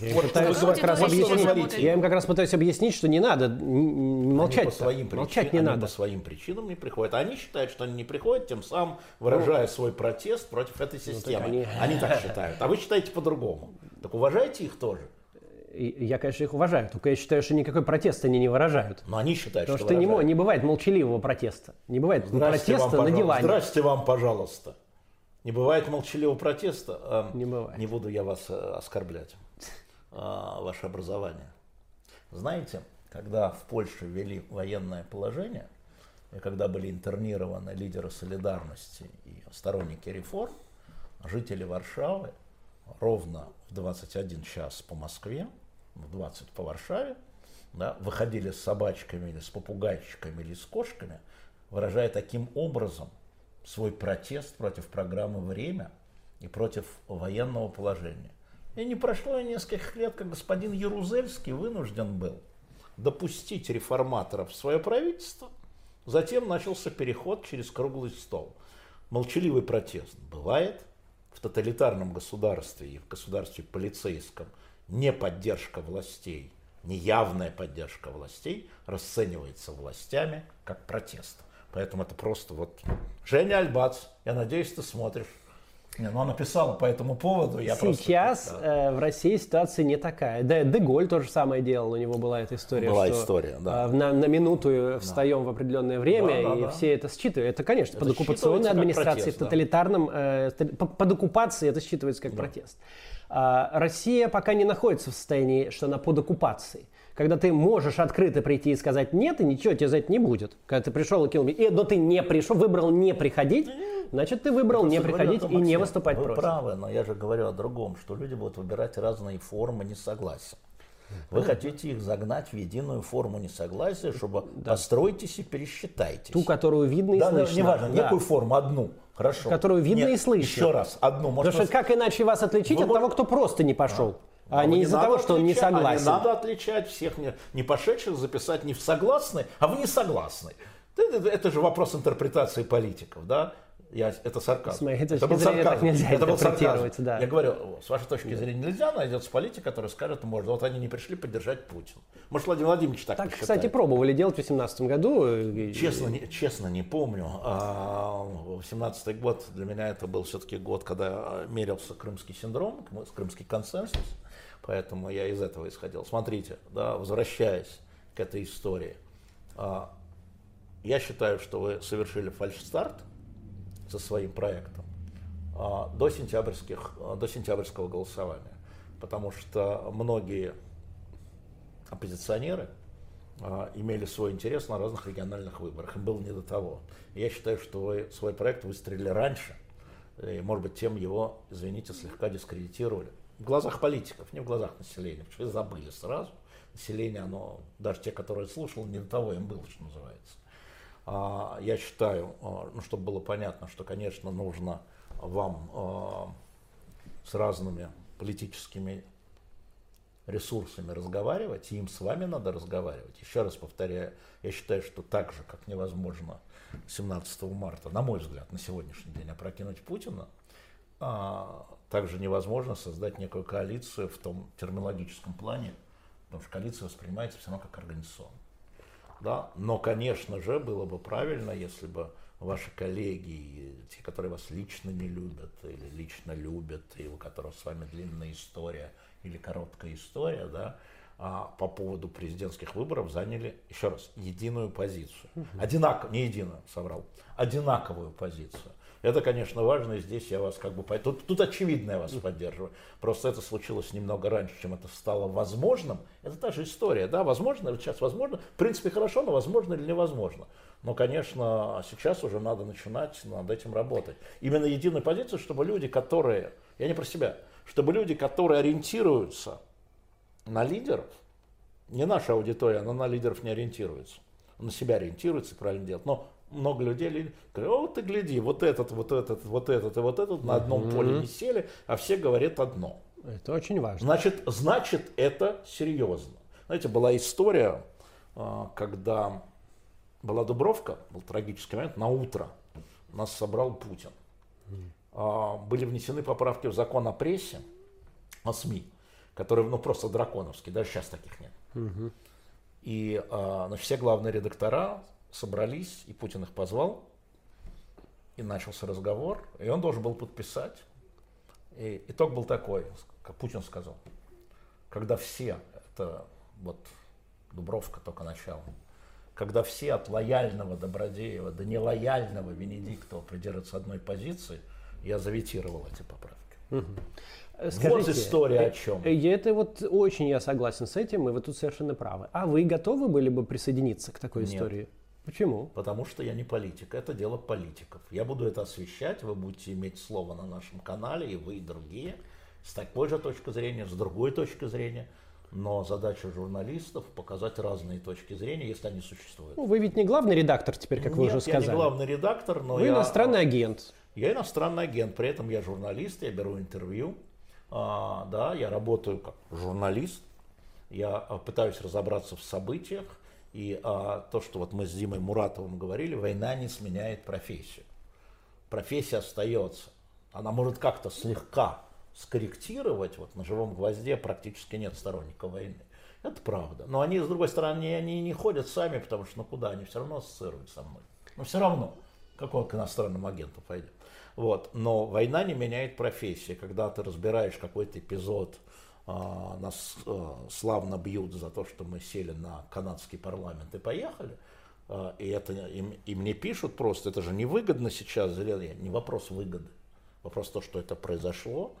Я, вот, пытаюсь как раз объяснить, я им как раз пытаюсь объяснить, что не надо молчать. Они по своим молчать причин, не они надо. по своим причинам не приходят. Они считают, что они не приходят, тем самым выражая ну, свой протест против этой системы. Ну, они... они так считают. А вы считаете по-другому. Так уважайте их тоже. Я, конечно, их уважаю, только я считаю, что никакой протест они не выражают. Но они считают, Потому что, что не, не бывает молчаливого протеста. Не бывает протеста вам, на диване. Здрасте вам, пожалуйста. Не бывает молчаливого протеста. А не бывает. Не буду я вас э, оскорблять, а, ваше образование. Знаете, когда в Польше ввели военное положение, и когда были интернированы лидеры солидарности и сторонники реформ, жители Варшавы ровно в 21 час по Москве, в 20 по Варшаве, да, выходили с собачками или с попугайчиками или с кошками, выражая таким образом – свой протест против программы «Время» и против военного положения. И не прошло и нескольких лет, как господин Ярузельский вынужден был допустить реформаторов в свое правительство. Затем начался переход через круглый стол. Молчаливый протест бывает в тоталитарном государстве и в государстве полицейском. Не поддержка властей, неявная поддержка властей расценивается властями как протест. Поэтому это просто вот... Женя Альбац, я надеюсь, ты смотришь. Не, ну она писала по этому поводу. Я Сейчас просто, да. э, в России ситуация не такая. Да, Деголь то же самое делал, у него была эта история. Была что, история, да. Э, на, на минуту встаем да. в определенное время, да, да, и да. все это считывают. Это, конечно, это под оккупационной администрацией, протест, в тоталитарном, э, под оккупацией это считывается как да. протест. А, Россия пока не находится в состоянии, что она под оккупацией когда ты можешь открыто прийти и сказать нет, и ничего тебе за это не будет. Когда ты пришел и кинул, и, но ты не пришел, выбрал не приходить, значит, ты выбрал не приходить и не выступать вы против. Вы правы, но я же говорю о другом, что люди будут выбирать разные формы несогласия. Вы хотите их загнать в единую форму несогласия, чтобы да. постройтесь и пересчитайтесь. Ту, которую видно и да, слышно. Да, неважно, да. некую форму, одну. Хорошо. Которую видно Нет, и слышно. Еще раз, одну. Может, Потому что как иначе вас отличить Вы от того, кто просто не пошел? А. А, не из-за того, что он не согласен. А не надо отличать всех не, не пошедших, записать не в согласны, а в не согласны. Это, это же вопрос интерпретации политиков, да? Я, это сарказм. С моей точки это был зрения, сарказм. так нельзя это интерпретировать, да. Я говорю, с вашей точки да. зрения нельзя, найдется политик, который скажет, можно. Вот они не пришли поддержать Путина. Может, Владимир Владимирович так Так, посчитает. кстати, пробовали делать в 2018 году. Э, честно, не, честно не помню. А, 18 год для меня это был все-таки год, когда мерился крымский синдром, крымский консенсус. Поэтому я из этого исходил. Смотрите, да, возвращаясь к этой истории. А, я считаю, что вы совершили фальш-старт – со своим проектом а, до, сентябрьских, а, до сентябрьского голосования. Потому что многие оппозиционеры имели свой интерес на разных региональных выборах. Им было не до того. Я считаю, что вы свой проект выстрелили раньше. И, может быть, тем его, извините, слегка дискредитировали. В глазах политиков, не в глазах населения. Потому что забыли сразу. Население, оно, даже те, которые слушали, не до того им было, что называется. А, я считаю, а, ну, чтобы было понятно, что, конечно, нужно вам а, с разными политическими ресурсами разговаривать, и им с вами надо разговаривать. Еще раз повторяю, я считаю, что так же, как невозможно 17 марта, на мой взгляд, на сегодняшний день опрокинуть Путина, также невозможно создать некую коалицию в том терминологическом плане, потому что коалиция воспринимается все равно как организационная. Да? Но, конечно же, было бы правильно, если бы ваши коллеги, те, которые вас лично не любят или лично любят, и у которых с вами длинная история или короткая история, да, а по поводу президентских выборов заняли, еще раз, единую позицию. Одинаково, не единую, соврал, одинаковую позицию. Это, конечно, важно, и здесь я вас как бы... Тут, тут очевидно я вас поддерживаю. Просто это случилось немного раньше, чем это стало возможным. Это та же история, да, возможно, сейчас возможно. В принципе, хорошо, но возможно или невозможно. Но, конечно, сейчас уже надо начинать над этим работать. Именно единая позиция, чтобы люди, которые... Я не про себя. Чтобы люди, которые ориентируются на лидеров, не наша аудитория, она на лидеров не ориентируется. На себя ориентируется, правильно делать. Но много людей говорят, о, ты гляди, вот этот, вот этот, вот этот и вот этот на одном mm-hmm. поле не сели, а все говорят одно. Это очень важно. Значит, значит, это серьезно. Знаете, была история, а, когда была Дубровка, был трагический момент, на утро нас собрал Путин. А, были внесены поправки в закон о прессе, о СМИ, которые, ну, просто драконовские, даже сейчас таких нет. Угу. И а, значит, все главные редактора собрались, и Путин их позвал, и начался разговор, и он должен был подписать. И итог был такой, как Путин сказал, когда все, это вот Дубровка только начало, когда все от лояльного Добродеева до нелояльного Венедиктова придерживаются одной позиции, я заветировал эти поправки. Угу. Скажите, вот история о чем. Э, это вот очень я согласен с этим, и вы тут совершенно правы. А вы готовы были бы присоединиться к такой Нет. истории? Почему? Потому что я не политик. Это дело политиков. Я буду это освещать, вы будете иметь слово на нашем канале, и вы, и другие, с такой же точки зрения, с другой точки зрения. Но задача журналистов показать разные точки зрения, если они существуют. Ну, вы ведь не главный редактор теперь, как Нет, вы уже сказали. я не главный редактор, но вы я... иностранный агент. Я иностранный агент, при этом я журналист, я беру интервью. А, да, я работаю как журналист. Я а, пытаюсь разобраться в событиях и а, то, что вот мы с Димой Муратовым говорили, война не сменяет профессию. Профессия остается. Она может как-то слегка скорректировать. Вот на живом гвозде практически нет сторонников войны. Это правда. Но они, с другой стороны, они не ходят сами, потому что ну куда, они все равно ассоциируют со мной. Но все равно, какой к иностранному агенту пойдет. Вот. Но война не меняет профессии. Когда ты разбираешь какой-то эпизод, нас а, славно бьют за то, что мы сели на канадский парламент и поехали. А, и это и, и мне пишут просто, это же невыгодно сейчас, не вопрос выгоды, вопрос то, что это произошло,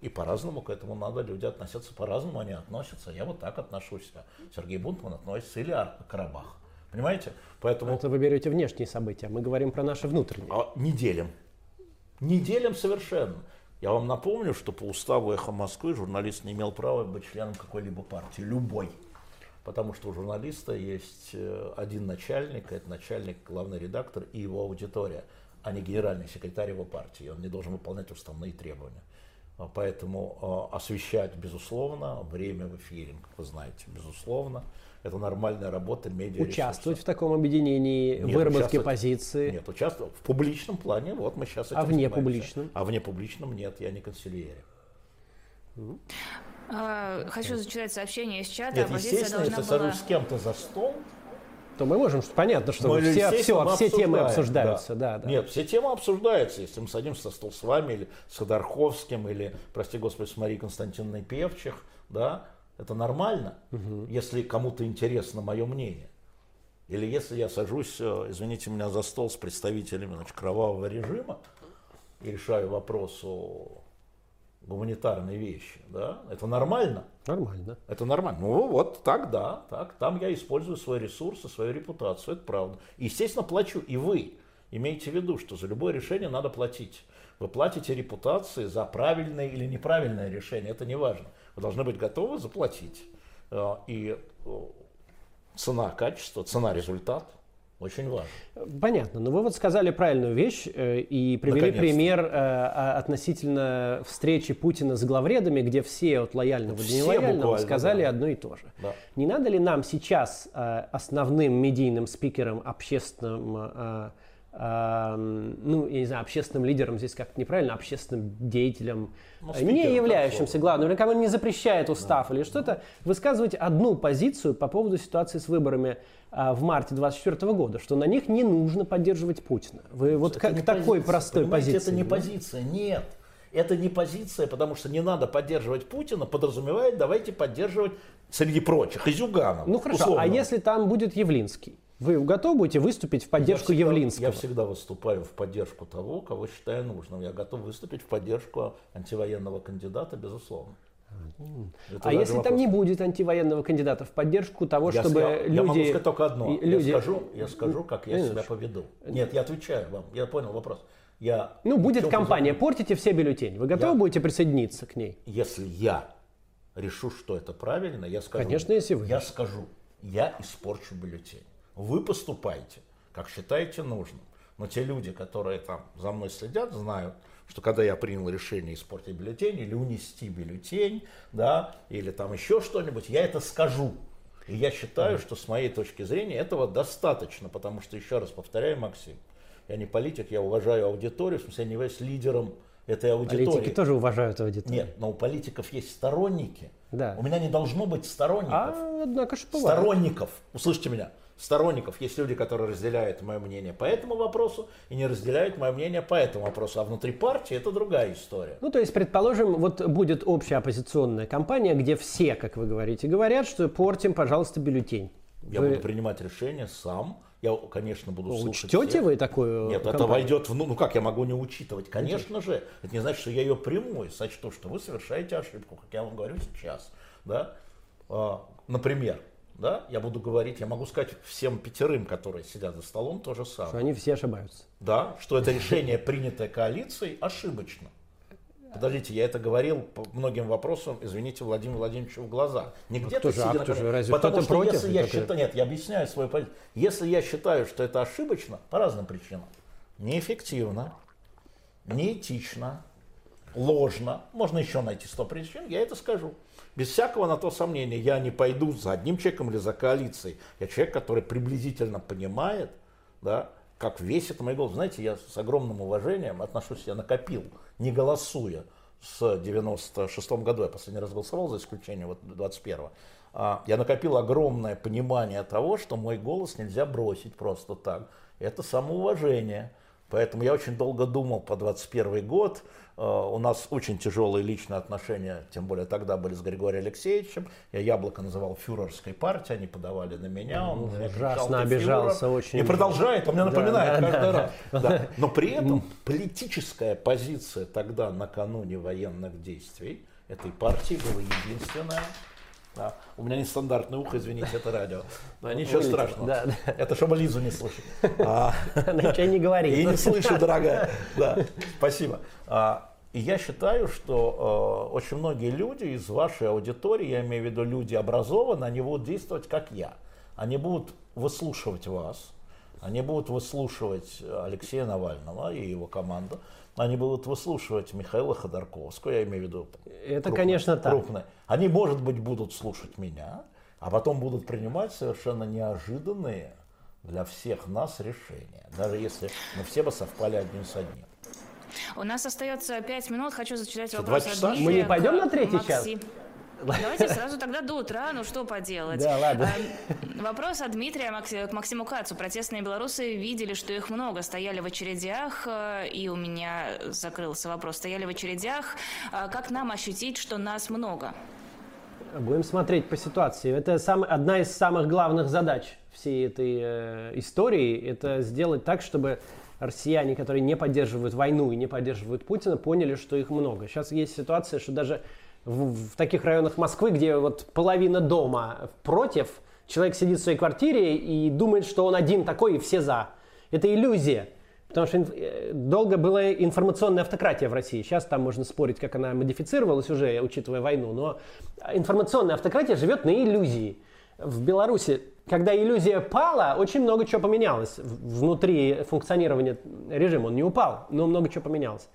и по-разному к этому надо, люди относятся по-разному, они относятся. Я вот так отношусь. Сергей Бунтман относится или Карабах. Понимаете? Поэтому... Это вы берете внешние события, мы говорим про наши внутренние. А, не делим. Не делим совершенно. Я вам напомню, что по уставу «Эхо Москвы» журналист не имел права быть членом какой-либо партии, любой. Потому что у журналиста есть э, один начальник, это начальник, главный редактор и его аудитория, а не генеральный секретарь его партии. Он не должен выполнять уставные требования. А, Поэтому э, освещать, безусловно, время в эфире, как вы знаете, безусловно. Это нормальная работа медиа. Участвовать в таком объединении, Нет, выработке позиции. Нет, участвовать в публичном плане, вот мы сейчас этим А вне занимаемся. публичном? А вне публичном нет, я не консильерия. А, Хочу зачитать сообщение из чата. Нет, естественно, если была... сажусь с кем-то за стол, То мы можем, что понятно, что мы, все, все, мы все темы обсуждаются. Да. Да, Нет, все темы обсуждаются. Если мы садимся за стол с вами, или с Ходорковским, или, прости господи, с Марией Константиновной Певчих, да, это нормально, если кому-то интересно мое мнение. Или если я сажусь, э, извините меня, за стол с представителями значит, кровавого режима и решаю вопрос о гуманитарной вещи, да, это нормально. Нормально. Это нормально. Ну вот так, да, так. Там я использую свои ресурсы, свою репутацию, это правда. Естественно, плачу. И вы имейте в виду, что за любое решение надо платить. Вы платите репутации за правильное или неправильное решение, это не важно. Вы должны быть готовы заплатить. Э, И э, цена качество, цена результат очень важно. Понятно. Но вы вот сказали правильную вещь э, и привели пример э, относительно встречи Путина с главредами, где все от лояльного до Все нелояльного буквально, сказали да. одно и то же. Да. Не надо ли нам сейчас э, основным медийным спикером, общественным, ну, я не знаю, общественным лидером, здесь как-то неправильно, общественным деятелем, Ну, э, спикером, не являющимся главным, или кому не запрещает устав или что-то, высказывать одну позицию по поводу ситуации с выборами а, в марте 2024 года, что на них не нужно поддерживать Путина. Вы вот Это как такой позиция, простой понимаете, позиции. Это не да? позиция, нет. Это не позиция, потому что не надо поддерживать Путина, подразумевает, давайте поддерживать среди прочих Изюганов. Ну хорошо, условно. а если там будет Явлинский? Вы готовы будете выступить в поддержку я всегда, Явлинского? Я всегда выступаю в поддержку того, кого считаю нужным. Я готов выступить в поддержку антивоенного кандидата, безусловно. Это А если там вопрос. не будет антивоенного кандидата в поддержку того, я, чтобы сказал- люди... я могу сказать только одно. люди- Я, скажу, я скажу, как я Леонид себя поведу. Нет, я отвечаю вам. Я понял вопрос. Я Ну, будет кампания позову- «Портите все бюллетени». Вы готовы Я- будете присоединиться к ней? Если я решу, что это правильно, я скажу. Конечно, если вы. Я скажу, я испорчу бюллетень. Вы поступайте, как считаете нужным. Но те люди, которые там за мной следят, знают, что когда я принял решение испортить бюллетень или унести бюллетень, да, или там еще что-нибудь, я это скажу. И я считаю, что с моей точки зрения этого достаточно, потому что, еще раз повторяю, Максим, я не политик, я уважаю аудиторию, в смысле, я не являюсь лидером этой аудитории. Политики тоже уважают аудиторию. Нет, но у политиков есть сторонники. Да. У меня не должно быть сторонников. А, однако же бывает. сторонников. Услышьте меня. Сторонников. Есть люди, которые разделяют мое мнение по этому вопросу и не разделяют мое мнение по этому вопросу. А внутри партии это другая история. Ну, то есть, предположим, вот будет общая оппозиционная кампания, где все, как вы говорите, говорят, что портим, пожалуйста, бюллетень. Я Вы буду принимать решение сам. Я, конечно, буду слушать учтете всех. вы такую Нет, это кампанию? войдет в... Ну, ну как я могу не учитывать? Конечно же. Это не значит, что я ее приму и сочту, что вы совершаете ошибку, как я вам говорю сейчас. Да? А, например, да, я буду говорить, я могу сказать всем пятерым, которые сидят за столом, то же самое. Что они все ошибаются. Да, что это решение, принятое коалицией, ошибочно. Подождите, я это говорил по многим вопросам, извините, Владимиру Владимировичу в глаза. Не где-то а сидя на кто же, разве Потому что против? если я Как это? считаю, нет, я объясняю свою позицию. Если я считаю, что это ошибочно, по разным причинам, неэффективно, неэтично, ложно, можно еще найти 100 причин, я это скажу. Без всякого на то сомнения, я не пойду за одним человеком или за коалицией. Я человек, который приблизительно понимает, да, как весит мой голос. Знаете, я с огромным уважением отношусь, я накопил, не голосуя с 96 году, я последний раз голосовал, за исключением вот 21-го, а, я накопил огромное понимание того, что мой голос нельзя бросить просто так. Это самоуважение. Поэтому я очень долго думал по 21 год. Э, У нас очень тяжелые личные отношения, тем более тогда были с Григорием Алексеевичем. Я Яблоко называл фюрерской партией, они подавали на меня. Он кричал, ужасно «Ты обижался фюрер». очень. И продолжает, он мне Да, напоминает да, каждый да, раз. Да. Но при этом политическая позиция тогда, накануне военных действий, этой партии была единственная. Да. У меня нестандартное ухо, извините, это радио. Да, ничего Видите, страшного. да, да. Это чтобы Лизу не слушать. А, Ничего не и говорит. не слышу, дорогая. Да, спасибо. А, И я считаю, что э, очень многие люди из вашей аудитории, я имею в виду люди образованные, они будут действовать как я. Они будут выслушивать вас, Они будут выслушивать Алексея Навального и его команду. Они будут выслушивать Михаила Ходорковского, я имею в виду. Это, крупные, конечно, так. Крупные. Они, может быть, будут слушать меня, а потом будут принимать совершенно неожиданные для всех нас решения, даже если мы все бы совпали одним с одним. У нас остается пять минут. Хочу зачитать вопрос от Дмитрия. Мы не пойдем на третий Максим. час? Давайте сразу тогда до утра, ну что поделать. Да, ладно. Эм, вопрос от Дмитрия к Максиму Кацу. Протестные белорусы видели, что их много, стояли в очередях, э, и у меня закрылся вопрос, стояли в очередях. Э, как нам ощутить, что нас много? Будем смотреть по ситуации. Это сам, одна из самых главных задач всей этой э, истории. Это сделать так, чтобы россияне, которые не поддерживают войну и не поддерживают Путина, поняли, что их много. Сейчас есть ситуация, что даже в, в таких районах Москвы, где вот половина дома против, человек сидит в своей квартире и думает, что он один такой и все за. Это иллюзия. Потому что э, долго была информационная автократия в России. Сейчас там можно спорить, как она модифицировалась уже, учитывая войну. Но информационная автократия живет на иллюзии. В Беларуси, когда иллюзия пала, очень много чего поменялось внутри функционирования режима. Он не упал, но много чего поменялось.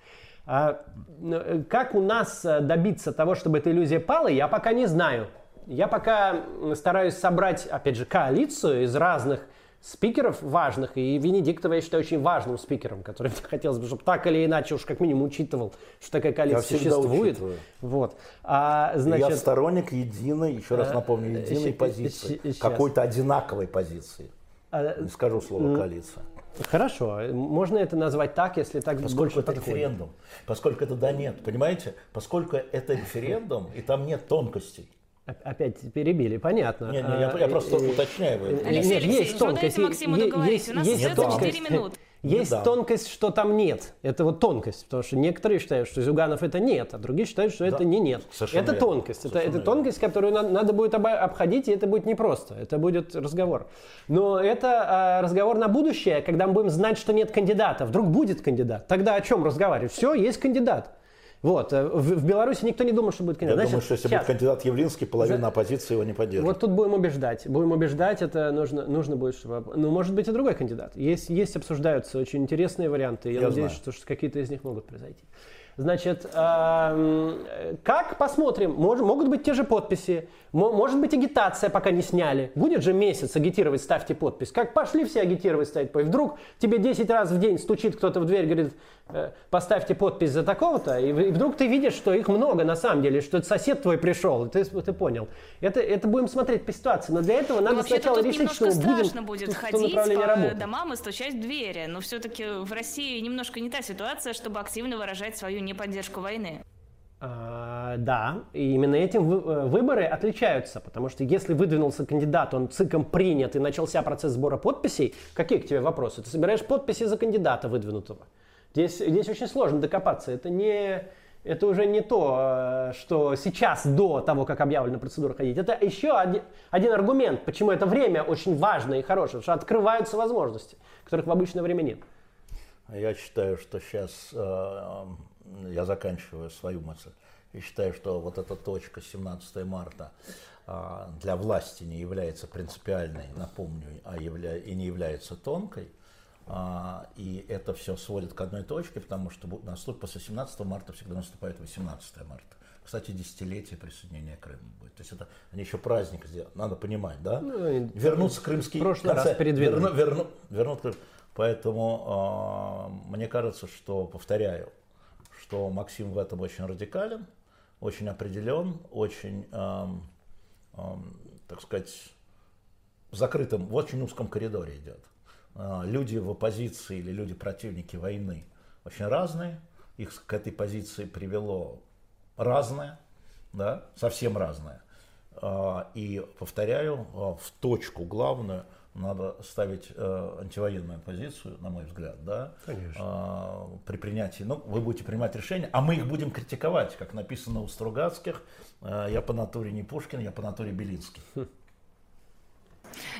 А, э, как у нас э, добиться того, чтобы эта иллюзия пала, я пока не знаю. Я пока стараюсь собрать, опять же, коалицию из разных спикеров важных, и Венедиктова я считаю очень важным спикером, который хотелось бы, чтобы так или иначе уж как минимум учитывал, что такая коалиция существует. Учитываю. Вот. А, значит, я сторонник единой, еще раз э, напомню, единой позиции, какой-то одинаковой позиции. А, не скажу слово коалиция. Хорошо, можно это назвать так, если так Поскольку больше это подходит. референдум, поскольку это да нет, понимаете? Поскольку это референдум, и там нет тонкостей. Опять перебили, понятно. Не, не, я, я просто а, уточняю. Алексей Нет, есть тонкость. Максиму договорить. У нас есть остается 4 минуты. Есть да. тонкость, что там нет. Это вот тонкость. Потому что некоторые считают, что Зюганов это нет, а другие считают, что да. это не нет. Совершенно это верно. тонкость. это, это тонкость, которую надо, надо будет обходить, и это будет непросто. Это будет разговор. Но это а, разговор на будущее, когда мы будем знать, что нет кандидата. Вдруг будет кандидат. Тогда о чем разговаривать? Все, есть кандидат. Вот. Э, в, в Беларуси никто не думал, что будет кандидат. Я Значит, думаю, что если сейчас. будет кандидат Явлинский, половина За... оппозиции его не поддержит. Вот тут будем убеждать. Будем убеждать, это нужно, нужно будет, чтобы... Ну, может быть, и другой кандидат. Есть, есть обсуждаются очень интересные варианты. Я, Я надеюсь, знаю. что, что какие-то из них могут произойти. Значит, э, как посмотрим, мож, могут быть те же подписи, может быть агитация, пока не сняли. Будет же месяц агитировать, ставьте подпись. Как пошли все агитировать, ставить подпись. Вдруг тебе 10 раз в день стучит кто-то в дверь, говорит, э, поставьте подпись за такого-то, и вдруг ты видишь, что их много на самом деле, что это сосед твой пришел, ты, ты понял. Это, это будем смотреть по ситуации, но для этого надо ну, сначала решить, что будем будет ходить по работы. домам и стучать в двери, но все-таки в России немножко не та ситуация, чтобы активно выражать свою неподдержку войны. А, да, и именно этим э, выборы отличаются, потому что если выдвинулся кандидат, он ЦИКом принят и начался процесс сбора подписей, какие к тебе вопросы? Ты собираешь подписи за кандидата выдвинутого. Здесь, здесь очень сложно докопаться. Это, не, это уже не то, э, что сейчас, до того, как объявлена процедура ходить. Это еще один, один аргумент, почему это время очень важное и хорошее, потому что открываются возможности, которых в обычное время нет. Я считаю, что сейчас э, я заканчиваю свою мысль. Я считаю, что вот эта точка 17 марта а, для власти не является принципиальной, напомню, а явля... и не является тонкой. А, и это все сводит к одной точке, потому что наступ после 17 марта всегда наступает 18 марта. Кстати, десятилетие присоединения Крыма будет. То есть это они еще праздник сделают. Надо понимать, да? Ну, Вернуться крымский. прошлый конце, раз передвинули. Верну, верну, вернут Крым. Поэтому э, мне кажется, что, повторяю, что Максим в этом очень радикален, очень определен, очень, эм, эм, так сказать, в закрытом, в очень узком коридоре идет. Э, люди в оппозиции или люди противники войны очень разные, их к этой позиции привело разное, да, совсем разное. Э, и повторяю, э, в точку главную – надо ставить э, антивоенную позицию, на мой взгляд, да, Конечно. Э, при принятии, ну, вы будете принимать решения, а мы их будем критиковать, как написано у Стругацких, э, я по натуре не Пушкин, я по натуре Белинский.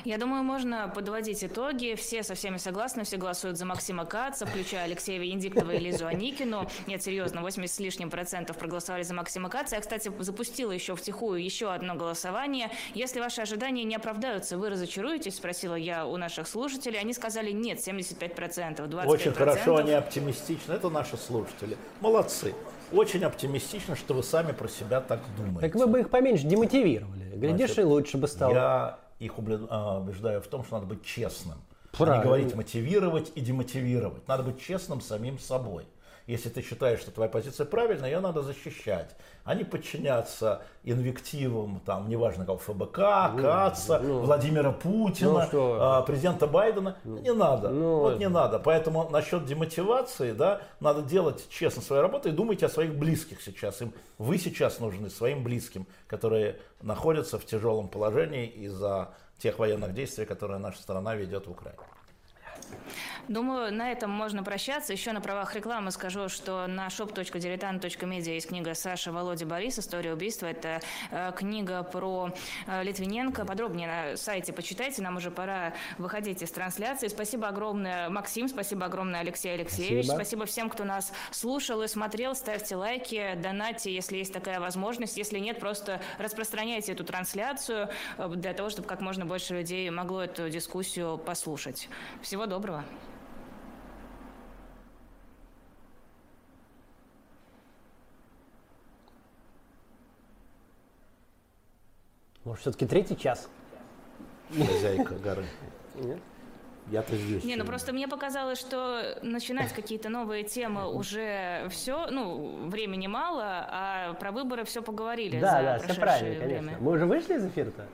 Я думаю, можно подводить итоги. Все со всеми согласны, все голосуют за Максима Каца, включая Алексея Венедиктова и Лизу Аникину. Нет, серьезно, 80 с лишним процентов проголосовали за Максима Каца. Я, кстати, запустила еще втихую еще одно голосование. Если ваши ожидания не оправдаются, вы разочаруетесь, спросила я у наших слушателей. Они сказали нет, 75 процентов, 25 Очень хорошо, они оптимистичны. Это наши слушатели. Молодцы. Очень оптимистично, что вы сами про себя так думаете. Так вы бы их поменьше демотивировали. Глядишь, Значит, и лучше бы стало. Я их а, убеждаю в том, что надо быть честным. Правильно. А не говорить мотивировать и демотивировать. Надо быть честным самим собой. Если ты считаешь, что твоя позиция правильная, ее надо защищать, а не подчиняться инвективам, там, неважно кого, ФБК, ну, Каца, ну, Владимира Путина, ну, а, президента Байдена. Ну, не надо. Ну, вот не надо. Поэтому насчет демотивации, да, надо делать честно свою работу и думать о своих близких сейчас. Им вы сейчас нужны своим близким, которые находятся в тяжелом положении из-за тех военных действий, которые наша страна ведет в Украине. Думаю, на этом можно прощаться. Еще на правах рекламы скажу, что на shop.diletant.media есть книга Саши Володи Борис «История убийства». Это э, книга про э, Литвиненко. Подробнее на сайте почитайте. Нам уже пора выходить из трансляции. Спасибо огромное, Максим. Спасибо огромное, Алексей Алексеевич. Спасибо. спасибо всем, кто нас слушал и смотрел. Ставьте лайки, донатьте, если есть такая возможность. Если нет, просто распространяйте эту трансляцию э, для того, чтобы как можно больше людей могло эту дискуссию послушать. Всего доброго. Может, все-таки третий час? Хозяйка горы. Нет? Я-то здесь. Не, ну просто мне показалось, что начинать какие-то новые темы уже все, ну, времени мало, а про выборы все поговорили. Да, да, все правильно, конечно. Мы уже вышли из эфира-то?